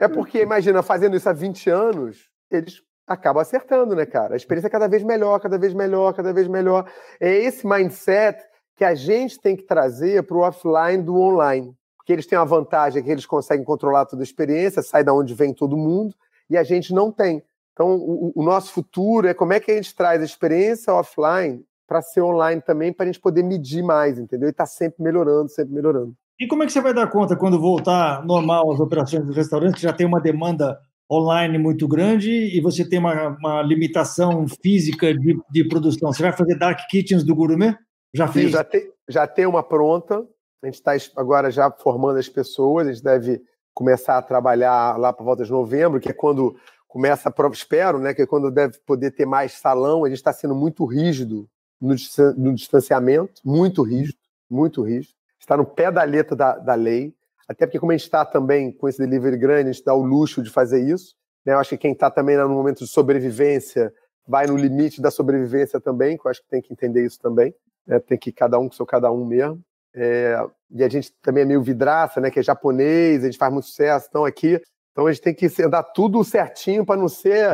[SPEAKER 2] é porque, imagina, fazendo isso há 20 anos, eles acabam acertando, né, cara? A experiência é cada vez melhor, cada vez melhor, cada vez melhor. É esse mindset que a gente tem que trazer para o offline do online que eles têm a vantagem que eles conseguem controlar toda a experiência, sai da onde vem todo mundo, e a gente não tem. Então, o, o nosso futuro é como é que a gente traz a experiência offline para ser online também, para a gente poder medir mais, entendeu? E está sempre melhorando, sempre melhorando.
[SPEAKER 1] E como é que você vai dar conta quando voltar normal as operações do restaurante, que já tem uma demanda online muito grande e você tem uma, uma limitação física de, de, produção? Você vai fazer dark kitchens do gourmet? Já fez? Sim,
[SPEAKER 2] já, tem, já tem uma pronta, a gente está agora já formando as pessoas, a gente deve começar a trabalhar lá por volta de novembro, que é quando começa a prova, espero, né, que quando deve poder ter mais salão. A gente está sendo muito rígido no, no, distanciamento, muito rígido, muito rígido. Está no pé da letra da, da lei, até porque como a gente está também com esse delivery grande, a gente dá o luxo de fazer isso. Né? Eu acho que quem está também no momento de sobrevivência vai no limite da sobrevivência também, que eu acho que tem que entender isso também. Né? Tem que cada um com seu cada um mesmo. É, e a gente também é meio vidraça, né? Que é japonês, a gente faz muito sucesso, então aqui. Então a gente tem que andar tudo certinho para não ser.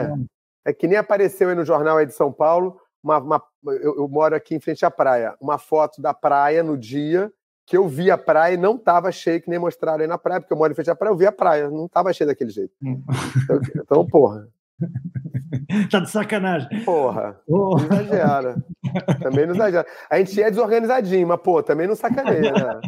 [SPEAKER 2] É. é que nem apareceu aí no jornal aí de São Paulo. Uma, uma eu, eu, moro aqui em frente à praia. Uma foto da praia no dia que eu vi a praia e não estava cheio, que nem mostraram aí na praia, porque eu moro em frente à praia, eu vi a praia, não estava cheio daquele jeito. Hum. Então, então, porra.
[SPEAKER 1] tá de sacanagem.
[SPEAKER 2] Porra, oh. não exagera. Também não exagera. A gente é desorganizadinho, mas, pô, também não sacaneia, né?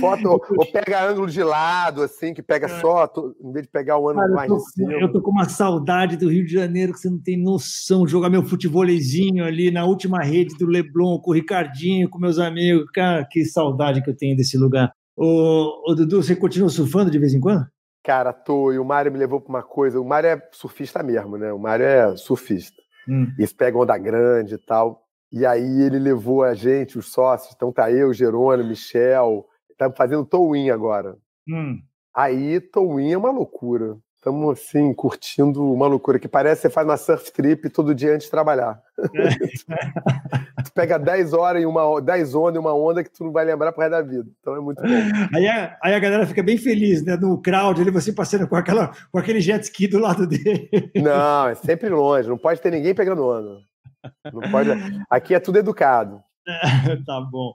[SPEAKER 2] Foto, ou, ou pega ângulo de lado, assim, que pega é. só, em vez de pegar o ângulo Cara, mais
[SPEAKER 1] eu tô, cima. Eu tô com uma saudade do Rio de Janeiro que você não tem noção. Jogar meu futebolzinho ali na última rede do Leblon, com o Ricardinho, com meus amigos. Cara, que saudade que eu tenho desse lugar. Ô, ô Dudu, você continua surfando de vez em quando?
[SPEAKER 2] Cara, tô. E o Mário me levou para uma coisa. O Mário é surfista mesmo, né? O Mário é surfista. Hum. Eles pegam onda grande e tal. E aí ele levou a gente, os sócios. Então tá eu, Jerônimo, Michel. Estamos fazendo towin agora. Hum. Aí towin é uma loucura. Estamos assim, curtindo uma loucura que parece que você faz uma surf trip todo dia antes de trabalhar. É. tu pega 10 horas em uma 10 ondas em uma onda que tu não vai lembrar pro resto da vida. Então é muito bom.
[SPEAKER 1] Aí a, aí a galera fica bem feliz, né? No crowd, ele você passando com, aquela, com aquele jet ski do lado dele.
[SPEAKER 2] Não, é sempre longe, não pode ter ninguém pegando onda. Não pode. Aqui é tudo educado.
[SPEAKER 1] tá bom.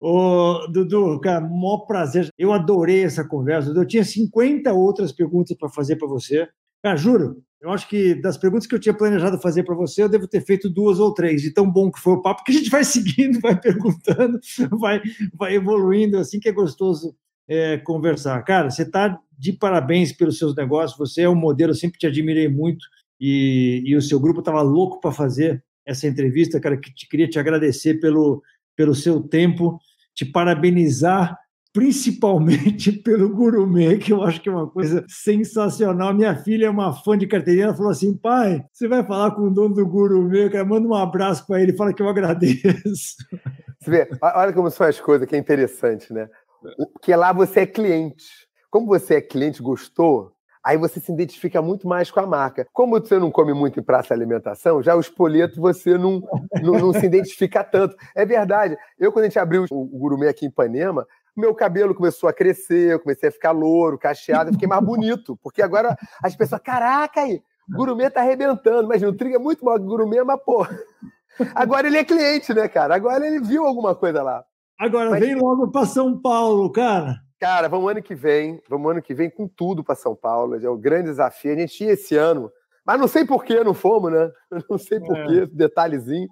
[SPEAKER 1] Ô, Dudu, cara, maior prazer. Eu adorei essa conversa. Eu tinha 50 outras perguntas para fazer para você. Cara, juro, eu acho que das perguntas que eu tinha planejado fazer para você, eu devo ter feito duas ou três, de tão bom que foi o papo, que a gente vai seguindo, vai perguntando, vai, vai evoluindo, assim que é gostoso é, conversar. Cara, você está de parabéns pelos seus negócios, você é um modelo, eu sempre te admirei muito, e, e o seu grupo estava louco para fazer essa entrevista, cara, que te, queria te agradecer pelo, pelo seu tempo, te parabenizar principalmente pelo gourmet, que eu acho que é uma coisa sensacional. Minha filha é uma fã de carteirinha, ela falou assim: pai, você vai falar com o dono do gourmet, cara, manda um abraço para ele, fala que eu agradeço.
[SPEAKER 2] Você vê, olha como são as coisas que é interessante, né? Porque lá você é cliente. Como você é cliente, gostou, aí você se identifica muito mais com a marca. Como você não come muito em praça de alimentação, já o espoleto você não, não, não, se identifica tanto. É verdade. Eu, quando a gente abriu o gourmet aqui em Ipanema, meu cabelo começou a crescer, eu comecei a ficar louro, cacheado, eu fiquei mais bonito. Porque agora as pessoas, caraca aí, gourmet tá arrebentando. Mas o Trigo é muito maior que o gourmet, mas, pô. Agora ele é cliente, né, cara? Agora ele viu alguma coisa lá.
[SPEAKER 1] Agora, mas... vem logo para São Paulo, cara.
[SPEAKER 2] Cara, vamos ano que vem, vamos ano que vem com tudo para São Paulo. É um grande desafio. A gente ia esse ano, mas não sei por que não fomos, né? Não sei por que, é. detalhezinho.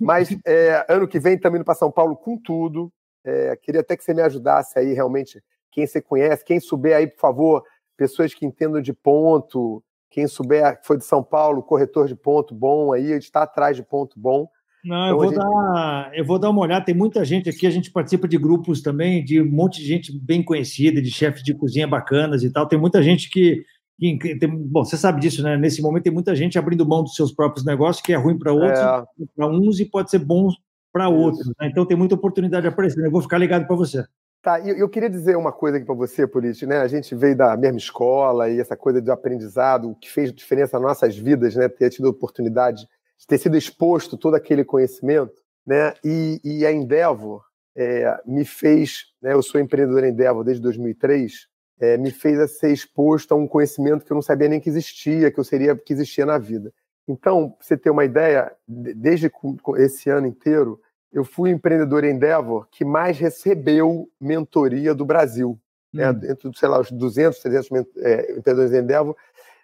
[SPEAKER 2] Mas é, ano que vem também indo para São Paulo com tudo. É, queria até que você me ajudasse aí, realmente, quem você conhece, quem souber aí, por favor, pessoas que entendam de ponto, quem souber que foi de São Paulo, corretor de ponto bom aí, está atrás de ponto bom.
[SPEAKER 1] Não, eu, então, vou gente... dar, eu vou dar uma olhada. Tem muita gente aqui, a gente participa de grupos também, de um monte de gente bem conhecida, de chefes de cozinha bacanas e tal. Tem muita gente que. que tem, bom, você sabe disso, né? Nesse momento tem muita gente abrindo mão dos seus próprios negócios, que é ruim para outros, é. para uns e pode ser bom para outros. Né? Então tem muita oportunidade aparecendo. Eu vou ficar ligado para você.
[SPEAKER 2] Tá, e eu queria dizer uma coisa aqui para você, Polite, né? A gente veio da mesma escola e essa coisa de aprendizado, o que fez diferença nas nossas vidas, né? Ter tido oportunidade de ter sido exposto todo aquele conhecimento, né? E, e a Endeavor é, me fez, né? Eu sou empreendedor Endeavor desde 2003, é, me fez a ser exposto a um conhecimento que eu não sabia nem que existia, que eu seria que existia na vida. Então, pra você ter uma ideia, desde esse ano inteiro, eu fui o empreendedor Endeavor que mais recebeu mentoria do Brasil. Né? Hum. Né? Entre, sei lá, os 200, 300 é, empreendedores Endeavor,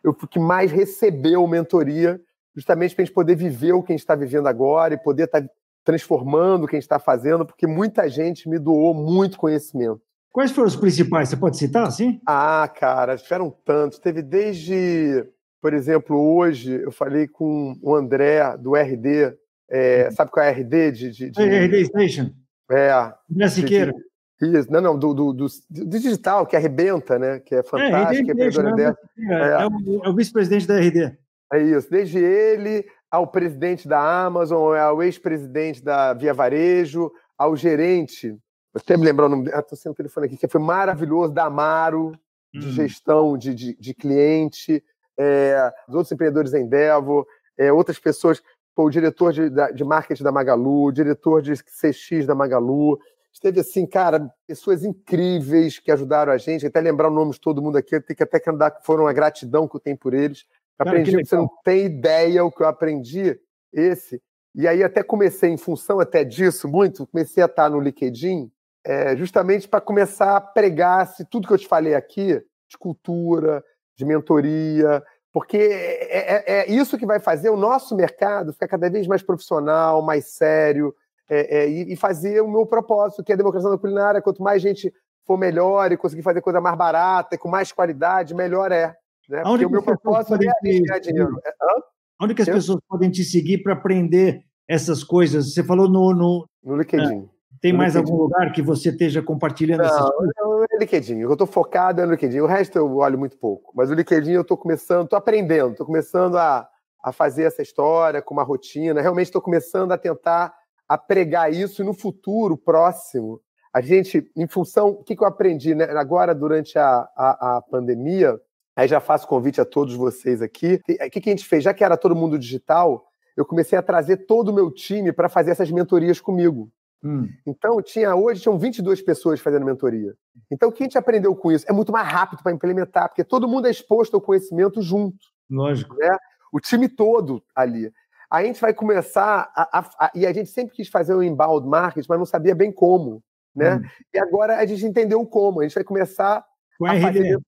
[SPEAKER 2] eu fui o que mais recebeu mentoria justamente para a gente poder viver o que a gente está vivendo agora e poder estar tá transformando o que a gente está fazendo, porque muita gente me doou muito conhecimento.
[SPEAKER 1] Quais foram os principais? Você pode citar, sim?
[SPEAKER 2] Ah, cara, tiveram tantos. Teve desde, por exemplo, hoje eu falei com o André do RD. É, uhum. sabe qual é a RD? De, de, de...
[SPEAKER 1] RD Station.
[SPEAKER 2] É.
[SPEAKER 1] André Siqueira.
[SPEAKER 2] Isso, não, não, do, do, do, do, digital, que arrebenta, né? Que é, é fantástico, é,
[SPEAKER 1] é, é, é o, é o vice-presidente da RD.
[SPEAKER 2] É isso, desde ele ao presidente da Amazon, ao ex-presidente da Via Varejo, ao gerente, até me lembrar o nome, estou sem o telefone aqui, que foi maravilhoso, da Amaro, de hum. gestão de, de, de cliente, é, os outros empreendedores em Endeavor, é, outras pessoas, pô, o diretor de, de marketing da Magalu, o diretor de CX da Magalu, esteve assim, cara, pessoas incríveis que ajudaram a gente, até lembrar o nome de todo mundo aqui, tem que até que andar, foram a gratidão que eu tenho por eles. Aprendi, Cara, você não tem ideia o que eu aprendi, esse. E aí até comecei, em função até disso, muito, comecei a estar no LinkedIn, é, justamente para começar a pregar se tudo que eu te falei aqui, de cultura, de mentoria, porque é, é, é, isso que vai fazer o nosso mercado ficar cada vez mais profissional, mais sério, é, é, e, e, fazer o meu propósito, que é a democracia da culinária. Quanto mais gente for melhor e conseguir fazer coisa mais barata e com mais qualidade, melhor é. Né? Porque o meu propósito é ganhar dinheiro.
[SPEAKER 1] É, hã? Onde que as Eu? pessoas podem te seguir para aprender essas coisas? Você falou no. No,
[SPEAKER 2] no LinkedIn. É,
[SPEAKER 1] tem mais LinkedIn. algum lugar que você esteja compartilhando
[SPEAKER 2] não,
[SPEAKER 1] essas coisas?
[SPEAKER 2] Não, é LinkedIn. Eu estou focado no LinkedIn. O resto eu olho muito pouco. Mas o LinkedIn eu estou começando, estou aprendendo, estou começando a, a fazer essa história com uma rotina. Realmente estou começando a tentar a pregar isso e no futuro próximo. A gente, em função, o que, que eu aprendi né? agora durante a, a, a pandemia, Aí já faço convite a todos vocês aqui. O que, que a gente fez? Já que era todo mundo digital, eu comecei a trazer todo o meu time para fazer essas mentorias comigo. Hum. Então, tinha hoje tinham 22 pessoas fazendo mentoria. Então, o que a gente aprendeu com isso? É muito mais rápido para implementar, porque todo mundo é exposto ao conhecimento junto.
[SPEAKER 1] Lógico.
[SPEAKER 2] Né? O time todo ali. Aí a gente vai começar a, a, a, e a gente sempre quis fazer um inbound marketing, mas não sabia bem como, né? Hum. E agora a gente entendeu como. A gente vai começar
[SPEAKER 1] com a fazer,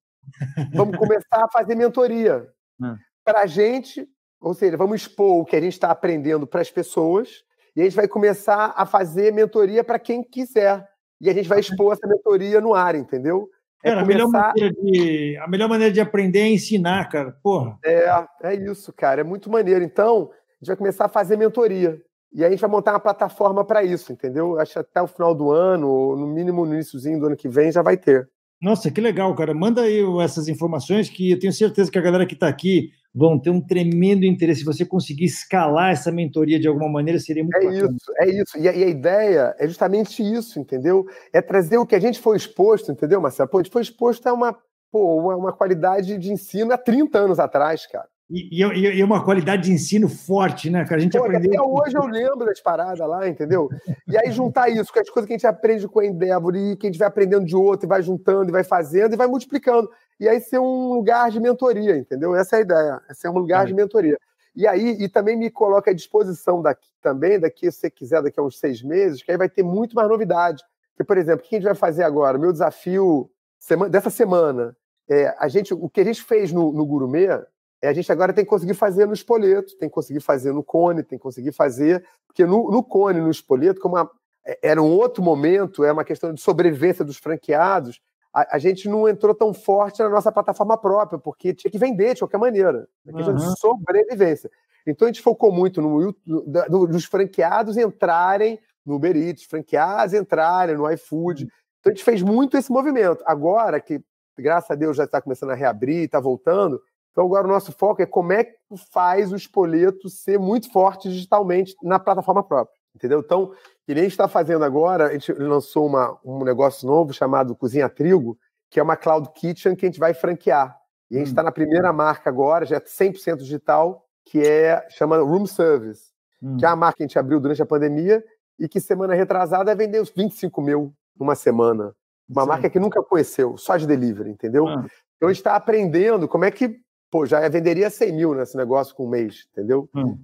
[SPEAKER 2] vamos começar a fazer mentoria hum. para a gente, ou seja, vamos expor o que a gente está aprendendo para as pessoas e a gente vai começar a fazer mentoria para quem quiser. E a gente vai expor essa mentoria no ar, entendeu?
[SPEAKER 1] É cara, começar... a, melhor de, a, melhor maneira de aprender é ensinar, cara. Porra.
[SPEAKER 2] É, é isso, cara. É muito maneiro. Então, a gente vai começar a fazer mentoria. E aí a gente vai montar uma plataforma para isso, entendeu? Acho que até o final do ano, ou no mínimo no iníciozinho do ano que vem, já vai ter.
[SPEAKER 1] Nossa, que legal, cara. Manda aí essas informações que eu tenho certeza que a galera que está aqui vão ter um tremendo interesse. Se você conseguir escalar essa mentoria de alguma maneira, seria muito
[SPEAKER 2] É
[SPEAKER 1] bacana.
[SPEAKER 2] isso, é isso. E a, e a, ideia é justamente isso, entendeu? É trazer o que a gente foi exposto, entendeu, Marcelo? Pô, a gente foi exposto a uma, pô, uma, uma qualidade de ensino há 30 anos atrás, cara.
[SPEAKER 1] E, e, e, uma qualidade de ensino forte, né? Que a gente Pô, aprendeu.
[SPEAKER 2] Até hoje eu lembro das paradas lá, entendeu? E aí juntar isso com as coisas que a gente aprende com a Endeavor e que a gente vai aprendendo de outro, e vai juntando, e vai fazendo, e vai multiplicando. E aí ser um lugar de mentoria, entendeu? Essa é a ideia. É ser um lugar é. de mentoria. E aí, e também me coloca à disposição daqui também, daqui, se você quiser, daqui a uns seis meses, que aí vai ter muito mais novidade. Porque, por exemplo, o que a gente vai fazer agora? O meu desafio semana, dessa semana, é, a gente, o que a gente fez no, no Gourmet é, a gente agora tem que conseguir fazer no espoleto, tem que conseguir fazer no cone, tem que conseguir fazer. Porque no, no cone, no espoleto, como a, é, era um outro momento, é uma questão de sobrevivência dos franqueados, a, a, gente não entrou tão forte na nossa plataforma própria, porque tinha que vender de qualquer maneira. É questão uhum. de sobrevivência. Então a gente focou muito no, no, nos franqueados entrarem no Uber Eats, franqueados entrarem no iFood. Então a gente fez muito esse movimento. Agora que, graças a Deus, já está começando a reabrir, está voltando, então, agora o nosso foco é como é que faz o espoleto ser muito forte digitalmente na plataforma própria. Entendeu? Então, que nem a gente está fazendo agora, a gente lançou uma, um negócio novo chamado Cozinha Trigo, que é uma cloud kitchen que a gente vai franquear. E a gente está hum. na primeira marca agora, já é 100% digital, que é chama Room Service, hum. que é a marca que a gente abriu durante a pandemia e que semana retrasada vender os 25 mil numa semana. Uma Sim. marca que nunca conheceu, só de delivery, entendeu? Ah. Então a gente está aprendendo como é que pô, já venderia 100 mil nesse negócio com um mês, entendeu? Hum.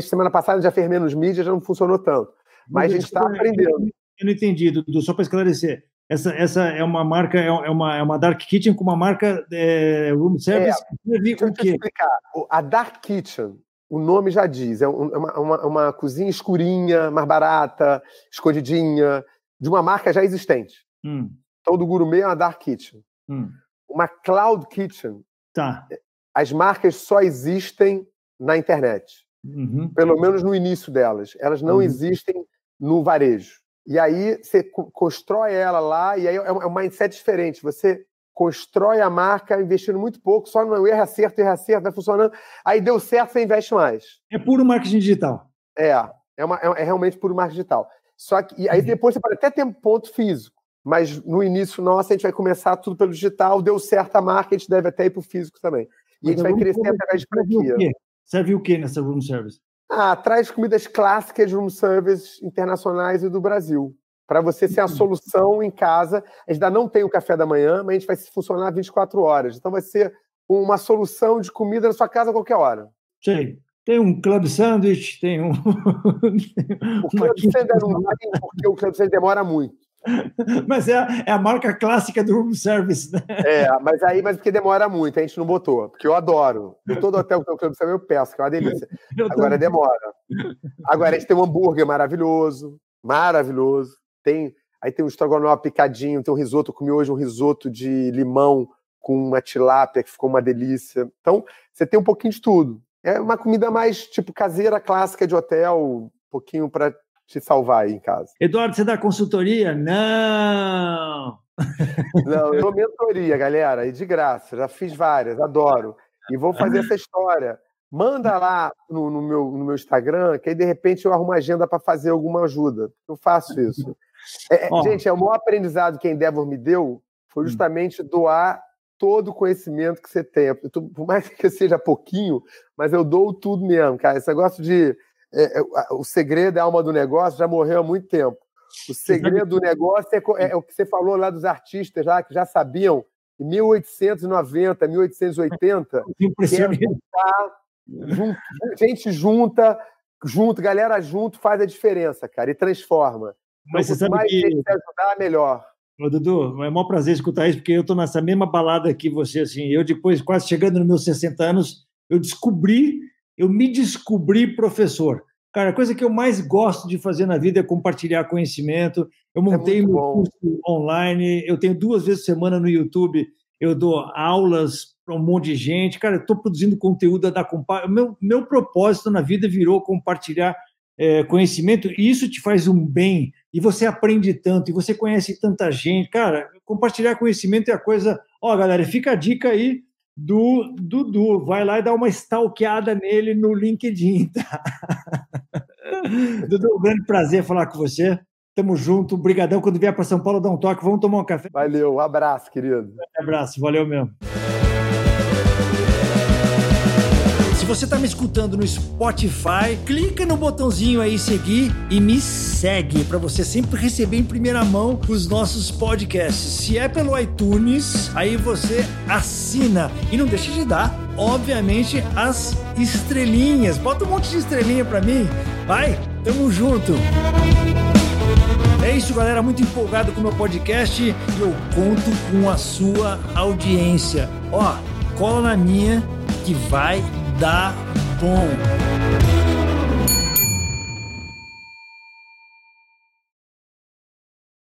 [SPEAKER 2] Semana passada já fez menos mídia, já não funcionou tanto. Mas, a gente está aprendendo.
[SPEAKER 1] Eu não entendi, Dudu, só para esclarecer. Essa, essa é uma marca, é, é uma, é uma Dark Kitchen com uma marca é, room service.
[SPEAKER 2] É, deixa eu te explicar. A Dark Kitchen, o nome já diz, é, é uma, uma, uma cozinha escurinha, mais barata, escondidinha, de uma marca já existente. Hum. Então, do gourmet é uma Dark Kitchen. Hum. Uma Cloud Kitchen
[SPEAKER 1] tá
[SPEAKER 2] as marcas só existem na internet. Uhum. Pelo menos no início delas. Elas não uhum. existem no varejo. E aí você constrói ela lá, e aí é um mindset diferente. Você constrói a marca investindo muito pouco, só no erro acerto, erro acerto, vai funcionando. Aí deu certo, você investe mais.
[SPEAKER 1] É puro marketing digital.
[SPEAKER 2] É, é, uma, é, é realmente puro marketing digital. Só que aí uhum. depois você pode até ter um ponto físico, mas no início nosso a gente vai começar tudo pelo digital, deu certo a marca, a gente deve até ir para o físico também. E a gente vai crescer através de franquia.
[SPEAKER 1] Serve o que nessa room service?
[SPEAKER 2] Ah, traz comidas clássicas de room service internacionais e do Brasil. Para você ser a solução em casa. A gente ainda não tem o café da manhã, mas a gente vai funcionar 24 horas. Então vai ser uma solução de comida na sua casa a qualquer hora.
[SPEAKER 1] Sei. Tem um club sandwich, tem um.
[SPEAKER 2] o club sandwich não tem, porque o club sandwich demora muito.
[SPEAKER 1] mas é a, é a, marca clássica do room service, né?
[SPEAKER 2] É, mas aí, mas porque demora muito, a gente não botou. Porque eu adoro. Eu todo hotel que eu clube eu peço, que é uma delícia. Agora demora. Agora a gente tem um hambúrguer maravilhoso, maravilhoso. Tem, aí tem um estrogonofe picadinho, tem um risoto. Eu comi hoje um risoto de limão com uma tilápia, que ficou uma delícia. Então, você tem um pouquinho de tudo. É uma comida mais tipo caseira, clássica de hotel, um pouquinho para te salvar aí em casa.
[SPEAKER 1] Eduardo, você dá consultoria? Não!
[SPEAKER 2] Não, eu dou mentoria, galera, e de graça. Já fiz várias, adoro. E vou fazer essa história. Manda lá no, no meu, no meu Instagram, que aí de repente eu arrumo agenda para fazer alguma ajuda. Eu faço isso. É, oh. Gente, é o maior aprendizado que a Endeavor me deu foi hum. justamente doar todo o conhecimento que você tem. Por mais que seja pouquinho, mas eu dou tudo mesmo, cara. Esse negócio de é, é, o segredo é a alma do negócio, já morreu há muito tempo. O segredo do negócio é, é, o que você falou lá dos artistas lá, que já sabiam em 1890, 1880,
[SPEAKER 1] Impressionante. Que
[SPEAKER 2] é juntar, gente junta, junto, galera junto faz a diferença, cara, e transforma.
[SPEAKER 1] Mas então, você sabe mais que...
[SPEAKER 2] gente ajudar, melhor.
[SPEAKER 1] Ô, Dudu, é um prazer escutar isso, porque eu estou nessa mesma balada que você, assim, eu depois, quase chegando nos meus 60 anos, eu descobri, eu me descobri professor. Cara, a coisa que eu mais gosto de fazer na vida é compartilhar conhecimento. Eu é montei é meu curso online, eu tenho duas vezes por semana no YouTube, eu dou aulas para um monte de gente. Cara, eu estou produzindo conteúdo da compa... meu meu propósito na vida virou compartilhar é, conhecimento e isso te faz um bem e você aprende tanto e você conhece tanta gente. Cara, compartilhar conhecimento é a coisa. Ó, galera, fica a dica aí do Dudu. Vai lá e dá uma stalkeada nele no LinkedIn, tá? Dudu, um grande prazer falar com você. Tamo junto. Obrigadão. Quando vier para São Paulo, dá um toque. Vamos tomar um café.
[SPEAKER 2] Valeu. Um abraço, querido.
[SPEAKER 1] Um abraço. Valeu mesmo. Você está me escutando no Spotify, clica no botãozinho aí seguir e me segue para você sempre receber em primeira mão os nossos podcasts. Se é pelo iTunes, aí você assina e não deixe de dar, obviamente, as estrelinhas. Bota um monte de estrelinha para mim. Vai, tamo junto. É isso, galera. Muito empolgado com o meu podcast e eu conto com a sua audiência. Ó, cola na minha que vai dá bom.